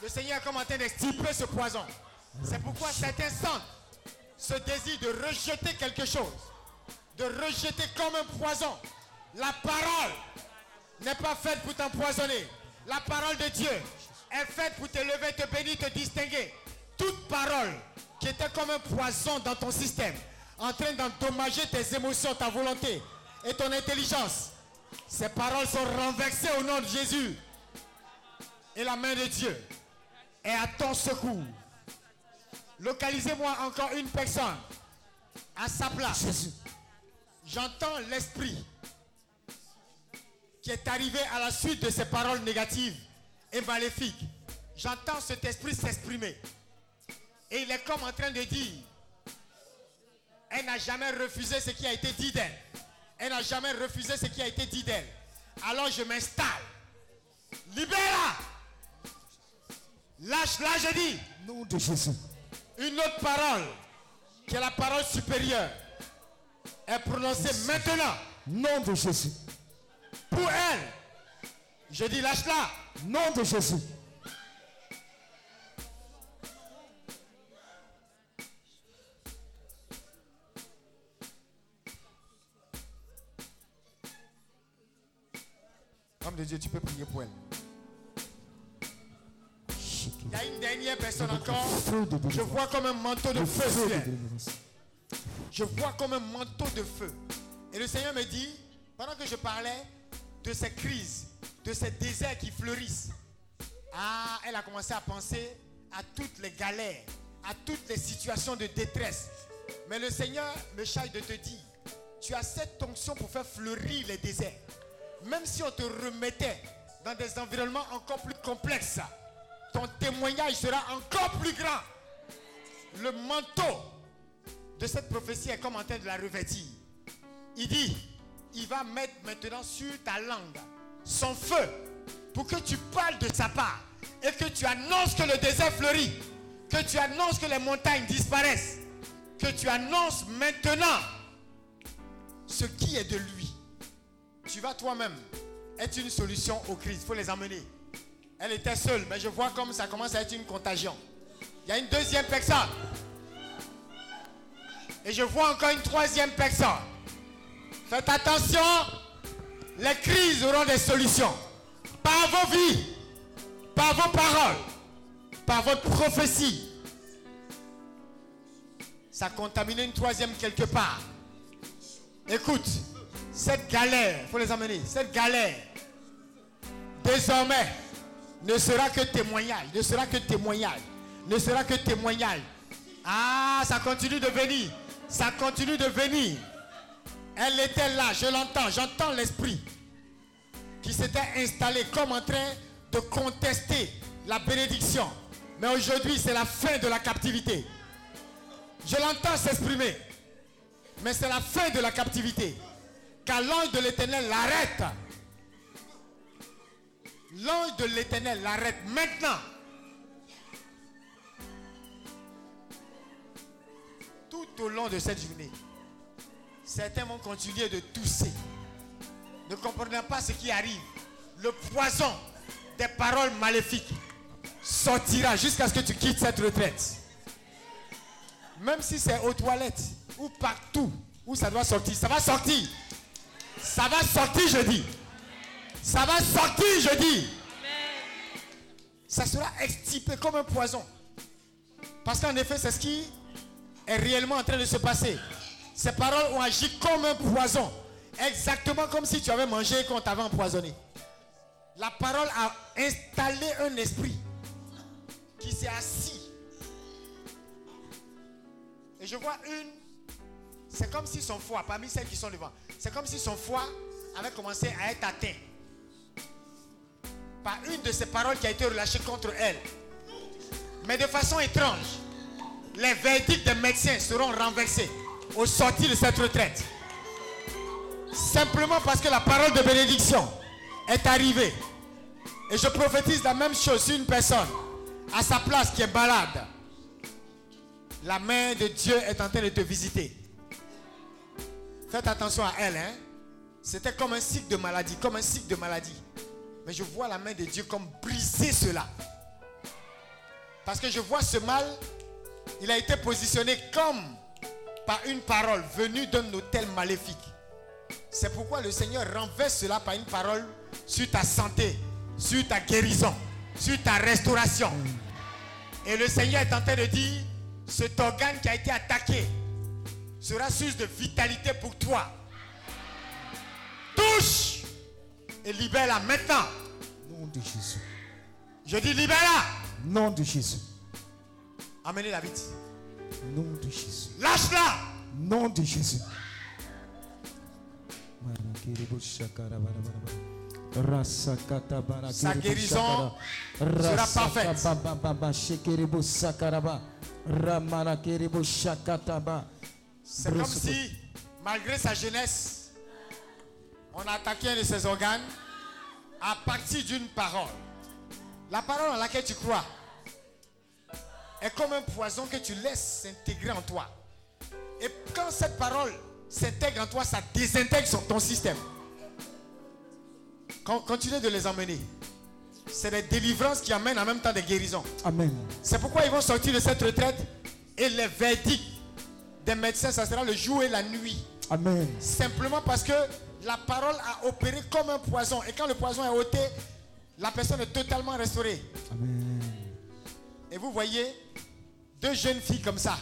Le Seigneur est comme en train d'extirper ce poison. C'est pourquoi certains sentent ce désir de rejeter quelque chose, de rejeter comme un poison. La parole n'est pas faite pour t'empoisonner. La parole de Dieu est faite pour te lever, te bénir, te distinguer. toute parole qui était comme un poison dans ton système, en train d'endommager tes émotions, ta volonté et ton intelligence, ces paroles sont renversées au nom de Jésus. Et la main de Dieu est à ton secours. Localisez-moi encore une personne à sa place. J'entends l'esprit qui est arrivé à la suite de ces paroles négatives et maléfiques. J'entends cet esprit s'exprimer. Et il est comme en train de dire, elle n'a jamais refusé ce qui a été dit d'elle. Elle n'a jamais refusé ce qui a été dit d'elle. Alors je m'installe. Libère-la. Lâche-la, je dis. Nom de Jésus. Une autre parole, qui est la parole supérieure, est prononcée maintenant. Nom de Jésus. Pour elle, je dis lâche-la. Nom de Jésus. Homme de Dieu, tu peux prier pour elle. Il y a une dernière personne encore. Je vois comme un manteau de feu. Je vois comme un manteau de feu. Et le Seigneur me dit, pendant que je parlais de ces crises, de ces déserts qui fleurissent, ah, elle a commencé à penser à toutes les galères, à toutes les situations de détresse. Mais le Seigneur me charge de te dire, tu as cette onction pour faire fleurir les déserts. Même si on te remettait dans des environnements encore plus complexes, ton témoignage sera encore plus grand. Le manteau de cette prophétie est comme en train de la revêtir. Il dit, il va mettre maintenant sur ta langue son feu pour que tu parles de sa part et que tu annonces que le désert fleurit, que tu annonces que les montagnes disparaissent, que tu annonces maintenant ce qui est de lui. Tu vas toi-même être une solution aux crises. Il faut les emmener. Elle était seule, mais je vois comme ça commence à être une contagion. Il y a une deuxième personne. Et je vois encore une troisième personne. Faites attention, les crises auront des solutions. Par vos vies, par vos paroles, par votre prophétie. Ça contamine une troisième quelque part. Écoute, cette galère, il faut les emmener, cette galère, désormais, ne sera que témoignage, ne sera que témoignage, ne sera que témoignage. Ah, ça continue de venir, ça continue de venir. Elle était là, je l'entends, j'entends l'esprit qui s'était installé comme en train de contester la bénédiction. Mais aujourd'hui, c'est la fin de la captivité. Je l'entends s'exprimer. Mais c'est la fin de la captivité. Car l'ange de l'éternel l'arrête. L'ange de l'éternel l'arrête maintenant. Tout au long de cette journée, certains vont continuer de tousser. Ne comprenant pas ce qui arrive. Le poison des paroles maléfiques sortira jusqu'à ce que tu quittes cette retraite. Même si c'est aux toilettes ou partout où ça doit sortir, ça va sortir. Ça va sortir, je dis. Ça va sortir, je dis. Ça sera extirpé comme un poison. Parce qu'en effet, c'est ce qui est réellement en train de se passer. Ces paroles ont agi comme un poison. Exactement comme si tu avais mangé et qu'on t'avait empoisonné. La parole a installé un esprit qui s'est assis. Et je vois une. C'est comme si son foie, parmi celles qui sont devant, c'est comme si son foie avait commencé à être atteint par une de ces paroles qui a été relâchée contre elle. Mais de façon étrange, les verdicts des médecins seront renversés au sortir de cette retraite. Simplement parce que la parole de bénédiction est arrivée. Et je prophétise la même chose sur une personne à sa place qui est malade. La main de Dieu est en train de te visiter. Faites attention à elle. Hein? C'était comme un cycle de maladie, comme un cycle de maladie. Mais je vois la main de Dieu comme briser cela. Parce que je vois ce mal, il a été positionné comme par une parole venue d'un hôtel maléfique. C'est pourquoi le Seigneur renverse cela par une parole sur ta santé, sur ta guérison, sur ta restauration. Et le Seigneur est en train de dire, cet organe qui a été attaqué sera source de vitalité pour toi. Touche et libère-la maintenant. Nom de Jésus. Je dis libère-la. Nom de Jésus. Amenez-la vite. Nom de Jésus. Lâche-la. Nom de Jésus. Sa guérison sera parfaite. C'est comme si, malgré sa jeunesse, on a attaqué un de ses organes à partir d'une parole. La parole en laquelle tu crois est comme un poison que tu laisses s'intégrer en toi. Et quand cette parole s'intègre en toi, ça désintègre sur ton système. Con- Continuez de les emmener. C'est des délivrances qui amènent en même temps des guérisons. Amen. C'est pourquoi ils vont sortir de cette retraite et les verdicts des médecins, ça sera le jour et la nuit. Amen. Simplement parce que la parole a opéré comme un poison. Et quand le poison est ôté, la personne est totalement restaurée. Amen. Et vous voyez deux jeunes filles comme ça.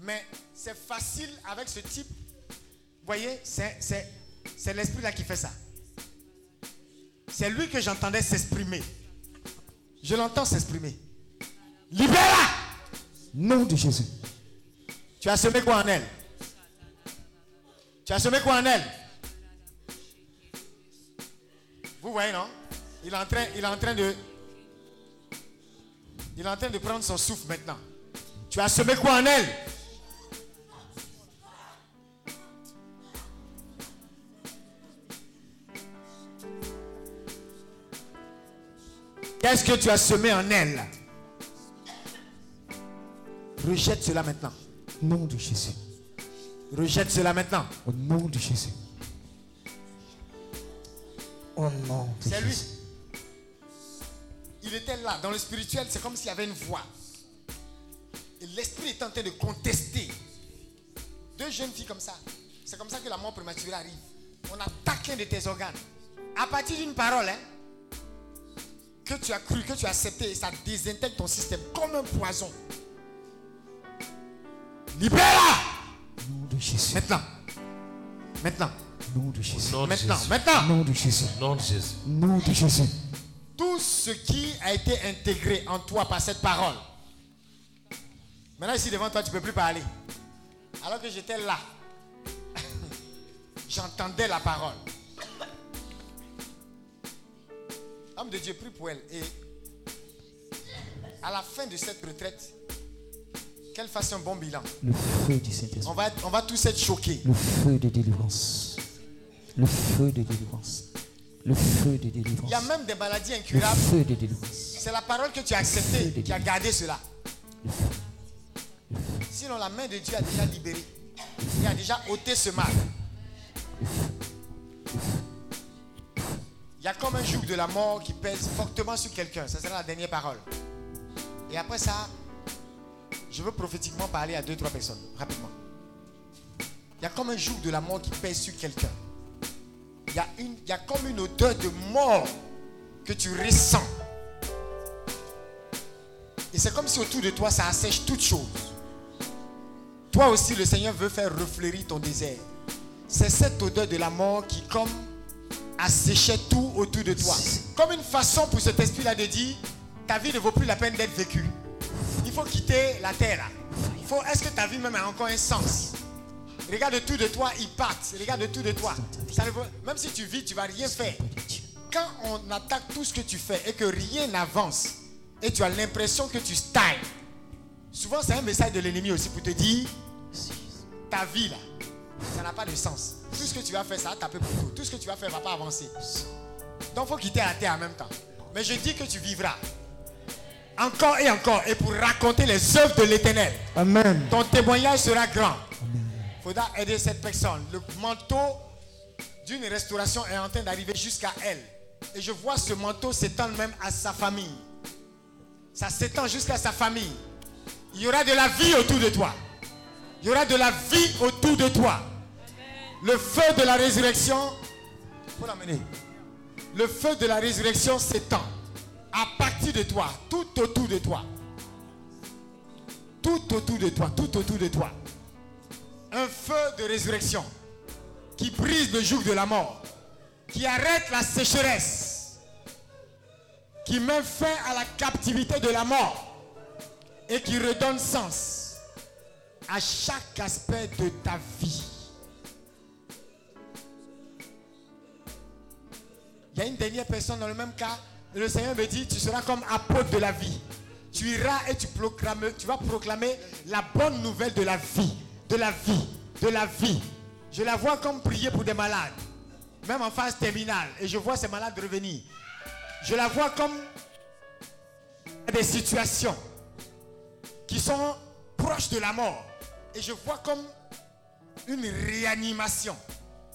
Mais c'est facile avec ce type. Vous voyez, c'est, l'esprit là qui fait ça. C'est lui que j'entendais s'exprimer. Je l'entends s'exprimer. Libère-la Nom de Jésus. Tu as semé quoi en elle? Tu as semé quoi en elle? Vous voyez, non? Il est, en train, il est en train de. Il est en train de prendre son souffle maintenant. Tu as semé quoi en elle? Qu'est-ce que tu as semé en elle? Rejette cela maintenant. Nom de Jésus. Rejette cela maintenant. Au nom de Jésus. Au nom de C'est lui. Il était là, dans le spirituel, c'est comme s'il y avait une voix. Et l'esprit est en train de contester. Deux jeunes filles comme ça. C'est comme ça que la mort prématurée arrive. On attaque un de tes organes. À partir d'une parole, hein, que tu as cru, que tu as accepté, et ça désintègre ton système comme un poison. Libère-la Nom de Jésus. Maintenant. Maintenant. Nom de Jésus. Nom de Maintenant. Jésus. Maintenant. Nom de Jésus. Nom de Jésus. Nom de Jésus. Tout ce qui a été intégré en toi par cette parole. Maintenant, ici devant toi, tu ne peux plus parler. Alors que j'étais là, j'entendais la parole. Homme de Dieu, prie pour elle. Et à la fin de cette retraite, qu'elle fasse un bon bilan. Le feu du Saint-Esprit. On va, on va tous être choqués. Le feu de délivrance. Le feu de délivrance. Le feu de délivrance. Il y a même des maladies Le incurables. feu de délivrance. C'est la parole que tu as acceptée qui a gardé cela. Sinon, la main de Dieu a déjà libéré. Il a déjà ôté ce mal. Il y a comme un joug de la mort qui pèse fortement sur quelqu'un. Ça sera la dernière parole. Et après ça, je veux prophétiquement parler à deux, trois personnes, rapidement. Il y a comme un joug de la mort qui pèse sur quelqu'un. Il y, a une, comme une odeur de mort que tu ressens. Et c'est comme si autour de toi, ça assèche toutes choses. Toi aussi, le Seigneur veut faire refleurir ton désert. C'est cette odeur de la mort qui, comme, asséchait tout autour de toi. Comme une façon pour cet esprit-là de dire, ta vie ne vaut plus la peine d'être vécue. Il faut quitter la terre. est-ce que ta vie même a encore un sens? Regarde autour de toi, ils partent. Regarde autour de toi. Ça ne vaut- même si tu vis, tu vas rien faire. Quand on attaque tout ce que tu fais et que rien n'avance, et tu as l'impression que tu stagnes, souvent c'est un message de l'ennemi aussi pour te dire, ta vie là, ça n'a pas de sens. Tout ce que tu vas faire, ça va taper pour tout. Tout ce que tu vas faire ne va pas avancer. Donc il faut quitter la terre en même temps. Mais je dis que tu vivras. Encore et encore. Et pour raconter les œuvres de l'éternel. Amen. Ton témoignage sera grand. Aider cette personne. Le manteau d'une restauration est en train d'arriver jusqu'à elle. Et je vois ce manteau s'étendre même à sa famille. Ça s'étend jusqu'à sa famille. Il y aura de la vie autour de toi. Il y aura de la vie autour de toi. Le feu de la résurrection, faut l'amener. Le feu de la résurrection s'étend à partir de toi, tout autour de toi. tout autour de toi, tout autour de toi. Un feu de résurrection qui brise le joug de la mort, qui arrête la sécheresse, qui met fin à la captivité de la mort et qui redonne sens à chaque aspect de ta vie. Il y a une dernière personne dans le même cas. Le Seigneur me dit, tu seras comme apôtre de la vie. Tu iras et tu, proclames, tu vas proclamer la bonne nouvelle de la vie, de la vie, de la vie. Je la vois comme prier pour des malades, même en phase terminale. Et je vois ces malades revenir. Je la vois comme des situations qui sont proches de la mort. Et je vois comme une réanimation.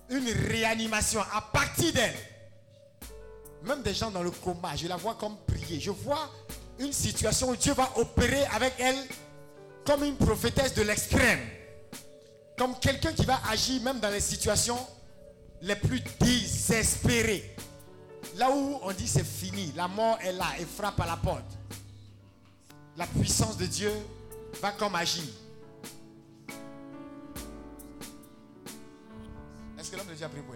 Une réanimation à partir d'elle. Même des gens dans le coma, je la vois comme prier. Je vois une situation où Dieu va opérer avec elle comme une prophétesse de l'extrême. Comme quelqu'un qui va agir même dans les situations les plus désespérées. Là où on dit c'est fini, la mort est là et frappe à la porte. La puissance de Dieu va comme agir. Est-ce que l'homme de Dieu a pris pour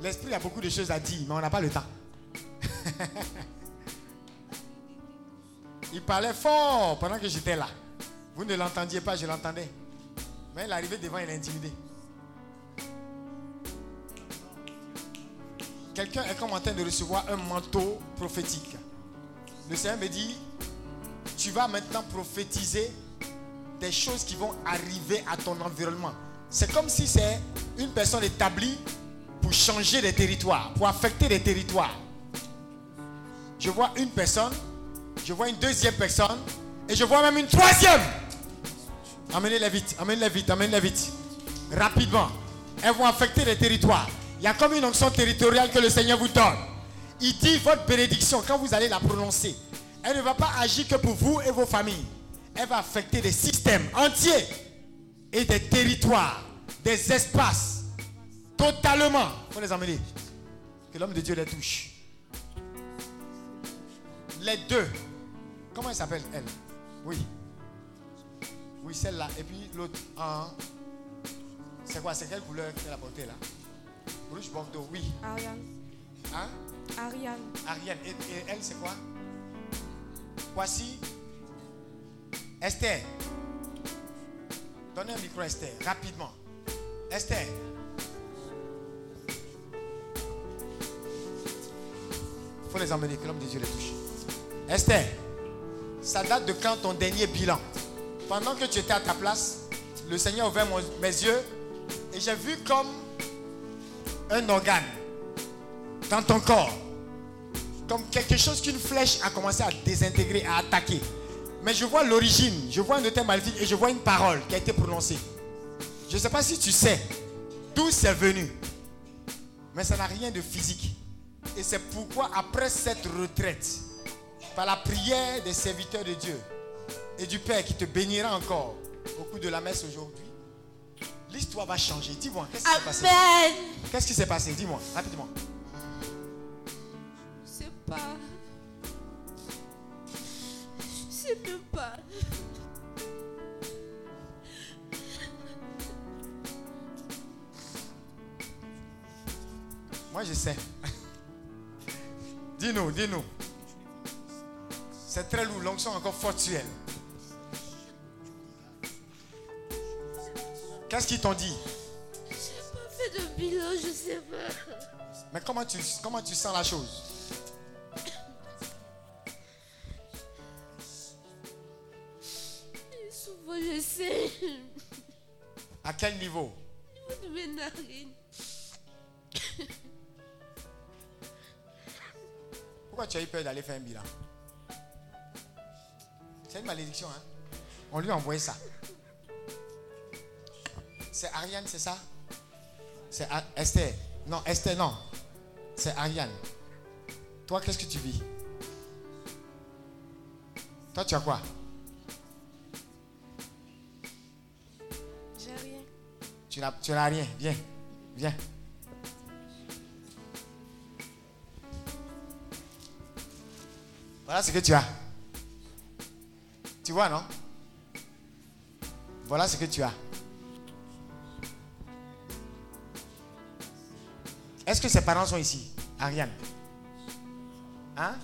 L'esprit a beaucoup de choses à dire, mais on n'a pas le temps. il parlait fort pendant que j'étais là. Vous ne l'entendiez pas, je l'entendais. Mais il arrivé devant, il est intimidé. Quelqu'un est comme en train de recevoir un manteau prophétique. Le Seigneur me dit, tu vas maintenant prophétiser des choses qui vont arriver à ton environnement. C'est comme si c'est une personne établie pour changer des territoires, pour affecter des territoires. Je vois une personne, je vois une deuxième personne, et je vois même une troisième. Amenez-les vite, amenez-les vite, amenez-les vite. Rapidement. Elles vont affecter les territoires. Il y a comme une onction territoriale que le Seigneur vous donne. Il dit votre bénédiction, quand vous allez la prononcer, elle ne va pas agir que pour vous et vos familles. Elle va affecter des systèmes entiers et des territoires, des espaces, totalement. Il faut les emmener. Que l'homme de Dieu les touche. Les deux. Comment elle s'appelle, elle? Oui. Oui, celle-là. Et puis l'autre. en- C'est quoi? C'est quelle couleur qu'elle a portée là? Rouge Bordeaux, oui. Ariane. Hein? Ariane. Ariane. Et, et elle, c'est quoi? Voici Esther. Donnez un micro à Esther, rapidement. Esther. Il faut les emmener, que l'homme de Dieu les touche. Esther, ça date de quand ton dernier bilan? Pendant que tu étais à ta place, le Seigneur a mes yeux et j'ai vu comme un organe dans ton corps comme quelque chose qu'une flèche a commencé à désintégrer, à attaquer. Mais je vois l'origine, je vois un hôtel maléfique et je vois une parole qui a été prononcée. Je ne sais pas si tu sais d'où c'est venu, mais ça n'a rien de physique. Et c'est pourquoi après cette retraite, par la prière des serviteurs de Dieu et du Père qui te bénira encore au cours de la messe aujourd'hui, l'histoire va changer. Dis-moi, qu'est-ce qui s'est passé? Qu'est-ce qui s'est passé? Dis-moi, rapidement. Je sais pas. Je sais même pas. Moi, je sais. dis-nous, dis-nous. C'est très lourd, l'onction encore forte sur elle. Qu'est-ce qu'ils t'ont dit? J'ai pas fait de bilan, je sais pas. Mais comment tu, comment tu sens la chose? Et souvent, je sais. À quel niveau? Au niveau de mes narines. Pourquoi tu as eu peur d'aller faire un bilan? C'est une malédiction, hein On lui a envoyé ça. C'est Ariane, c'est ça? C'est Esther. Non, Esther, non. C'est Ariane. Toi, qu'est-ce que tu vis? Toi, tu as quoi? J'ai rien. Tu n'as, tu n'as rien. Viens. Viens. Voilà ce que tu as. Tu vois, non? Voilà ce que tu as. Est-ce que ses parents sont ici? Ariane Hein?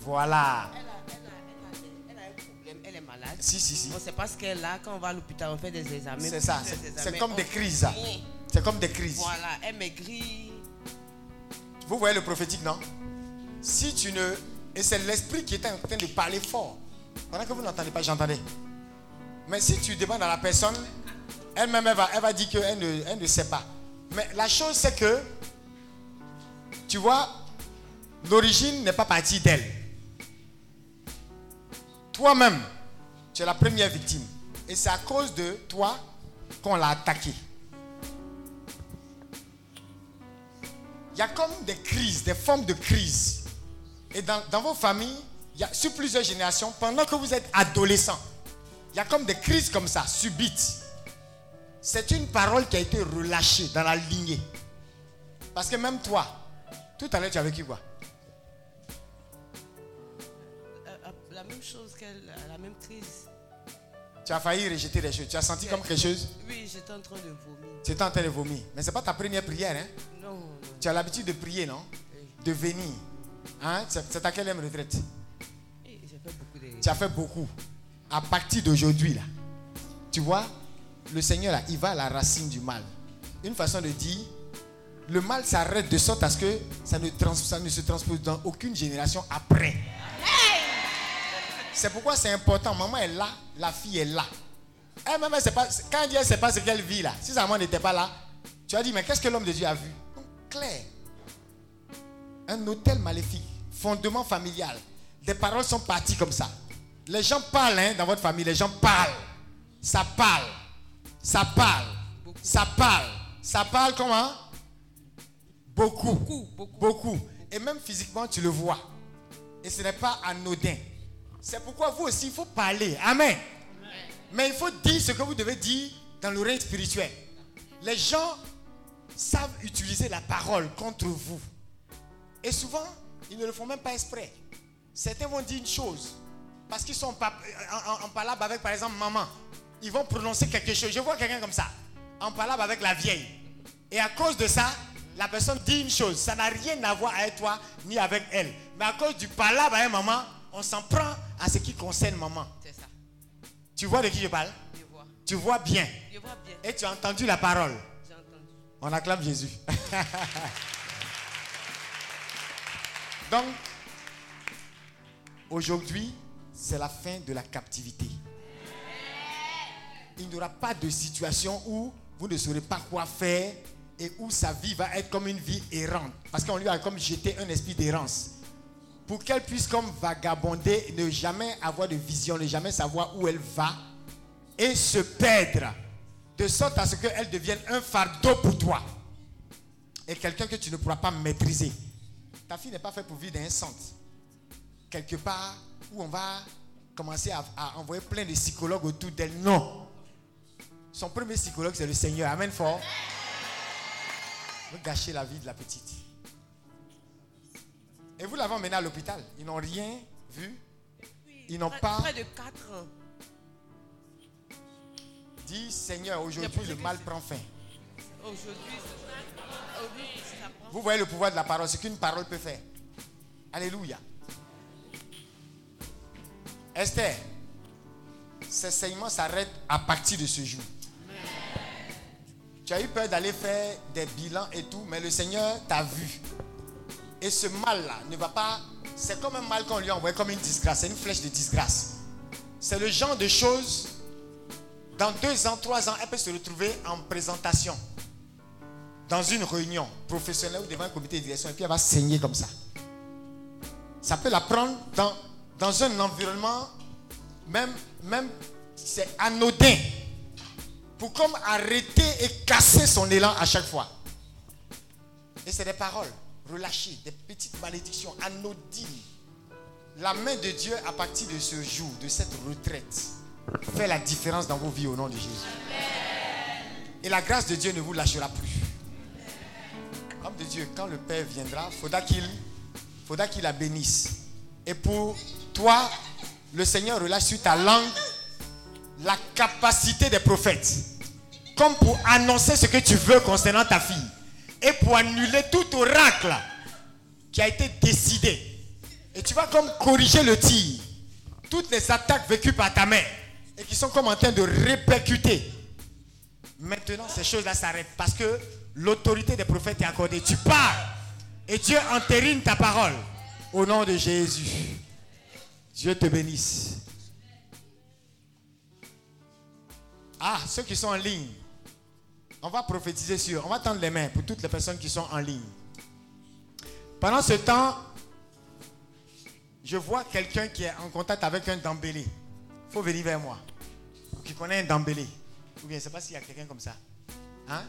Voilà. Elle a, elle, a, elle, a, elle a un problème, elle est malade. Si, si, si. On sait pas ce qu'elle a. Quand on va à l'hôpital, on fait des examens. C'est ça. C'est comme des crises. C'est comme des crises. Voilà, elle maigrit. Vous voyez le prophétique, non? Si tu ne... Et c'est l'esprit qui est en train de parler fort. Pendant que vous n'entendez pas, j'entendais. Mais si tu demandes à la personne, elle-même, elle va, elle va dire qu'elle ne, elle ne sait pas. Mais la chose, c'est que, tu vois, l'origine n'est pas partie d'elle. Toi-même, tu es la première victime. Et c'est à cause de toi qu'on l'a attaqué. Il y a comme des crises, des formes de crises. Et dans, dans vos familles, il y a, sur plusieurs générations, pendant que vous êtes adolescent, il y a comme des crises comme ça, subites. C'est une parole qui a été relâchée dans la lignée. Parce que même toi, tout à l'heure, tu as vécu quoi? Euh, euh, La même chose qu'elle, la même crise. Tu as failli rejeter des choses. Tu as senti comme quelque chose? Oui, j'étais en train de vomir. Tu étais en train de vomir. Mais ce n'est pas ta première prière. Hein? Non, non. Tu as l'habitude de prier, non? De venir. Hein? C'est à quelle retraite? Tu as fait beaucoup. À partir d'aujourd'hui, là, tu vois, le Seigneur, là, il va à la racine du mal. Une façon de dire, le mal s'arrête de sorte à ce que ça ne, ça ne se transpose dans aucune génération après. C'est pourquoi c'est important. Maman est là, la fille est là. Elle-même, elle sait pas, quand elle elle ne sait pas ce qu'elle vit là, si sa maman n'était pas là, tu as dit, mais qu'est-ce que l'homme de Dieu a vu? Donc, Clair. Un hôtel maléfique, fondement familial. Des paroles sont parties comme ça. Les gens parlent hein, dans votre famille, les gens parlent. Ça parle. Ça parle. Ça parle. Ça parle comment? Beaucoup. Beaucoup, beaucoup. Beaucoup. Et même physiquement, tu le vois. Et ce n'est pas anodin. C'est pourquoi vous aussi, il faut parler. Amen. Mais il faut dire ce que vous devez dire dans l'oreille spirituelle. Les gens savent utiliser la parole contre vous. Et souvent, ils ne le font même pas exprès. Certains vont dire une chose. Parce qu'ils sont en, en- en- en palabre avec, par exemple, maman. Ils vont prononcer quelque chose. Je vois quelqu'un comme ça. En palabre avec la vieille. Et à cause de ça, la personne dit une chose. Ça n'a rien à voir avec toi ni avec elle. Mais à cause du palabre avec maman, on s'en prend à ce qui concerne maman. C'est ça. Tu vois de qui je parle? Je vois. Tu vois bien. Je vois bien. Et tu as entendu la parole? J'ai entendu. On acclame Jésus. Donc, aujourd'hui, c'est la fin de la captivité. Il n'y aura pas de situation où vous ne saurez pas quoi faire et où sa vie va être comme une vie errante. Parce qu'on lui a comme jeté un esprit d'errance. Pour qu'elle puisse comme vagabonder, ne jamais avoir de vision, ne jamais savoir où elle va et se perdre. De sorte à ce qu'elle devienne un fardeau pour toi et quelqu'un que tu ne pourras pas maîtriser. Ta fille n'est pas faite pour vivre dans un centre. Quelque part où on va commencer à, à envoyer plein de psychologues autour d'elle. Non. Son premier psychologue, c'est le Seigneur. Amen fort. Vous gâchez la vie de la petite. Et vous l'avez emmenée à l'hôpital. Ils n'ont rien vu. Ils n'ont pas Près de 4 ans. dit Seigneur, aujourd'hui le mal prend fin. Aujourd'hui. Vous voyez le pouvoir de la parole, ce qu'une parole peut faire. Alléluia. Esther, ces saignements s'arrêtent à partir de ce jour. Tu as eu peur d'aller faire des bilans et tout, mais le Seigneur t'a vu. Et ce mal-là ne va pas. C'est comme un mal qu'on lui a envoyé comme une disgrâce. C'est une flèche de disgrâce. C'est le genre de choses. Dans deux ans, trois ans, elle peut se retrouver en présentation dans une réunion professionnelle ou devant un comité de direction et puis elle va saigner comme ça. Ça peut la prendre dans, dans un environnement, même, même c'est anodin, pour comme arrêter et casser son élan à chaque fois. Et c'est des paroles relâchées, des petites malédictions anodines. La main de Dieu à partir de ce jour, de cette retraite, fait la différence dans vos vies au nom de Jésus. Et la grâce de Dieu ne vous lâchera plus. Homme de Dieu, quand le Père viendra, faudra qu'il faudra qu'il la bénisse. Et pour toi, le Seigneur relâche sur ta langue la capacité des prophètes. Comme pour annoncer ce que tu veux concernant ta fille. Et pour annuler tout oracle qui a été décidé. Et tu vas comme corriger le tir. Toutes les attaques vécues par ta mère. Et qui sont comme en train de répercuter. Maintenant, ces choses-là s'arrêtent. Parce que l'autorité des prophètes est accordée. Tu pars. Et Dieu entérine ta parole. Au nom de Jésus. Dieu te bénisse. Ah, ceux qui sont en ligne. On va prophétiser sur. On va tendre les mains pour toutes les personnes qui sont en ligne. Pendant ce temps, je vois quelqu'un qui est en contact avec un Dambélé. Il faut venir vers moi. Qui connaît un Dambélé. Ou bien, je ne sais pas s'il y a quelqu'un comme ça. Hein?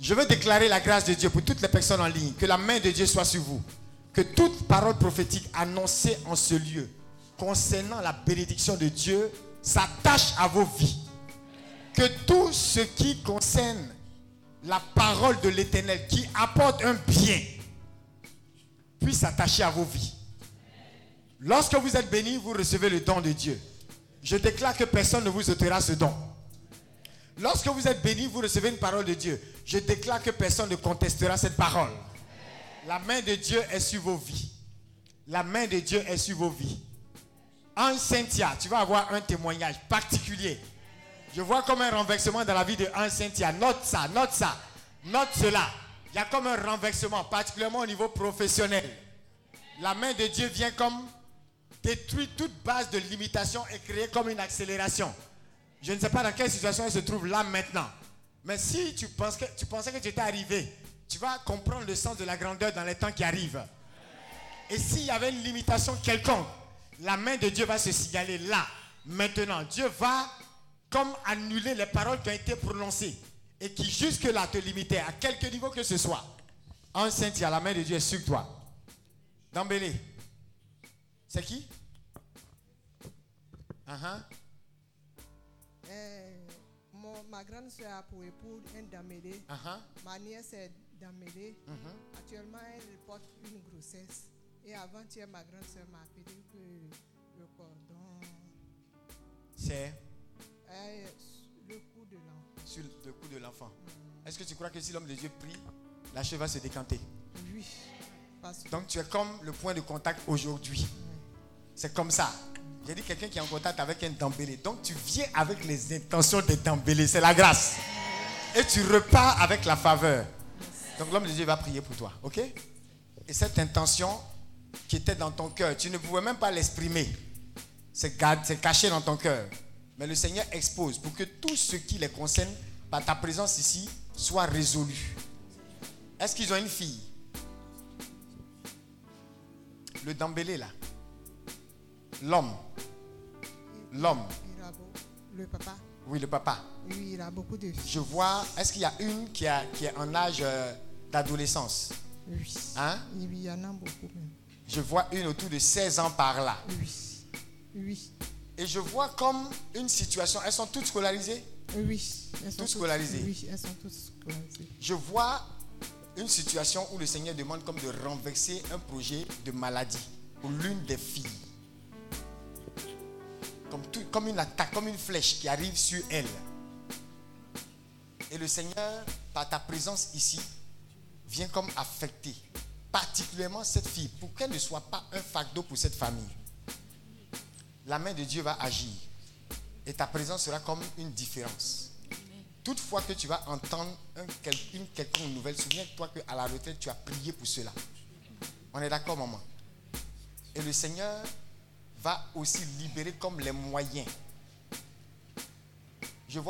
Je veux déclarer la grâce de Dieu pour toutes les personnes en ligne. Que la main de Dieu soit sur vous. Que toute parole prophétique annoncée en ce lieu concernant la bénédiction de Dieu s'attache à vos vies. Que tout ce qui concerne la parole de l'Éternel, qui apporte un bien, puisse s'attacher à vos vies. Lorsque vous êtes béni, vous recevez le don de Dieu. Je déclare que personne ne vous ôtera ce don. Lorsque vous êtes béni, vous recevez une parole de Dieu. Je déclare que personne ne contestera cette parole. La main de Dieu est sur vos vies. La main de Dieu est sur vos vies. En Cynthia, tu vas avoir un témoignage particulier. Je vois comme un renversement dans la vie de Anne Cynthia. Note ça, note ça, note cela. Il y a comme un renversement, particulièrement au niveau professionnel. La main de Dieu vient comme détruire toute base de limitation et créer comme une accélération. Je ne sais pas dans quelle situation elle se trouve là maintenant. Mais si tu, penses que, tu pensais que tu étais arrivé, tu vas comprendre le sens de la grandeur dans les temps qui arrivent. Et s'il y avait une limitation quelconque, la main de Dieu va se signaler là, maintenant. Dieu va comme annuler les paroles qui ont été prononcées et qui jusque-là te limitaient à quelque niveau que ce soit. En Saint-Tia, la main de Dieu est sur toi. Dambélé. C'est qui? Eh, mon- ma grande soeur a pour époux un Damélé. Uh-huh. Ma nièce est Damélé. Mhm. Actuellement, elle porte une grossesse. Et avant-hier, ma grande soeur m'a appelé que le cordon C'est est le cou de l'enfant. sur le cou de l'enfant. Est-ce que tu crois que si l'homme de Dieu prie, la cheveux va se décanter? Oui. Parce que Donc tu es comme le point de contact aujourd'hui. C'est comme ça. J'ai dit quelqu'un qui est en contact avec un dambélé. Donc tu viens avec les intentions de dambélé. C'est la grâce. Et tu repars avec la faveur. Donc l'homme de Dieu va prier pour toi. Ok? Et cette intention qui était dans ton cœur, tu ne pouvais même pas l'exprimer. C'est caché dans ton cœur. Mais le Seigneur expose pour que tout ce qui les concerne par ta présence ici soit résolu. Est-ce qu'ils ont une fille? Le Dambélé là. L'homme. L'homme. le papa, Oui, le papa. oui, il a beaucoup de filles. Je vois, est-ce qu'il y a une qui, a- qui est en âge euh, d'adolescence Oui. Hein? Oui, il y en a beaucoup même. Je vois une autour de 16 ans par là. Oui. Oui. Et je vois comme une situation, elles sont toutes scolarisées? Oui. Elles sont Toutes scolarisées. Oui, elles sont toutes scolarisées. Je vois une situation où le Seigneur demande comme de renverser un projet de maladie pour l'une des filles. Comme, tout- comme une attaque, comme une flèche qui arrive sur elle. Et le Seigneur, par ta présence ici, vient comme affecter particulièrement cette fille pour qu'elle ne soit pas un fardeau pour cette famille. La main de Dieu va agir et ta présence sera comme une différence. Toutefois que tu vas entendre une quelconque nouvelle, souviens-toi qu'à la retraite, tu as prié pour cela. On est d'accord, maman? Et le Seigneur va aussi libérer comme les moyens. Je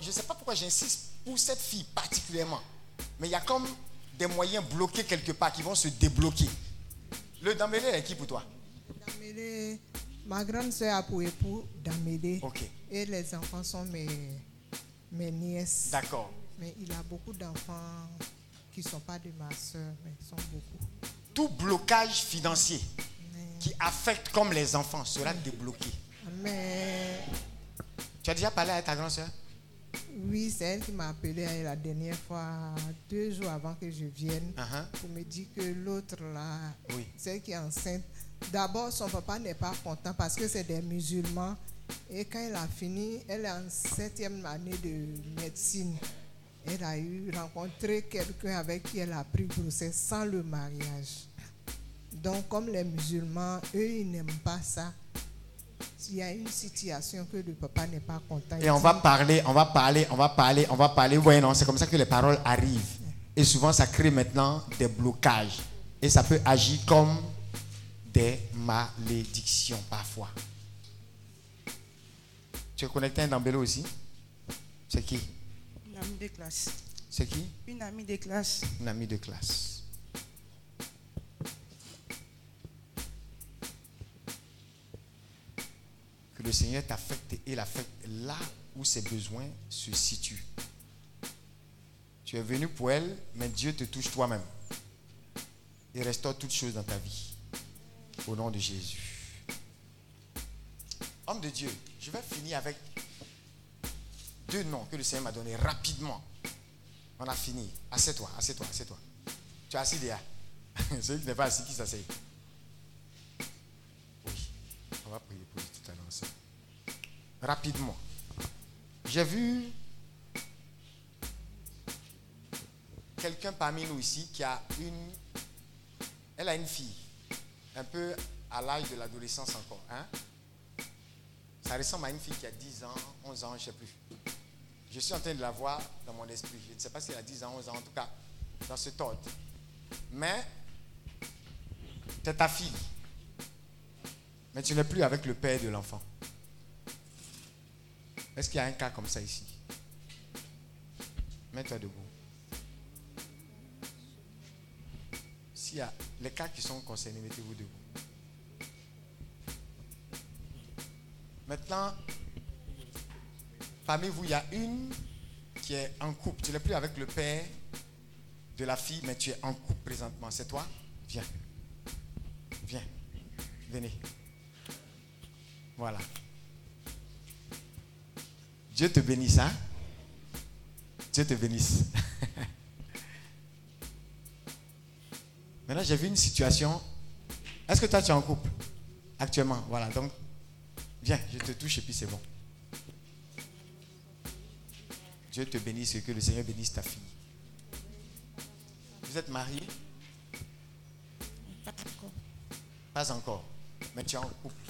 je sais pas pourquoi j'insiste pour cette fille particulièrement. Mais il y a comme des moyens bloqués quelque part qui vont se débloquer. Le Dambélé est qui pour toi? Damélé, ma grande soeur a pour époux Damélé. Et les enfants sont mes, mes nièces. D'accord. Mais il a beaucoup d'enfants qui ne sont pas de ma soeur, mais sont beaucoup. Tout blocage financier qui affecte comme les enfants sera débloqué. Mais Tu as déjà parlé à ta grande soeur oui, c'est elle qui m'a appelé hein, la dernière fois, deux jours avant que je vienne, Uh-huh. pour me dire que l'autre là, Oui. celle qui est enceinte, d'abord son papa n'est pas content parce que c'est des musulmans. Et quand elle a fini, elle est en septième année de médecine. Elle a eu rencontré quelqu'un avec qui elle a pris grossesse sans le mariage. Donc, comme les musulmans, eux, ils n'aiment pas ça. S'il y a une situation que le papa n'est pas content, Et on va parler, on va parler, on va parler, on va parler. Voyez, non, c'est comme ça que les paroles arrivent. Et souvent, ça crée maintenant des blocages. Et ça peut agir comme des malédictions parfois. Tu es connecté à un Dambelo aussi? C'est qui? Une amie de classe. C'est qui? Une amie de classe. Une amie de classe. Que le Seigneur t'affecte et l'affecte là où ses besoins se situent. Tu es venu pour elle, mais Dieu te touche toi-même. Et restaure toutes choses dans ta vie. Au nom de Jésus. Homme de Dieu, je vais finir avec deux noms que le Seigneur m'a donnés rapidement. On a fini. Assieds-toi, assieds-toi, assieds-toi. Tu es assis déjà. Celui qui n'est pas assis, qui s'assied? Rapidement. J'ai vu quelqu'un parmi nous ici qui a une. Elle a une fille. Un peu à l'âge de l'adolescence encore. Hein? Ça ressemble à une fille qui a 10 ans, 11 ans, je ne sais plus. Je suis en train de la voir dans mon esprit. Je ne sais pas si elle a 10 ans, 11 ans, en tout cas, dans ce ordre. Mais, c'est ta fille. Mais tu n'es plus avec le père de l'enfant. Est-ce qu'il y a un cas comme ça ici? Mets-toi debout. S'il y a les cas qui sont concernés, mettez-vous debout. Maintenant, parmi vous, il y a une qui est en couple. Tu n'es plus avec le père de la fille, mais tu es en couple présentement. C'est toi? Viens. Viens. Venez. Voilà. Dieu te bénisse, hein? Dieu te bénisse. Maintenant, j'ai vu une situation. Est-ce que toi, tu es en couple Actuellement, voilà. Donc, viens, je te touche et puis c'est bon. Dieu te bénisse et que le Seigneur bénisse ta fille. Vous êtes marié Pas encore. Pas encore. Mais tu es en couple.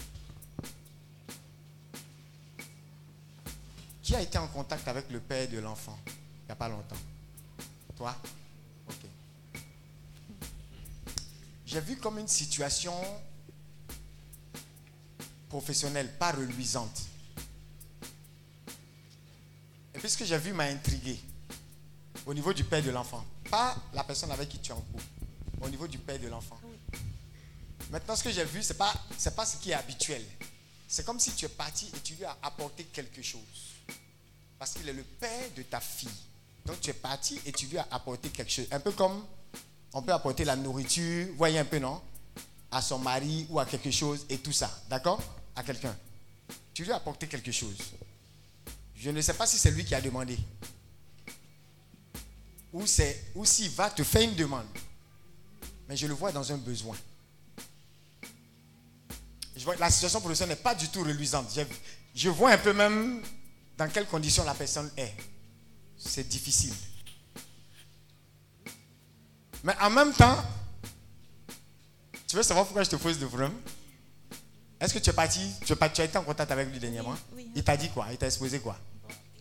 Qui a été en contact avec le père de l'enfant il n'y a pas longtemps? Toi? Ok. J'ai vu comme une situation professionnelle, pas reluisante. Et puis ce que j'ai vu m'a intrigué. Au niveau du père de l'enfant. Pas la personne avec qui tu es en couple. Au niveau du père de l'enfant. Maintenant, ce que j'ai vu, ce n'est pas, c'est pas ce qui est habituel. C'est comme si tu es parti et tu lui as apporté quelque chose. Parce qu'il est le père de ta fille. Donc tu es parti et tu lui as apporté quelque chose. Un peu comme on peut apporter la nourriture, voyez un peu, non? À son mari ou à quelque chose et tout ça. D'accord? À quelqu'un. Tu lui as apporté quelque chose. Je ne sais pas si c'est lui qui a demandé. Ou, c'est, s'il va te faire une demande. Mais je le vois dans un besoin. La situation professionnelle n'est pas du tout reluisante. Je vois un peu même dans quelles conditions la personne est. C'est difficile. Mais en même temps, tu veux savoir pourquoi je te pose le problème? Est-ce que tu es parti, tu, es pas- tu as été en contact avec lui dernièrement? Oui, oui. Il t'a dit quoi? Il t'a exposé quoi?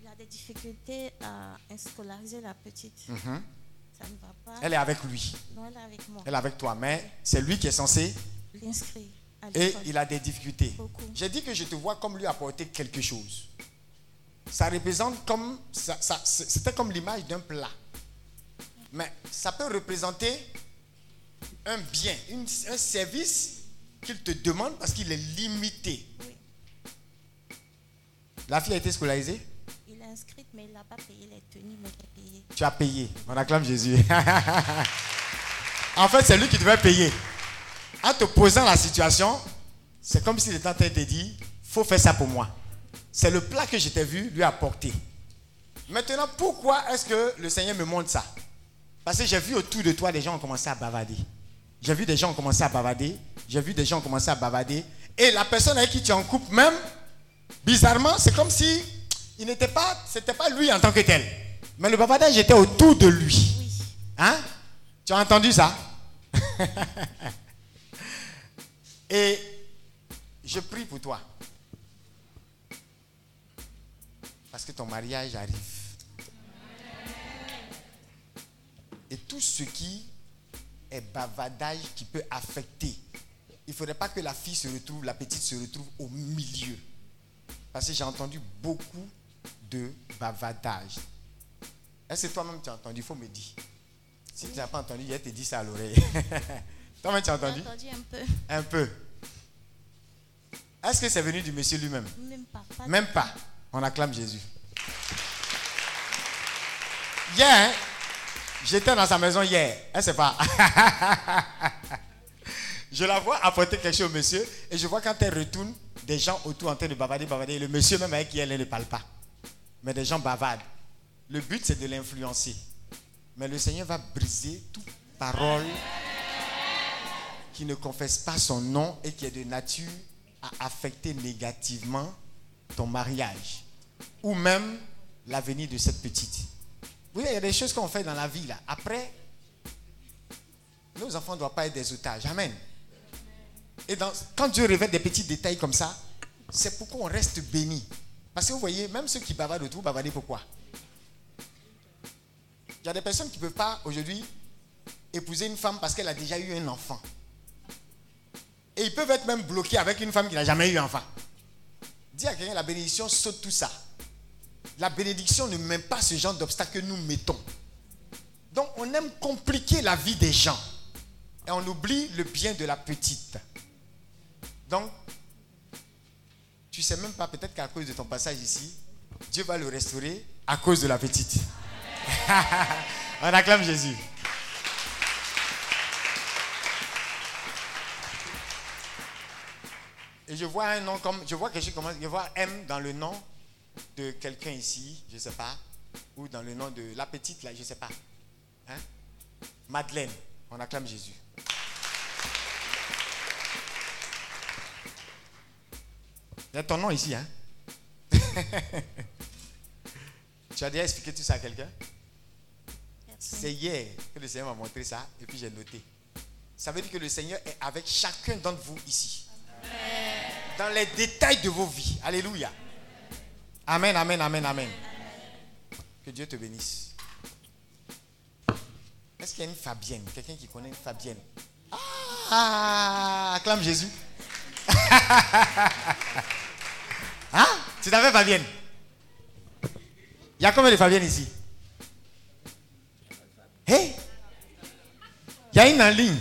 Il a des difficultés à scolariser la petite. Mhm. Ça ne va pas. Elle est avec lui. Non, elle est avec moi. Elle est avec toi. Mais c'est lui qui est censé L'inscrit à et il a des difficultés. J'ai dit que je te vois comme lui apporter quelque chose. Ça représente comme. ça- ça- C'était comme l'image d'un plat. Mais ça peut représenter un bien, une- un service qu'il te demande parce qu'il est limité. La fille a été scolarisée? Il est inscrit, mais il n'a pas payé les tenues, mais il a payé. Tu as payé. On acclame Jésus. en fait, c'est lui qui devait payer. En te posant la situation, c'est comme en train de te dire, faut faire ça pour moi. C'est le plat que je t'ai vu lui apporter. Maintenant, pourquoi est-ce que le Seigneur me montre ça? Parce que j'ai vu autour de toi des gens ont commencé à bavader. J'ai vu des gens ont commencé à bavader. J'ai vu des gens ont commencé à bavader. Et la personne avec qui tu en couple, même, bizarrement, c'est comme si il n'était pas, c'était pas lui en tant que tel. Mais le bavardage était autour de lui. Hein? Tu as entendu ça? Et je prie pour toi. Parce que ton mariage arrive. Et tout ce qui est bavardage qui peut affecter. Il ne faudrait pas que la fille se retrouve, la petite se retrouve au milieu. Parce que j'ai entendu beaucoup de bavardage. Est-ce que toi-même tu as entendu? Il faut me dire. Si tu n'as pas entendu, il te dit ça à l'oreille. toi-même tu as entendu? J'ai entendu un peu. Un peu. Est-ce que c'est venu du monsieur lui-même? Même pas. pas Même pas. On acclame Jésus. Hier, j'étais dans sa maison hier. Elle sait pas. je la vois apporter quelque chose au monsieur et je vois quand elle retourne, des gens autour en train de bavarder, bavarder. Et le monsieur même avec qui elle, elle ne parle pas. Mais des gens bavardent. Le but, c'est de l'influencer. Mais le Seigneur va briser toute parole qui ne confesse pas son nom et qui est de nature à affecter négativement ton mariage ou même l'avenir de cette petite. Oui, il y a des choses qu'on fait dans la vie là. Après, nos enfants ne doivent pas être des otages. Amen. Et dans- quand Dieu révèle des petits détails comme ça, c'est pour qu'on reste béni. Parce que vous voyez, même ceux qui bavardent autour, bavarder pourquoi Il y a des personnes qui ne peuvent pas aujourd'hui épouser une femme parce qu'elle a déjà eu un enfant. Et ils peuvent être même bloqués avec une femme qui n'a jamais eu enfant. Dis à quelqu'un, la bénédiction saute tout ça. La bénédiction ne met pas ce genre d'obstacle que nous mettons. Donc on aime compliquer la vie des gens. Et on oublie le bien de la petite. Donc, tu sais même pas, peut-être qu'à cause de ton passage ici, Dieu va le restaurer à cause de la petite. on acclame Jésus. Et je vois un nom comme. Je vois quelque chose comme. Je vois M dans le nom de quelqu'un ici, je ne sais pas. Ou dans le nom de la petite là, je ne sais pas. Hein? Madeleine. On acclame Jésus. Il y a ton nom ici, hein? tu as déjà expliqué tout ça à quelqu'un? C'est hier que le Seigneur m'a montré ça et puis j'ai noté. Ça veut dire que le Seigneur est avec chacun d'entre vous ici. Dans les détails de vos vies. Alléluia. Amen, amen, amen, amen. Que Dieu te bénisse. Est-ce qu'il y a une Fabienne? Quelqu'un qui connaît une Fabienne? Ah, acclame Jésus. hein? Tu t'appelles Fabienne? Il y a combien de Fabienne ici? Hé Il y a une en ligne.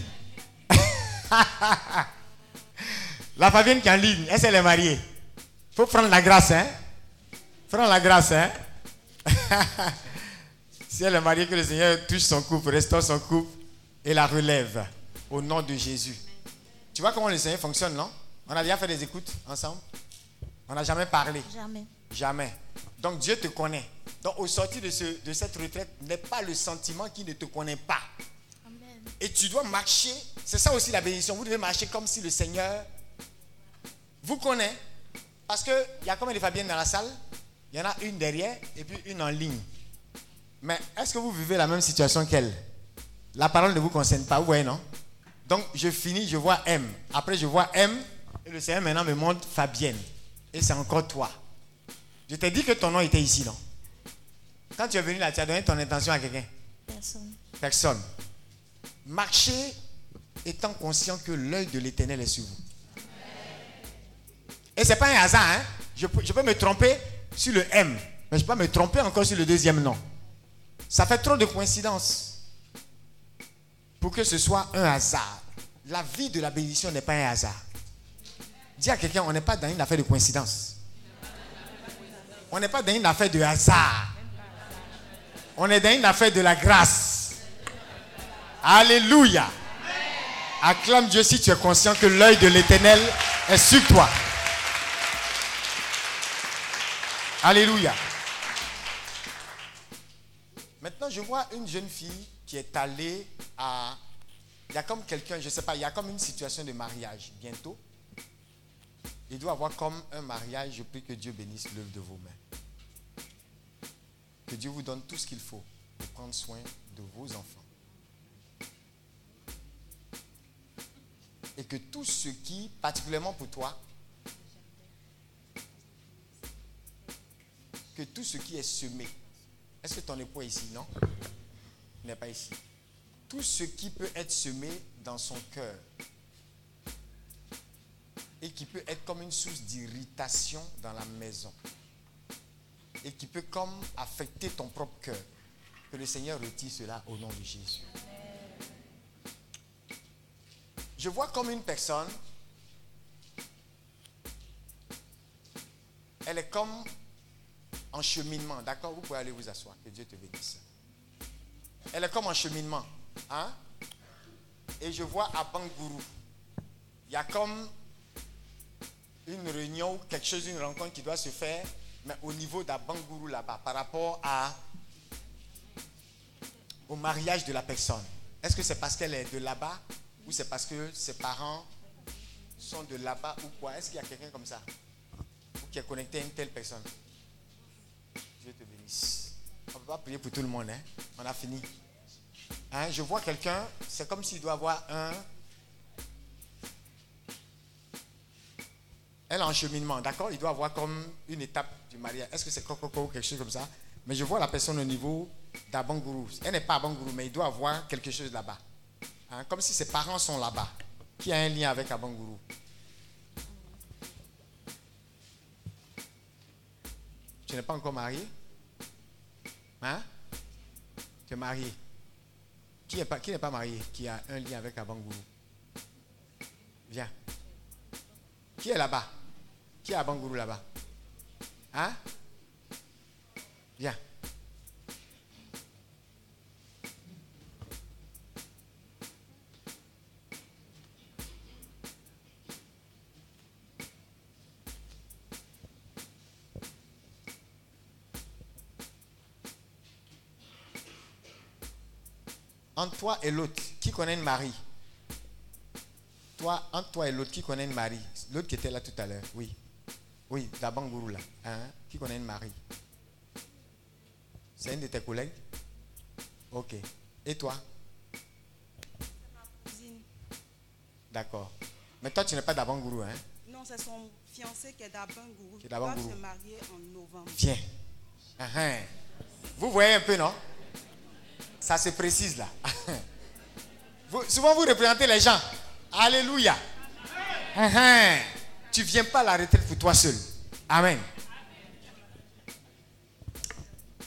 La Fabienne qui est en ligne, est-ce qu'elle est mariée Il faut prendre la grâce, hein Prends la grâce, hein Si elle est mariée, que le Seigneur touche son couple, restaure son couple et la relève au nom de Jésus. Tu vois comment le Seigneur fonctionne, non? On a déjà fait des écoutes ensemble On n'a jamais parlé Jamais. Jamais. Donc Dieu te connaît. Donc au sortir de, ce- de cette retraite, n'est pas le sentiment qui ne te connaît pas. Et tu dois marcher. C'est ça aussi la bénédiction. Vous devez marcher comme si le Seigneur vous connaît. Parce qu'il y a combien de Fabiennes dans la salle Il y en a une derrière et puis une en ligne. Mais est-ce que vous vivez la même situation qu'elle? La parole ne vous concerne pas, vous voyez, non? Donc je finis, je vois M. Après, je vois M. Et le Seigneur maintenant me montre Fabienne. Et c'est encore toi. Je t'ai dit que ton nom était ici, non? Quand tu es venu là, tu as donné ton intention à quelqu'un? Personne. Personne. Marchez étant conscient que l'œil de l'éternel est sur vous. Et ce n'est pas un hasard. Hein? Je, peux, je peux me tromper sur le M, mais je peux pas me tromper encore sur le deuxième nom. Ça fait trop de coïncidences pour que ce soit un hasard. La vie de la bénédiction n'est pas un hasard. Dis à quelqu'un, on n'est pas dans une affaire de coïncidence. On n'est pas dans une affaire de hasard. On est dans une affaire de la grâce. Alléluia. Acclame Dieu si tu es conscient que l'œil de l'éternel est sur toi. Alléluia. Maintenant, je vois une jeune fille qui est allée à... Il y a comme quelqu'un, je ne sais pas, il y a comme une situation de mariage bientôt. Il doit avoir comme un mariage. Je prie que Dieu bénisse l'œuvre de vos mains. Que Dieu vous donne tout ce qu'il faut pour prendre soin de vos enfants. Et que tout ce qui, particulièrement pour toi, que tout ce qui est semé, est-ce que ton époux est ici? Non Il n'est pas ici. Tout ce qui peut être semé dans son cœur et qui peut être comme une source d'irritation dans la maison et qui peut comme affecter ton propre cœur, que le Seigneur retire cela au nom de Jésus. Je vois comme une personne, elle est comme en cheminement. D'accord Vous pouvez aller vous asseoir. Que Dieu te bénisse. Elle est comme en cheminement. Hein? Et je vois à Bangourou, il y a comme une réunion ou quelque chose, une rencontre qui doit se faire, mais au niveau d'Abangourou là-bas, par rapport à, au mariage de la personne. Est-ce que c'est parce qu'elle est de là-bas ou c'est parce que ses parents sont de là-bas ou quoi? Est-ce qu'il y a quelqu'un comme ça Ou qui est connecté à une telle personne? On ne peut pas prier pour tout le monde, hein? On a fini. Hein? Je vois quelqu'un, c'est comme s'il doit avoir un. Elle en cheminement, d'accord? Il doit avoir comme une étape du mariage. Est-ce que c'est Coco ou quelque chose comme ça? Mais je vois la personne au niveau d'Abangourou. Elle n'est pas Abangourou, mais il doit avoir quelque chose là-bas. Hein? Comme si ses parents sont là-bas. Qui a un lien avec Abangourou Tu n'es pas encore marié Hein? Tu es marié Qui n'est pas, pas marié Qui a un lien avec Abangourou Viens. Qui est là-bas? Qui est à Abangourou là-bas? Hein? Viens. Toi et l'autre, qui connaît une Marie Toi, entre toi et l'autre, qui connaît une Marie L'autre qui était là tout à l'heure, oui. Oui, la Bangourou là. Hein? Qui connaît une Marie C'est une de tes collègues? Ok. Et toi? D'accord. Mais toi, tu n'es pas d'Abangourou, hein? Non, c'est son fiancé qui est d'Abangourou. Qui est d'Abangourou. Se marier en novembre. Viens. Uh-huh. Vous voyez un peu, non? Ça se précise là. Souvent, vous représentez les gens. Alléluia. Uh-huh. Tu viens pas à la retraite pour toi seul. Amen.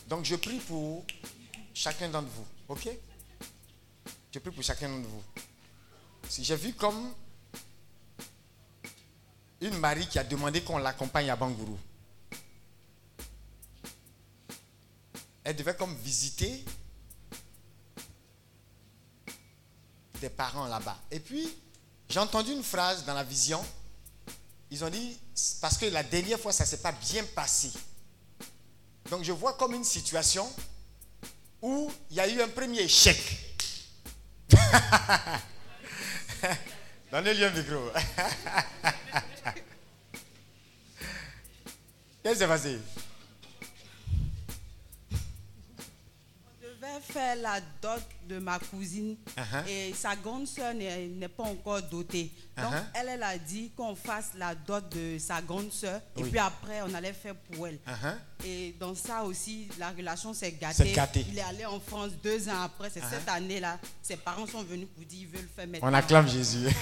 Donc, je prie pour chacun d'entre vous. Ok? Je prie pour chacun d'entre vous. J'ai vu comme une Marie qui a demandé qu'on l'accompagne à Bangourou. Elle devait comme visiter des parents là-bas. Et puis, j'ai entendu une phrase dans la vision. Ils ont dit, parce que la dernière fois, ça ne s'est pas bien passé. Donc, je vois comme une situation où il y a eu un premier échec. Donnez-lui un micro. Qu'est-ce qui s'est passé? Faire la dot de ma cousine Uh-huh. et sa grande soeur n'est pas encore dotée. Donc, Uh-huh. elle, elle a dit qu'on fasse la dot de sa grande soeur et Oui. puis après, on allait faire pour elle. Uh-huh. Et dans ça aussi, la relation s'est gâtée. C'est gâté. Il est allé en France deux ans après. C'est cette année-là. Ses parents sont venus pour dire qu'ils veulent faire maintenant. On acclame Jésus.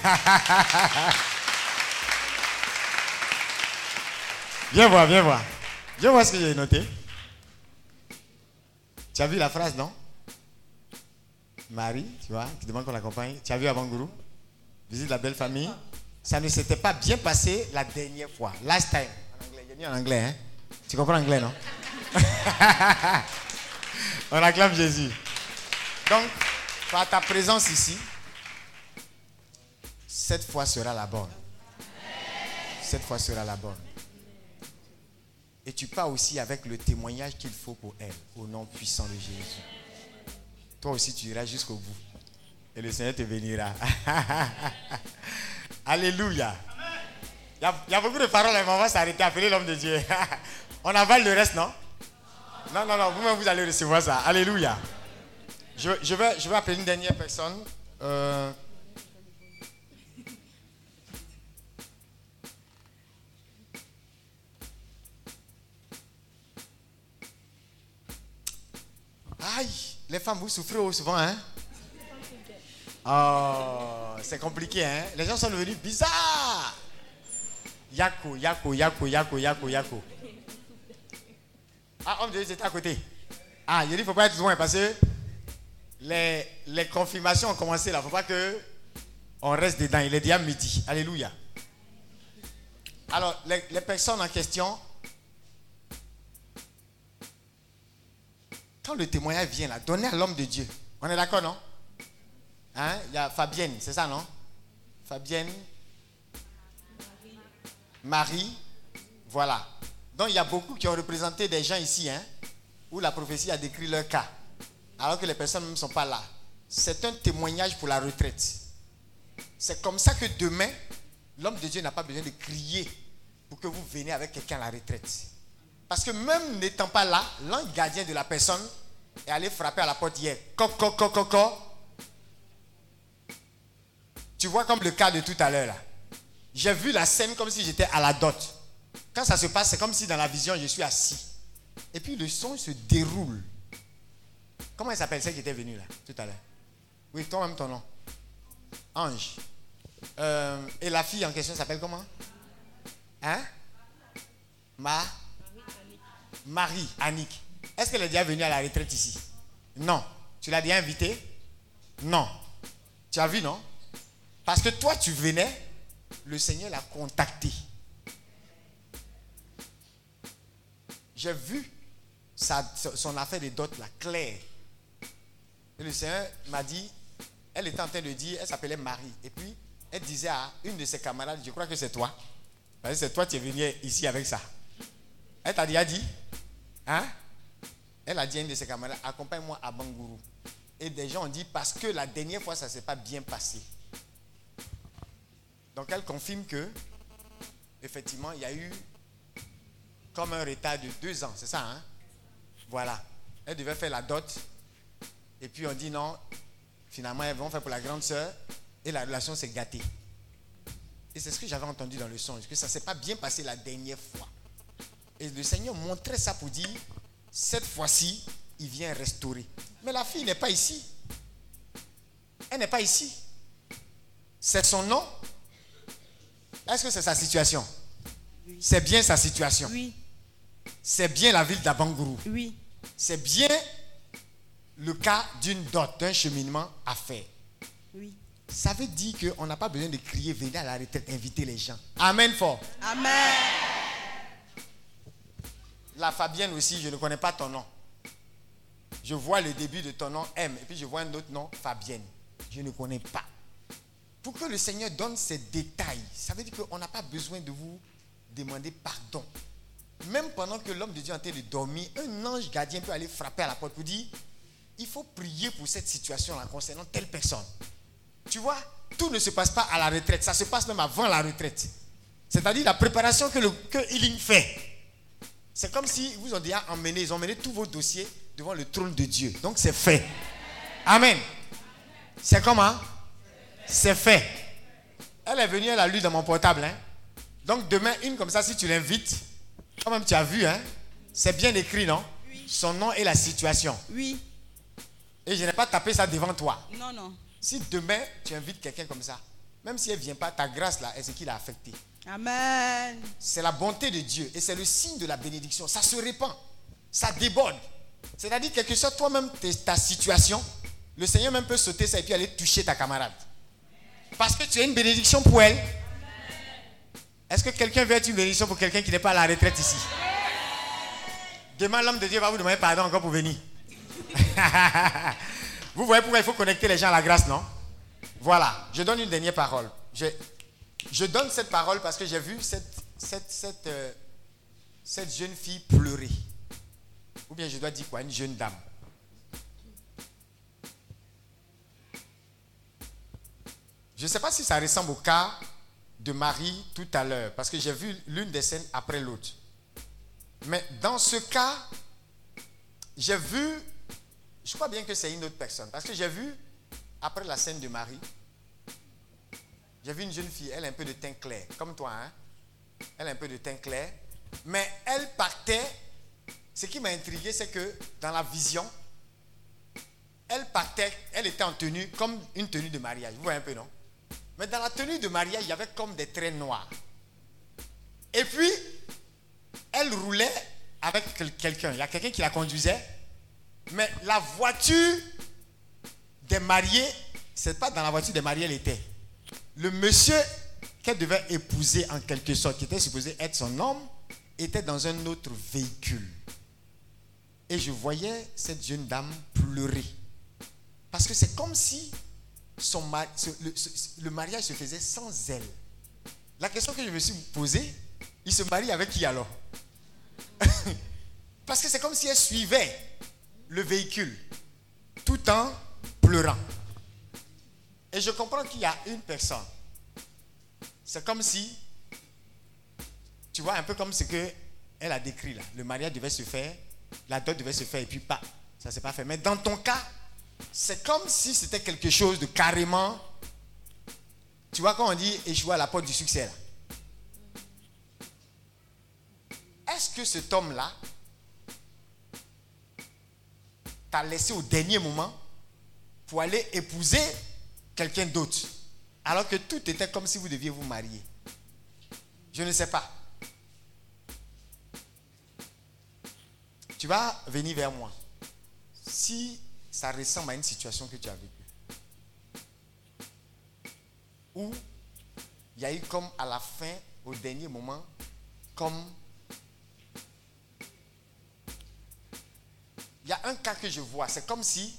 viens voir, viens voir. Viens voir ce que j'ai noté. Tu as vu la phrase, non? Marie, tu vois, qui demande qu'on l'accompagne. Tu as vu Abangourou Visite la belle famille. Ça ne s'était pas bien passé la dernière fois. Last time. En anglais, mis en anglais, hein Tu comprends l'anglais, non? On acclame Jésus. Donc, par ta présence ici, cette fois sera la bonne. Cette fois sera la bonne. Et tu pars aussi avec le témoignage qu'il faut pour elle, au nom puissant de Jésus. Toi aussi tu iras jusqu'au bout. Et le Seigneur te bénira. Alléluia. Il y, a, beaucoup de paroles, mais on va s'arrêter, appeler l'homme de Dieu. on avale le reste, non? Non, non, non, vous-même vous allez recevoir ça. Alléluia. Je, je, vais, je appeler une dernière personne. Euh, Aïe, les femmes, vous souffrez souvent, hein? Oh, c'est compliqué, hein? Les gens sont devenus bizarres. Yako, Yako, Yako, Yako, Yako, Yako. Ah, homme de Dieu, à côté. Ah, il dit, il ne faut pas être loin parce que les, les confirmations ont commencé là. Il ne faut pas que on reste dedans. Il est déjà midi. Alléluia. Alors, les personnes en question, quand le témoignage vient là, donnez à l'homme de Dieu. On est d'accord, non? Hein? Il y a Fabienne, c'est ça, non? Fabienne. Marie. Voilà. Donc il y a beaucoup qui ont représenté des gens ici, hein, où la prophétie a décrit leur cas, alors que les personnes ne sont pas là. C'est un témoignage pour la retraite. C'est comme ça que demain, l'homme de Dieu n'a pas besoin de crier pour que vous veniez avec quelqu'un à la retraite. Parce que même n'étant pas là, l'un gardien de la personne est allé frapper à la porte hier. Coco, coco, coco. Tu vois comme le cas de tout à l'heure là. J'ai vu la scène comme si j'étais à la dot. Quand ça se passe, c'est comme si dans la vision, je suis assis. Et puis le son se déroule. Comment il s'appelle celle qui était venue là, tout à l'heure? Oui, toi-même ton nom. Ange. Euh, et la fille en question s'appelle comment? Hein? Ma Marie, Annick. Est-ce qu'elle est déjà venue à la retraite ici? Non. Tu l'as déjà invitée Non. Tu as vu, non? Parce que toi, tu venais, le Seigneur l'a contacté. J'ai vu son affaire de dot, la claire. Et le Seigneur m'a dit, elle était en train de dire, elle s'appelait Marie. Et puis, elle disait à une de ses camarades, je crois que c'est toi. Parce c'est toi qui es venu ici avec ça. Elle t'a déjà dit, hein? Elle a dit à une de ses camarades, accompagne-moi à Bangourou. Et des gens ont dit, parce que la dernière fois, ça ne s'est pas bien passé. Donc elle confirme que, effectivement, il y a eu comme un retard de deux ans, c'est ça, hein? Voilà. Elle devait faire la dot. Et puis on dit non, finalement, elles vont faire pour la grande sœur. Et la relation s'est gâtée. Et c'est ce que j'avais entendu dans le songe, que ça ne s'est pas bien passé la dernière fois? Et le Seigneur montrait ça pour dire, cette fois-ci, il vient restaurer. Mais la fille n'est pas ici. Elle n'est pas ici. C'est son nom. Est-ce que c'est sa situation? C'est bien sa situation. Oui. C'est bien la ville d'Abangourou. Oui. C'est bien le cas d'une dot, d'un cheminement à faire. Oui. Ça veut dire qu'on n'a pas besoin de crier, venez à la retraite, inviter les gens. Amen fort. Amen. La Fabienne aussi, je ne connais pas ton nom. Je vois le début de ton nom M et puis je vois un autre nom Fabienne. Je ne connais pas. Pour que le Seigneur donne ces détails, ça veut dire qu'on n'a pas besoin de vous demander pardon. Même pendant que l'homme de Dieu est en train de dormir, un ange gardien peut aller frapper à la porte pour dire il faut prier pour cette situation-là concernant telle personne. Tu vois, tout ne se passe pas à la retraite, ça se passe même avant la retraite. C'est-à-dire la préparation que, le, fait. C'est comme si vous ont déjà emmené, ils ont emmené tous vos dossiers devant le trône de Dieu. Donc c'est fait. Amen. C'est comment? C'est fait. Elle est venue, elle a lu dans mon portable. Hein? Donc demain, une comme ça, si tu l'invites, quand même tu as vu, hein? c'est bien écrit, non? Oui. Son nom et la situation. Oui. Et je n'ai pas tapé ça devant toi. Non, non. Si demain tu invites quelqu'un comme ça, même si elle ne vient pas, ta grâce là est ce qui l'a affecté. Amen. C'est la bonté de Dieu et c'est le signe de la bénédiction. Ça se répand, ça déborde. C'est-à-dire, quelque chose, toi-même, ta situation, le Seigneur même peut sauter ça et puis aller toucher ta camarade. Parce que tu as une bénédiction pour elle. Est-ce que quelqu'un veut être une bénédiction pour quelqu'un qui n'est pas à la retraite ici? Demain, l'homme de Dieu va vous demander pardon encore pour venir. vous voyez pourquoi il faut connecter les gens à la grâce, non? Voilà, je donne une dernière parole. Je donne cette parole parce que j'ai vu euh, cette, jeune fille pleurer. Ou bien je dois dire quoi Une jeune dame. Je ne sais pas si ça ressemble au cas de Marie tout à l'heure, parce que j'ai vu l'une des scènes après l'autre. Mais dans ce cas, j'ai vu, je crois bien que c'est une autre personne, parce que j'ai vu, après la scène de Marie, j'ai vu une jeune fille, elle a un peu de teint clair, comme toi, hein? Elle a un peu de teint clair, mais elle partait. Ce qui m'a intrigué, c'est que dans la vision, elle partait, elle était en tenue comme une tenue de mariage. Vous voyez un peu, non? Mais dans la tenue de mariage, il y avait comme des traits noirs. Et puis, elle roulait avec quelqu'un. Il y a quelqu'un qui la conduisait. Mais la voiture des mariés, c'est pas dans la voiture des mariés, elle était. Le monsieur qu'elle devait épouser en quelque sorte, qui était supposé être son homme, était dans un autre véhicule. Et je voyais cette jeune dame pleurer. Parce que c'est comme si le, mariage se faisait sans elle. La question que je me suis posée, il se marie avec qui alors? Parce que c'est comme si elle suivait le véhicule tout en pleurant. Et je comprends qu'il y a une personne. C'est comme si, tu vois, un peu comme ce que elle a décrit là. Le mariage devait se faire, la dot devait se faire et puis pas. Ça s'est pas fait. Mais dans ton cas, c'est comme si c'était quelque chose de carrément. Tu vois, quand on dit échouer à la porte du succès là. Est-ce que cet homme-là t'a laissé au dernier moment pour aller épouser quelqu'un d'autre alors que tout était comme si vous deviez vous marier Je ne sais pas. Tu vas venir vers moi. Si ça ressemble à une situation que tu as vécue, où il y a eu comme à la fin, au dernier moment, comme il y a un cas que je vois, c'est comme si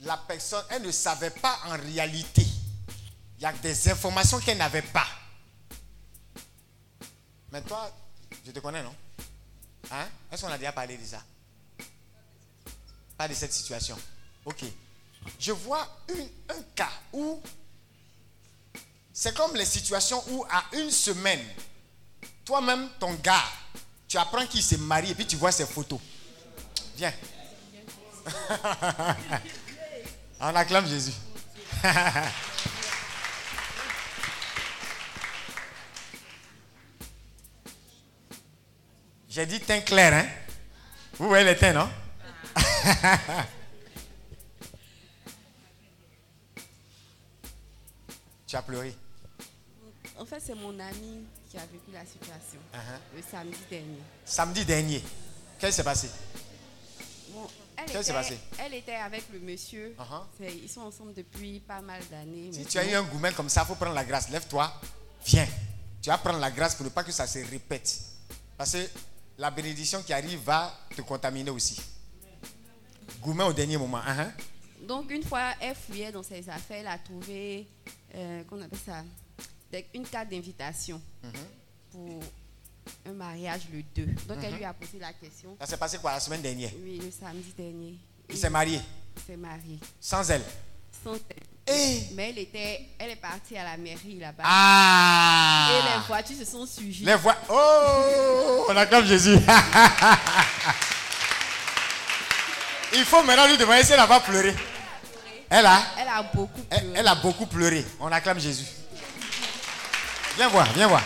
la personne, elle ne savait pas en réalité. Il y a des informations qu'elle n'avait pas. Mais toi, je te connais, non? Hein? Est-ce qu'on a déjà parlé de ça? Pas de cette situation. Ok. Je vois un cas où c'est comme les situations où à une semaine, toi-même, ton gars, tu apprends qu'il s'est marié et puis tu vois ses photos. Viens. On acclame Jésus. J'ai dit teint clair, hein? Vous voyez les teints, non? tu as pleuré. En fait, c'est mon ami qui a vécu la situation Uh-huh. le samedi dernier. Samedi dernier, qu'est-ce qui s'est passé? Elle, était, passé? elle était avec le monsieur. Uh-huh. Ils sont ensemble depuis pas mal d'années. Si tu as eu un gourmet comme ça, il faut prendre la grâce. Lève-toi, viens. Tu vas prendre la grâce pour ne pas que ça se répète. Parce que la bénédiction qui arrive va te contaminer aussi. Gourmet au dernier moment. hein, Donc, une fois, elle fouillait dans ses affaires, elle a trouvé, euh, qu'on appelle ça, une carte d'invitation Mhm. pour un mariage le 2. Donc, elle Mhm. lui a posé la question. Ça s'est passé quoi la semaine dernière? Oui, le samedi dernier. Il Et s'est marié? Il s'est marié. sans elle? Sans Mais elle, était, elle est partie à la mairie là-bas. Ah Et les voitures se sont suivies. Les voix. Oh On acclame Jésus. Il faut maintenant lui demander si elle va pleurer. Elle a? Elle a beaucoup elle, elle a beaucoup pleuré. On acclame Jésus. Viens voir, viens voir.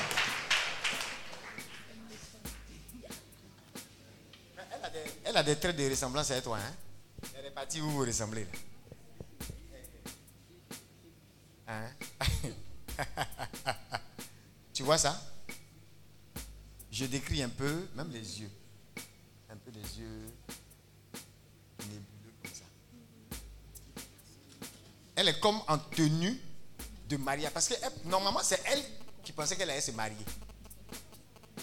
Elle a des, traits de ressemblance avec toi. Hein? Elle est partie où vous ressemblez. là? Hein? tu vois ça? Je décris un peu, même les yeux. Un peu les yeux nébuleux comme ça. Elle est comme en tenue de mariage. Parce que elle- normalement, c'est elle qui pensait qu'elle allait se marier.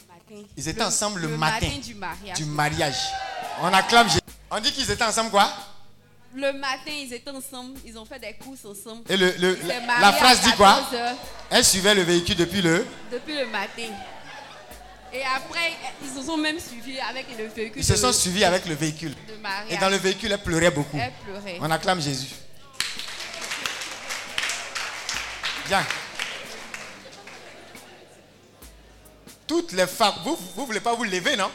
matin. Ils étaient ensemble le, matin, du mariage. du mariage. On acclame Jésus. On dit qu'ils étaient ensemble quoi? Le matin, ils étaient ensemble. Ils ont fait des courses ensemble. Et le, la, phrase dit quoi? 14 heures Elle suivait le véhicule depuis le? Depuis le matin. Et après, ils se sont même suivis avec le véhicule. Ils se sont suivis avec le véhicule. de. Et dans le véhicule, elle pleurait beaucoup. Elle pleurait. On acclame Jésus. Viens. Toutes les femmes, vous ne voulez pas vous lever, non?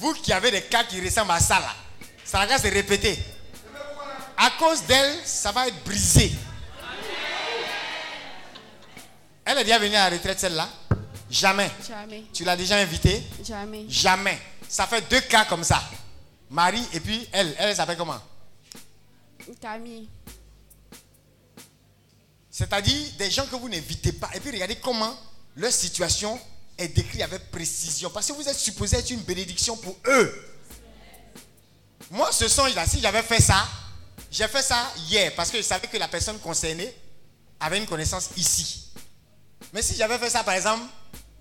Vous qui avez des cas qui ressemblent à ça là, ça va se répéter. À cause d'elle, ça va être brisé. Elle est déjà venue à la retraite, celle-là Jamais. Jamais. Tu l'as déjà invitée? Jamais. Jamais. Ça fait deux cas comme ça. Marie et puis elle. Elle s'appelle comment? Camille. C'est-à-dire des gens que vous n'invitez pas. Et puis regardez comment leur situation est décrite avec précision. Parce que vous êtes supposé être une bénédiction pour eux. Moi, ce songe-là, si j'avais fait ça, j'ai fait ça hier parce que je savais que la personne concernée avait une connaissance ici. Mais si j'avais fait ça, par exemple,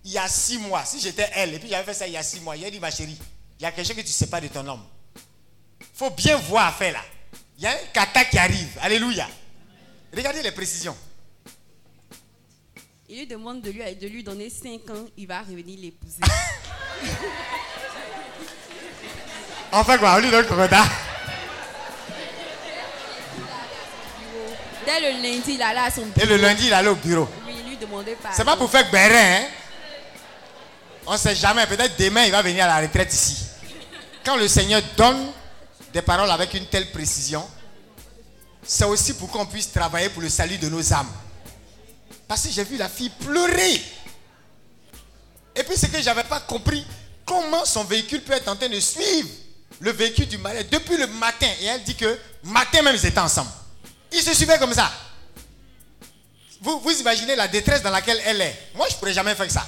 il y a six mois, si j'étais elle, et puis j'avais fait ça il y a six mois, il a dit, ma chérie, il y a quelque chose que tu ne sais pas de ton homme. Faut bien voir à faire là. Il y a un kata qui arrive. Alléluia. Regardez les précisions. Il lui demande de lui, de lui donner 5 ans, il va revenir l'épouser. On fait quoi? On lui donne combien Dès le lundi, il allait à son bureau. Et le lundi, il allait au bureau. Oui, il lui demandait pas. C'est pas pour faire bérin, hein? On ne sait jamais. Peut-être demain, il va venir à la retraite ici. Quand le Seigneur donne des paroles avec une telle précision, c'est aussi pour qu'on puisse travailler pour le salut de nos âmes. Parce que j'ai vu la fille pleurer. Et puis, ce que je n'avais pas compris, comment son véhicule peut être en train de suivre le véhicule du malade depuis le matin. Et elle dit que matin même, ils étaient ensemble. Ils se suivaient comme ça. Vous, vous imaginez la détresse dans laquelle elle est. Moi, je ne pourrais jamais faire ça.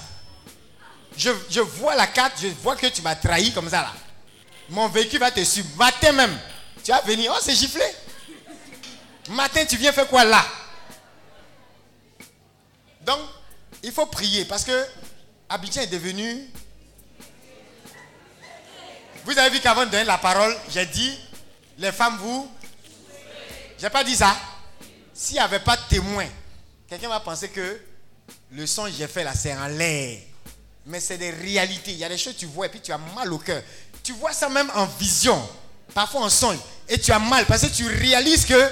Je, je vois la carte, je vois que tu m'as trahi comme ça là. Mon véhicule va te suivre. Matin même, tu vas venir. Oh, c'est giflé. Matin, tu viens faire quoi là? Donc, il faut prier parce que Abidjan est devenu. Vous avez vu qu'avant de donner la parole, j'ai dit les femmes, vous. J'ai pas dit ça. S'il n'y avait pas de témoin, quelqu'un va penser que le son que j'ai fait là, c'est en l'air. Mais c'est des réalités. Il y a des choses que tu vois et puis tu as mal au cœur. Tu vois ça même en vision, parfois en songe. Et tu as mal parce que tu réalises que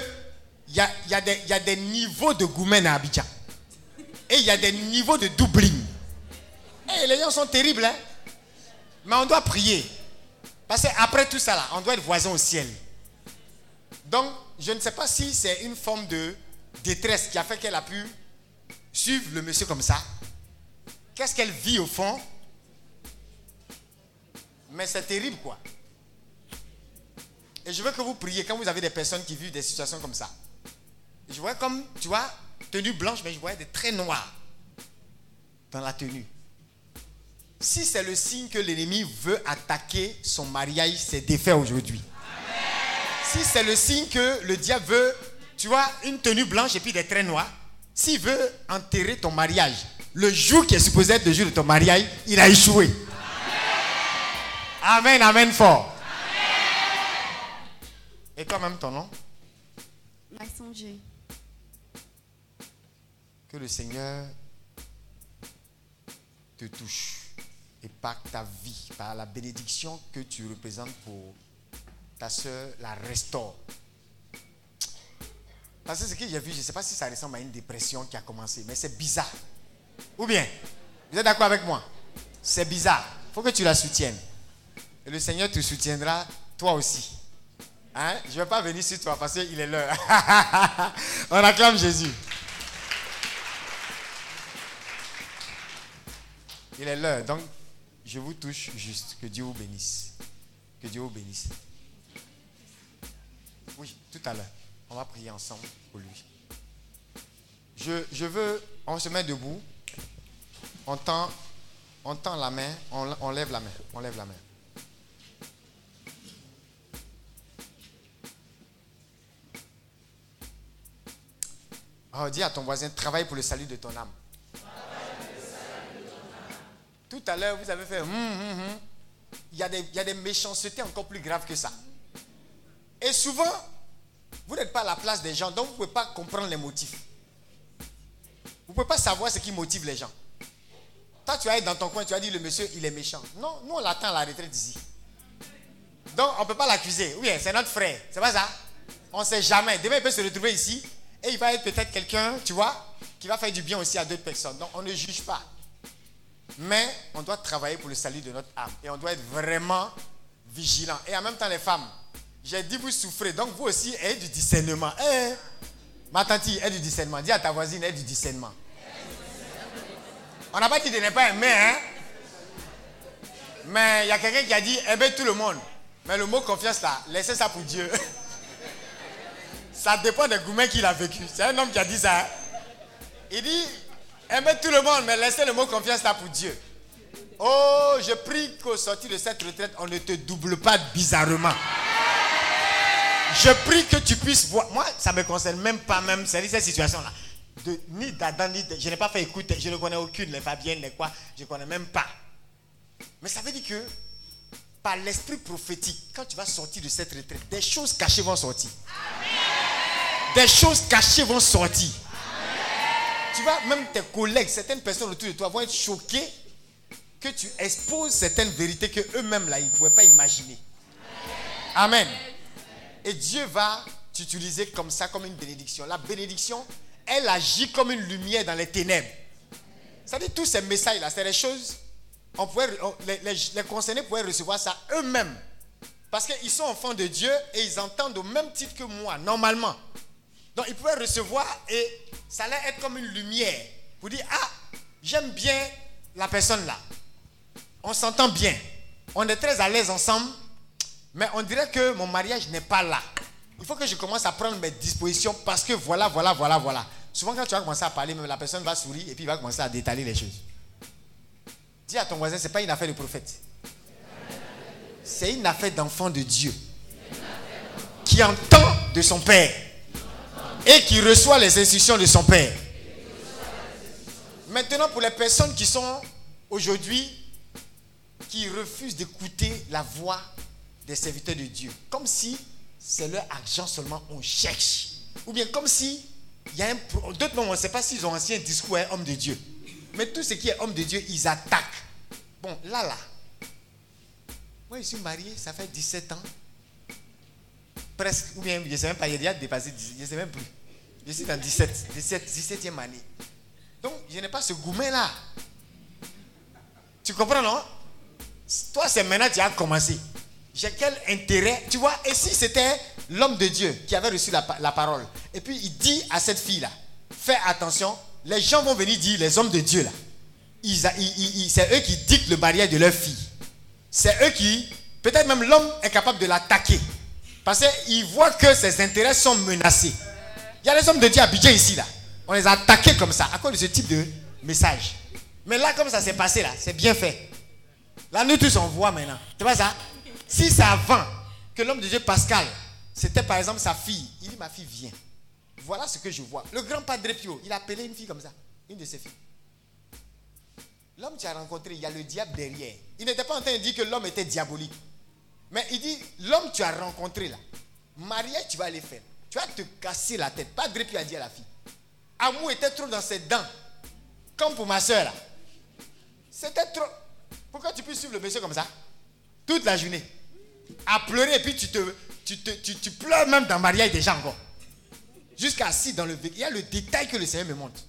il y a, des niveaux de goumen à Abidjan. Et il y a des niveaux de doubling. Et les gens sont terribles, hein? Mais on doit prier. Parce qu'après tout ça, là, on doit être voisin au ciel. Donc, je ne sais pas si c'est une forme de détresse qui a fait qu'elle a pu suivre le monsieur comme ça. Qu'est-ce qu'elle vit au fond? Mais c'est terrible, quoi. Et je veux que vous priez quand vous avez des personnes qui vivent des situations comme ça. Je vois comme, tu vois, tenue blanche, mais je vois des traits noirs dans la tenue. Si c'est le signe que l'ennemi veut attaquer son mariage, c'est défait aujourd'hui. Si c'est le signe que le diable veut, tu vois, une tenue blanche et puis des traits noirs, s'il veut enterrer ton mariage, le jour qui est supposé être le jour de ton mariage, il a échoué. Amen, amen fort. Et toi-même ton nom? Massongé. Que le Seigneur te touche et par ta vie, par la bénédiction que tu représentes pour ta soeur, la restaure. Parce que ce que j'ai vu, je ne sais pas si ça ressemble à une dépression qui a commencé, mais c'est bizarre. Ou bien, vous êtes d'accord avec moi? C'est bizarre. Il faut que tu la soutiennes. Et le Seigneur te soutiendra, toi aussi. Hein? Je ne vais pas venir sur toi parce qu'il est l'heure. On acclame Jésus. Il est l'heure. Donc, je vous touche juste. Que Dieu vous bénisse. Que Dieu vous bénisse. Oui, tout à l'heure. On va prier ensemble pour lui. Je, je veux, on se met debout. On tend, on tend la main. On, on lève la main. On lève la main. Oh, dis à ton voisin, travaille pour le salut de ton âme. Tout à l'heure, vous avez fait hum, hum, hum. Il, y a des, méchancetés encore plus graves que ça. Et souvent, vous n'êtes pas à la place des gens, donc vous ne pouvez pas comprendre les motifs. Vous ne pouvez pas savoir ce qui motive les gens. Toi, tu être dans ton coin, tu vas dire le monsieur, il est méchant. Non, nous, on l'attend à la retraite ici. Donc, on ne peut pas l'accuser. Oui, c'est notre frère. C'est pas ça? On ne sait jamais. Demain, il peut se retrouver ici et il va être peut-être quelqu'un, tu vois, qui va faire du bien aussi à d'autres personnes. Donc on ne juge pas. Mais on doit travailler pour le salut de notre âme. Et on doit être vraiment vigilant. Et en même temps, les femmes, j'ai dit vous souffrez. Donc vous aussi, ayez du discernement. Eh, ma tante, aie du discernement. Dis à ta voisine, aie du discernement. On n'a pas dit de ne pas aimer, hein. Mais il y a quelqu'un qui a dit aimer tout le monde. Mais le mot confiance là, laissez ça pour Dieu. ça dépend des gourmets qu'il a vécu. C'est un homme qui a dit ça. Il dit aimez tout le monde, mais laissez le mot confiance là pour Dieu. Oh, je prie qu'au sortir de cette retraite, on ne te double pas bizarrement. Je prie que tu puisses voir. Moi, ça ne me concerne même pas, même, cette situation-là. ni d'Adam, ni de, Je n'ai pas fait écouter, je ne connais aucune, les Fabiennes, les quoi, je ne connais même pas. Mais ça veut dire que par l'esprit prophétique, quand tu vas sortir de cette retraite, des choses cachées vont sortir. Des choses cachées vont sortir. Tu vois, même tes collègues, certaines personnes autour de toi vont être choquées que tu exposes certaines vérités que eux-mêmes là, ils ne pouvaient pas imaginer. Amen. Et Dieu va t'utiliser comme ça, comme une bénédiction. La bénédiction, elle agit comme une lumière dans les ténèbres. Ça dit tous ces messages-là, c'est des choses on pouvait, les, concernés pouvaient recevoir ça eux-mêmes. Parce qu'ils sont enfants de Dieu et ils entendent au même titre que moi, normalement. Donc ils pouvaient recevoir et ça allait être comme une lumière. Pour dire, ah, j'aime bien la personne là. On s'entend bien. On est très à l'aise ensemble. Mais on dirait que mon mariage n'est pas là. Il faut que je commence à prendre mes dispositions parce que voilà, voilà, voilà, voilà. Souvent quand tu vas commencer à parler, même la personne va sourire et puis va commencer à détailler les choses. Dis à ton voisin, ce n'est pas une affaire de prophète. C'est une affaire d'enfant de Dieu. Qui entend de son Père. Et qui reçoit les instructions de son Père. Maintenant, pour les personnes qui sont aujourd'hui, qui refusent d'écouter la voix des serviteurs de Dieu, comme si c'est leur argent seulement on cherche. Ou bien comme si il y a un. D'autres on ne sait pas s'ils ont ancien discours un homme de Dieu. Mais tout ce qui est homme de Dieu, ils attaquent. Bon, là, là. Moi, je suis marié, ça fait 17 ans. Presque, ou bien, je ne sais même pas, il y a dépassé 10, je ne sais même plus. Je suis dans 17, 17, 17e année. Donc, je n'ai pas ce gourmet-là. Tu comprends, non? Toi, c'est maintenant que tu as commencé. J'ai quel intérêt? Tu vois, et si c'était l'homme de Dieu qui avait reçu la, la parole, et puis il dit à cette fille-là, fais attention, les gens vont venir dire, les hommes de Dieu là, c'est eux qui dictent le barrière de leur fille. C'est eux qui, peut-être même l'homme est capable de l'attaquer. Parce qu'il voit que ses intérêts sont menacés. Il y a des hommes de Dieu à ici là. On les a attaqués comme ça, à cause de ce type de message. Mais là, comme ça s'est passé là, c'est bien fait. Là, nous tous on voit maintenant. Tu vois ça? Si c'est avant que l'homme de Dieu Pascal, c'était par exemple sa fille, il dit Ma fille, vient. Voilà ce que je vois. Le grand Padre Pio, il a appelé une fille comme ça, une de ses filles. L'homme que tu as rencontré, il y a le diable derrière. Il n'était pas en train de dire que l'homme était diabolique. Mais il dit, l'homme que tu as rencontré là, mariage, tu vas aller faire. Tu vas te casser la tête. Padre Pio a dit à la fille. Amour était trop dans ses dents. Comme pour ma soeur là. C'était trop. Pourquoi tu peux suivre le monsieur comme ça? Toute la journée. À pleurer et puis tu, te, tu, te, tu, pleures même dans mariage des gens encore. Jusqu'à assis dans le véhicule. Il y a le détail que le Seigneur me montre.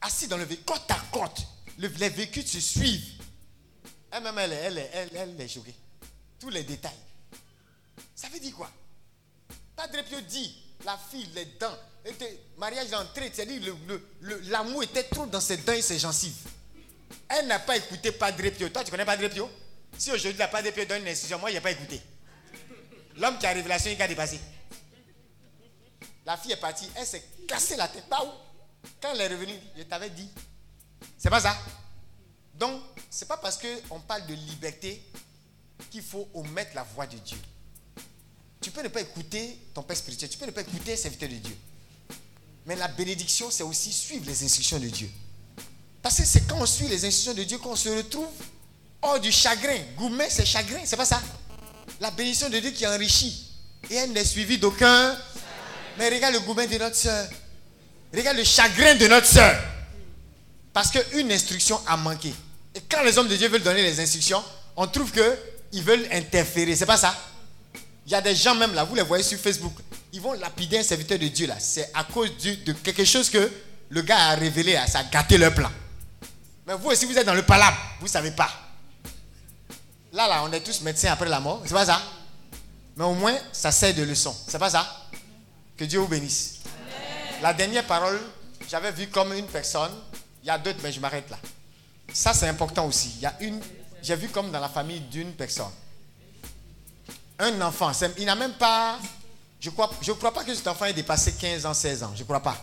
Assis dans le véhicule, côte à côte. les véhicules se suivent. Elle-même, elle, elle, elle, elle, est choquée. Tous les détails. Ça veut dire quoi? Padre Pio dit, la fille, les dents, était, mariage d'entrée, c'est-à-dire l'amour le, était trop dans ses dents et ses gencives. Elle n'a pas écouté Padre Pio. Toi, tu connais Padre Pio? Si aujourd'hui la Padre Pio donne une instruction, moi, il n'a pas écouté. L'homme qui a révélation, il a dépassé. La fille est partie, elle s'est cassée la tête. Pas où Quand elle est revenue, je t'avais dit. C'est pas ça? Donc, c'est pas parce qu'on parle de liberté qu'il faut omettre la voix de Dieu. Tu peux ne pas écouter ton père spirituel, tu peux ne pas écouter serviteur de Dieu. Mais la bénédiction, c'est aussi suivre les instructions de Dieu. Parce que c'est quand on suit les instructions de Dieu qu'on se retrouve hors du chagrin. Gourmet, c'est chagrin, c'est pas ça? La bénédiction de Dieu qui enrichit. Et elle n'est suivie d'aucun mais regarde le gourmet de notre soeur. Regarde le chagrin de notre soeur. Parce qu'une instruction a manqué. Et quand les hommes de Dieu veulent donner les instructions, on trouve qu'ils veulent interférer. C'est pas ça. Il y a des gens même là, vous les voyez sur Facebook, ils vont lapider un serviteur de Dieu là. C'est à cause de quelque chose que le gars a révélé, ça a gâté leur plan. Mais vous aussi, vous êtes dans le palabre, vous savez pas. Là, là, on est tous médecins après la mort, c'est pas ça? Mais au moins, ça sert de leçon, c'est pas ça? Que Dieu vous bénisse. La dernière parole, j'avais vu comme une personne, il y a d'autres, mais je m'arrête là. Ça, c'est important aussi. Il y a une, j'ai vu comme dans la famille d'une personne. Un enfant, il n'a même pas, je ne crois, je crois pas que cet enfant ait dépassé 15 ans, 16 ans, je ne crois pas.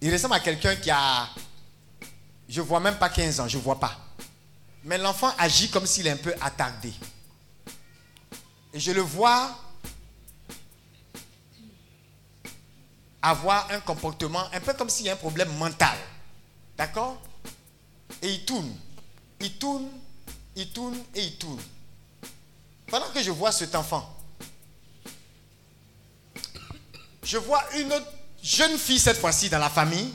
Il ressemble à quelqu'un qui a, je vois même pas 15 ans, je vois pas. Mais l'enfant agit comme s'il est un peu attardé. Et je le vois avoir un comportement un peu comme s'il y a un problème mental. D'accord? Et il tourne. Il tourne, il tourne et il tourne. Pendant que je vois cet enfant, je vois une autre jeune fille cette fois-ci dans la famille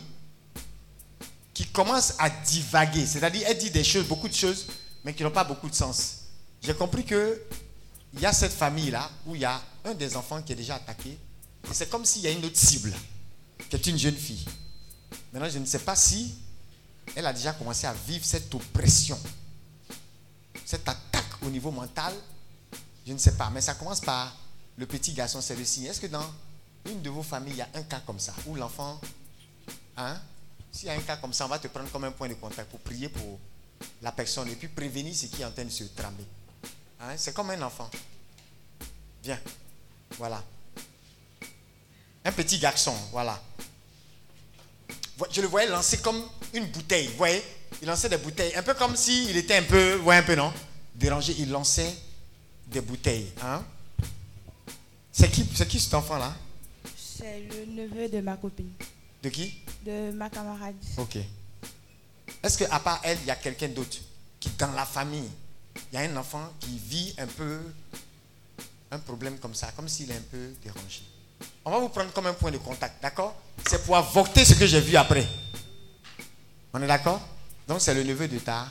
qui commence à divaguer. C'est-à-dire, elle dit des choses, beaucoup de choses, mais qui n'ont pas beaucoup de sens. J'ai compris que il y a cette famille-là où il y a un des enfants qui est déjà attaqué. Et c'est comme s'il y a une autre cible, qui est une jeune fille. Maintenant, je ne sais pas si elle a déjà commencé à vivre cette oppression, cette attaque au niveau mental. Je ne sais pas, mais ça commence par le petit garçon, c'est le signe. Est-ce que dans une de vos familles, il y a un cas comme ça, où l'enfant, hein, s'il y a un cas comme ça, on va te prendre comme un point de contact pour prier pour la personne et puis prévenir ce qui est en train de se tramer. Hein, c'est comme un enfant. Viens. Voilà. Un petit garçon, voilà. Je le voyais lancer comme une bouteille, vous voyez? Il lançait des bouteilles, un peu comme s'il était un peu, vous voyez un peu, non? Dérangé, il lançait des bouteilles. Hein? C'est qui, c'est qui cet enfant-là? C'est le neveu de ma copine, De qui? De ma camarade. Ok. Est-ce qu'à part elle, il y a quelqu'un d'autre qui, dans la famille, il y a un enfant qui vit un peu un problème comme ça, comme s'il est un peu dérangé? On va vous prendre comme un point de contact, d'accord? C'est pour avorter ce que j'ai vu après. On est d'accord? Donc c'est le neveu de ta...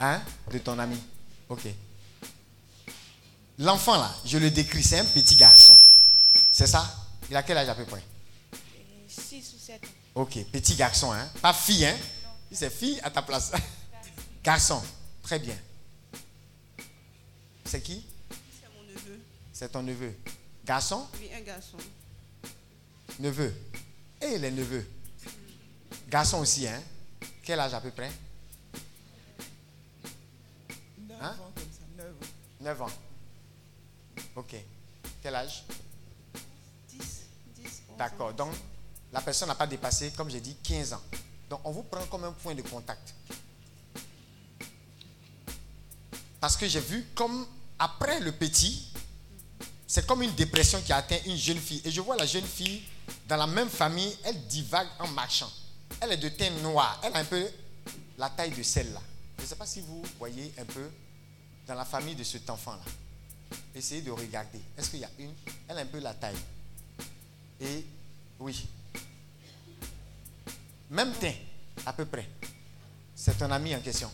Hein De ton ami. Ok. L'enfant là, je le décris, c'est un petit garçon. C'est ça? Il a quel âge à peu près? 6 ou 7 ans. Ok, petit garçon, hein Pas fille, hein? Si c'est fille, à ta place. garçon, très bien. C'est qui? C'est mon neveu. C'est ton neveu. Garçon? Oui, un garçon. Neveu. Et les neveux Garçon aussi, hein? Quel âge à peu près? 9 Hein? ans comme ça. 9 ans. 9 ans. Ok. Quel âge? 10, 10, 11 D'accord. Donc, la personne n'a pas dépassé, comme j'ai dit, 15 ans. Donc, on vous prend comme un point de contact. Parce que j'ai vu comme après le petit, c'est comme une dépression qui atteint une jeune fille. Et je vois la jeune fille dans la même famille, elle divague en marchant. Elle est de teint noir. Elle a un peu la taille de celle-là. Je ne sais pas si vous voyez un peu dans la famille de cet enfant-là. Essayez de regarder. Est-ce qu'il y a une? Elle a un peu la taille. Et oui. Même teint, à peu près. C'est ton ami en question.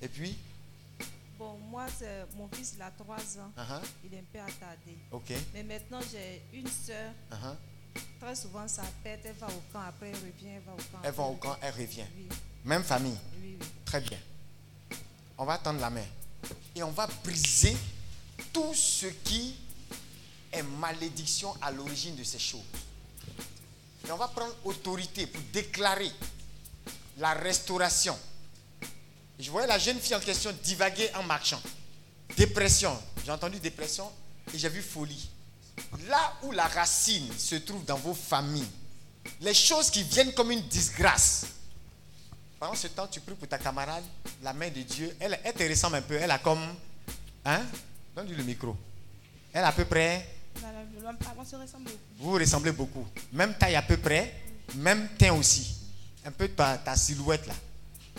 Et puis, moi, mon fils, il a 3 ans. Uh-huh. Il est un peu attardé. Mais maintenant, j'ai une soeur. uh-huh, Très souvent, ça pète. Elle va au camp, après elle revient, elle va au camp. elle va au camp, elle revient. Oui, Même famille. oui, oui. Très bien. On va tendre la main. Et on va briser tout ce qui est malédiction à l'origine de ces choses. Et on va prendre autorité pour déclarer la restauration. Je voyais la jeune fille en question divaguer en marchant. Dépression. J'ai entendu dépression et j'ai vu folie. Là où la racine se trouve dans vos familles, les choses qui viennent comme une disgrâce, pendant ce temps, tu pries pour ta camarade, la main de Dieu, elle, elle te ressemble un peu, elle a comme... Hein? Donne-lui le micro. Elle a à peu près... Beaucoup. Vous vous ressemblez beaucoup. Même taille à peu près, même teint aussi. Un peu ta, ta silhouette là.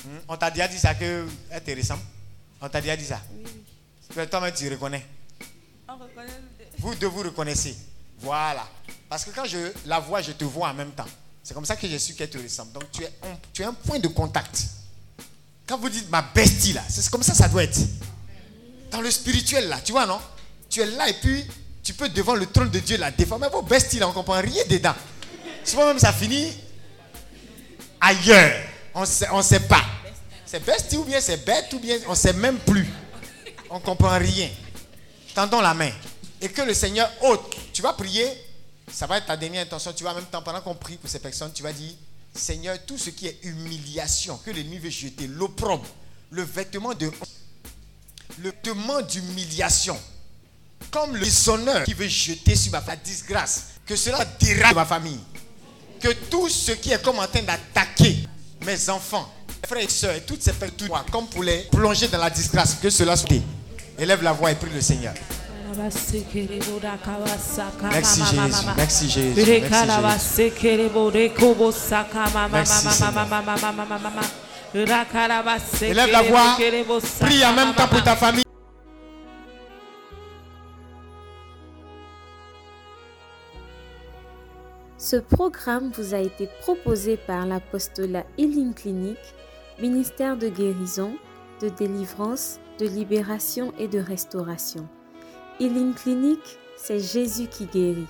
Hmm? On t'a déjà dit ça que elle te ressemble On t'a déjà dit ça Oui, oui. Toi, Toi-même, tu reconnais. On reconnaît le- Vous deux, vous reconnaissez. Voilà. Parce que quand je la vois, je te vois en même temps. C'est comme ça que je suis qu'elle te ressemble. Donc tu es, un, tu es un point de contact. Quand vous dites ma bestie là, c'est comme ça ça doit être. Dans le spirituel là, tu vois non? Tu es là et puis tu peux devant le trône de Dieu la. Mais vos besties là, on comprend rien dedans. Souvent même ça finit ailleurs. On ne sait, pas. C'est bestie ou bien c'est bête ou bien on ne sait même plus. On ne comprend rien. Tendons la main. Et que le Seigneur ôte. Tu vas prier. Ça va être ta dernière intention. Tu vas en même temps, pendant qu'on prie pour ces personnes, tu vas dire Seigneur, tout ce qui est humiliation, que l'ennemi veut jeter, l'opprobre, le vêtement de le vêtement d'humiliation, comme le dishonneur qui veut jeter sur ma la disgrâce, que cela dérape ma famille. Que tout ce qui est comme en train d'attaquer mes enfants, mes frères et soeurs, et toutes ces personnes, comme pour les plonger dans la disgrâce, que cela soit. Élève la voix et prie le Seigneur. Merci Jésus. Merci Jésus. Élève la voix. Prie en même temps pour ta famille. Ce programme vous a été proposé par l'apostolat Healing Clinic, ministère de guérison, de délivrance, de libération et de restauration. Healing Clinic, c'est Jésus qui guérit.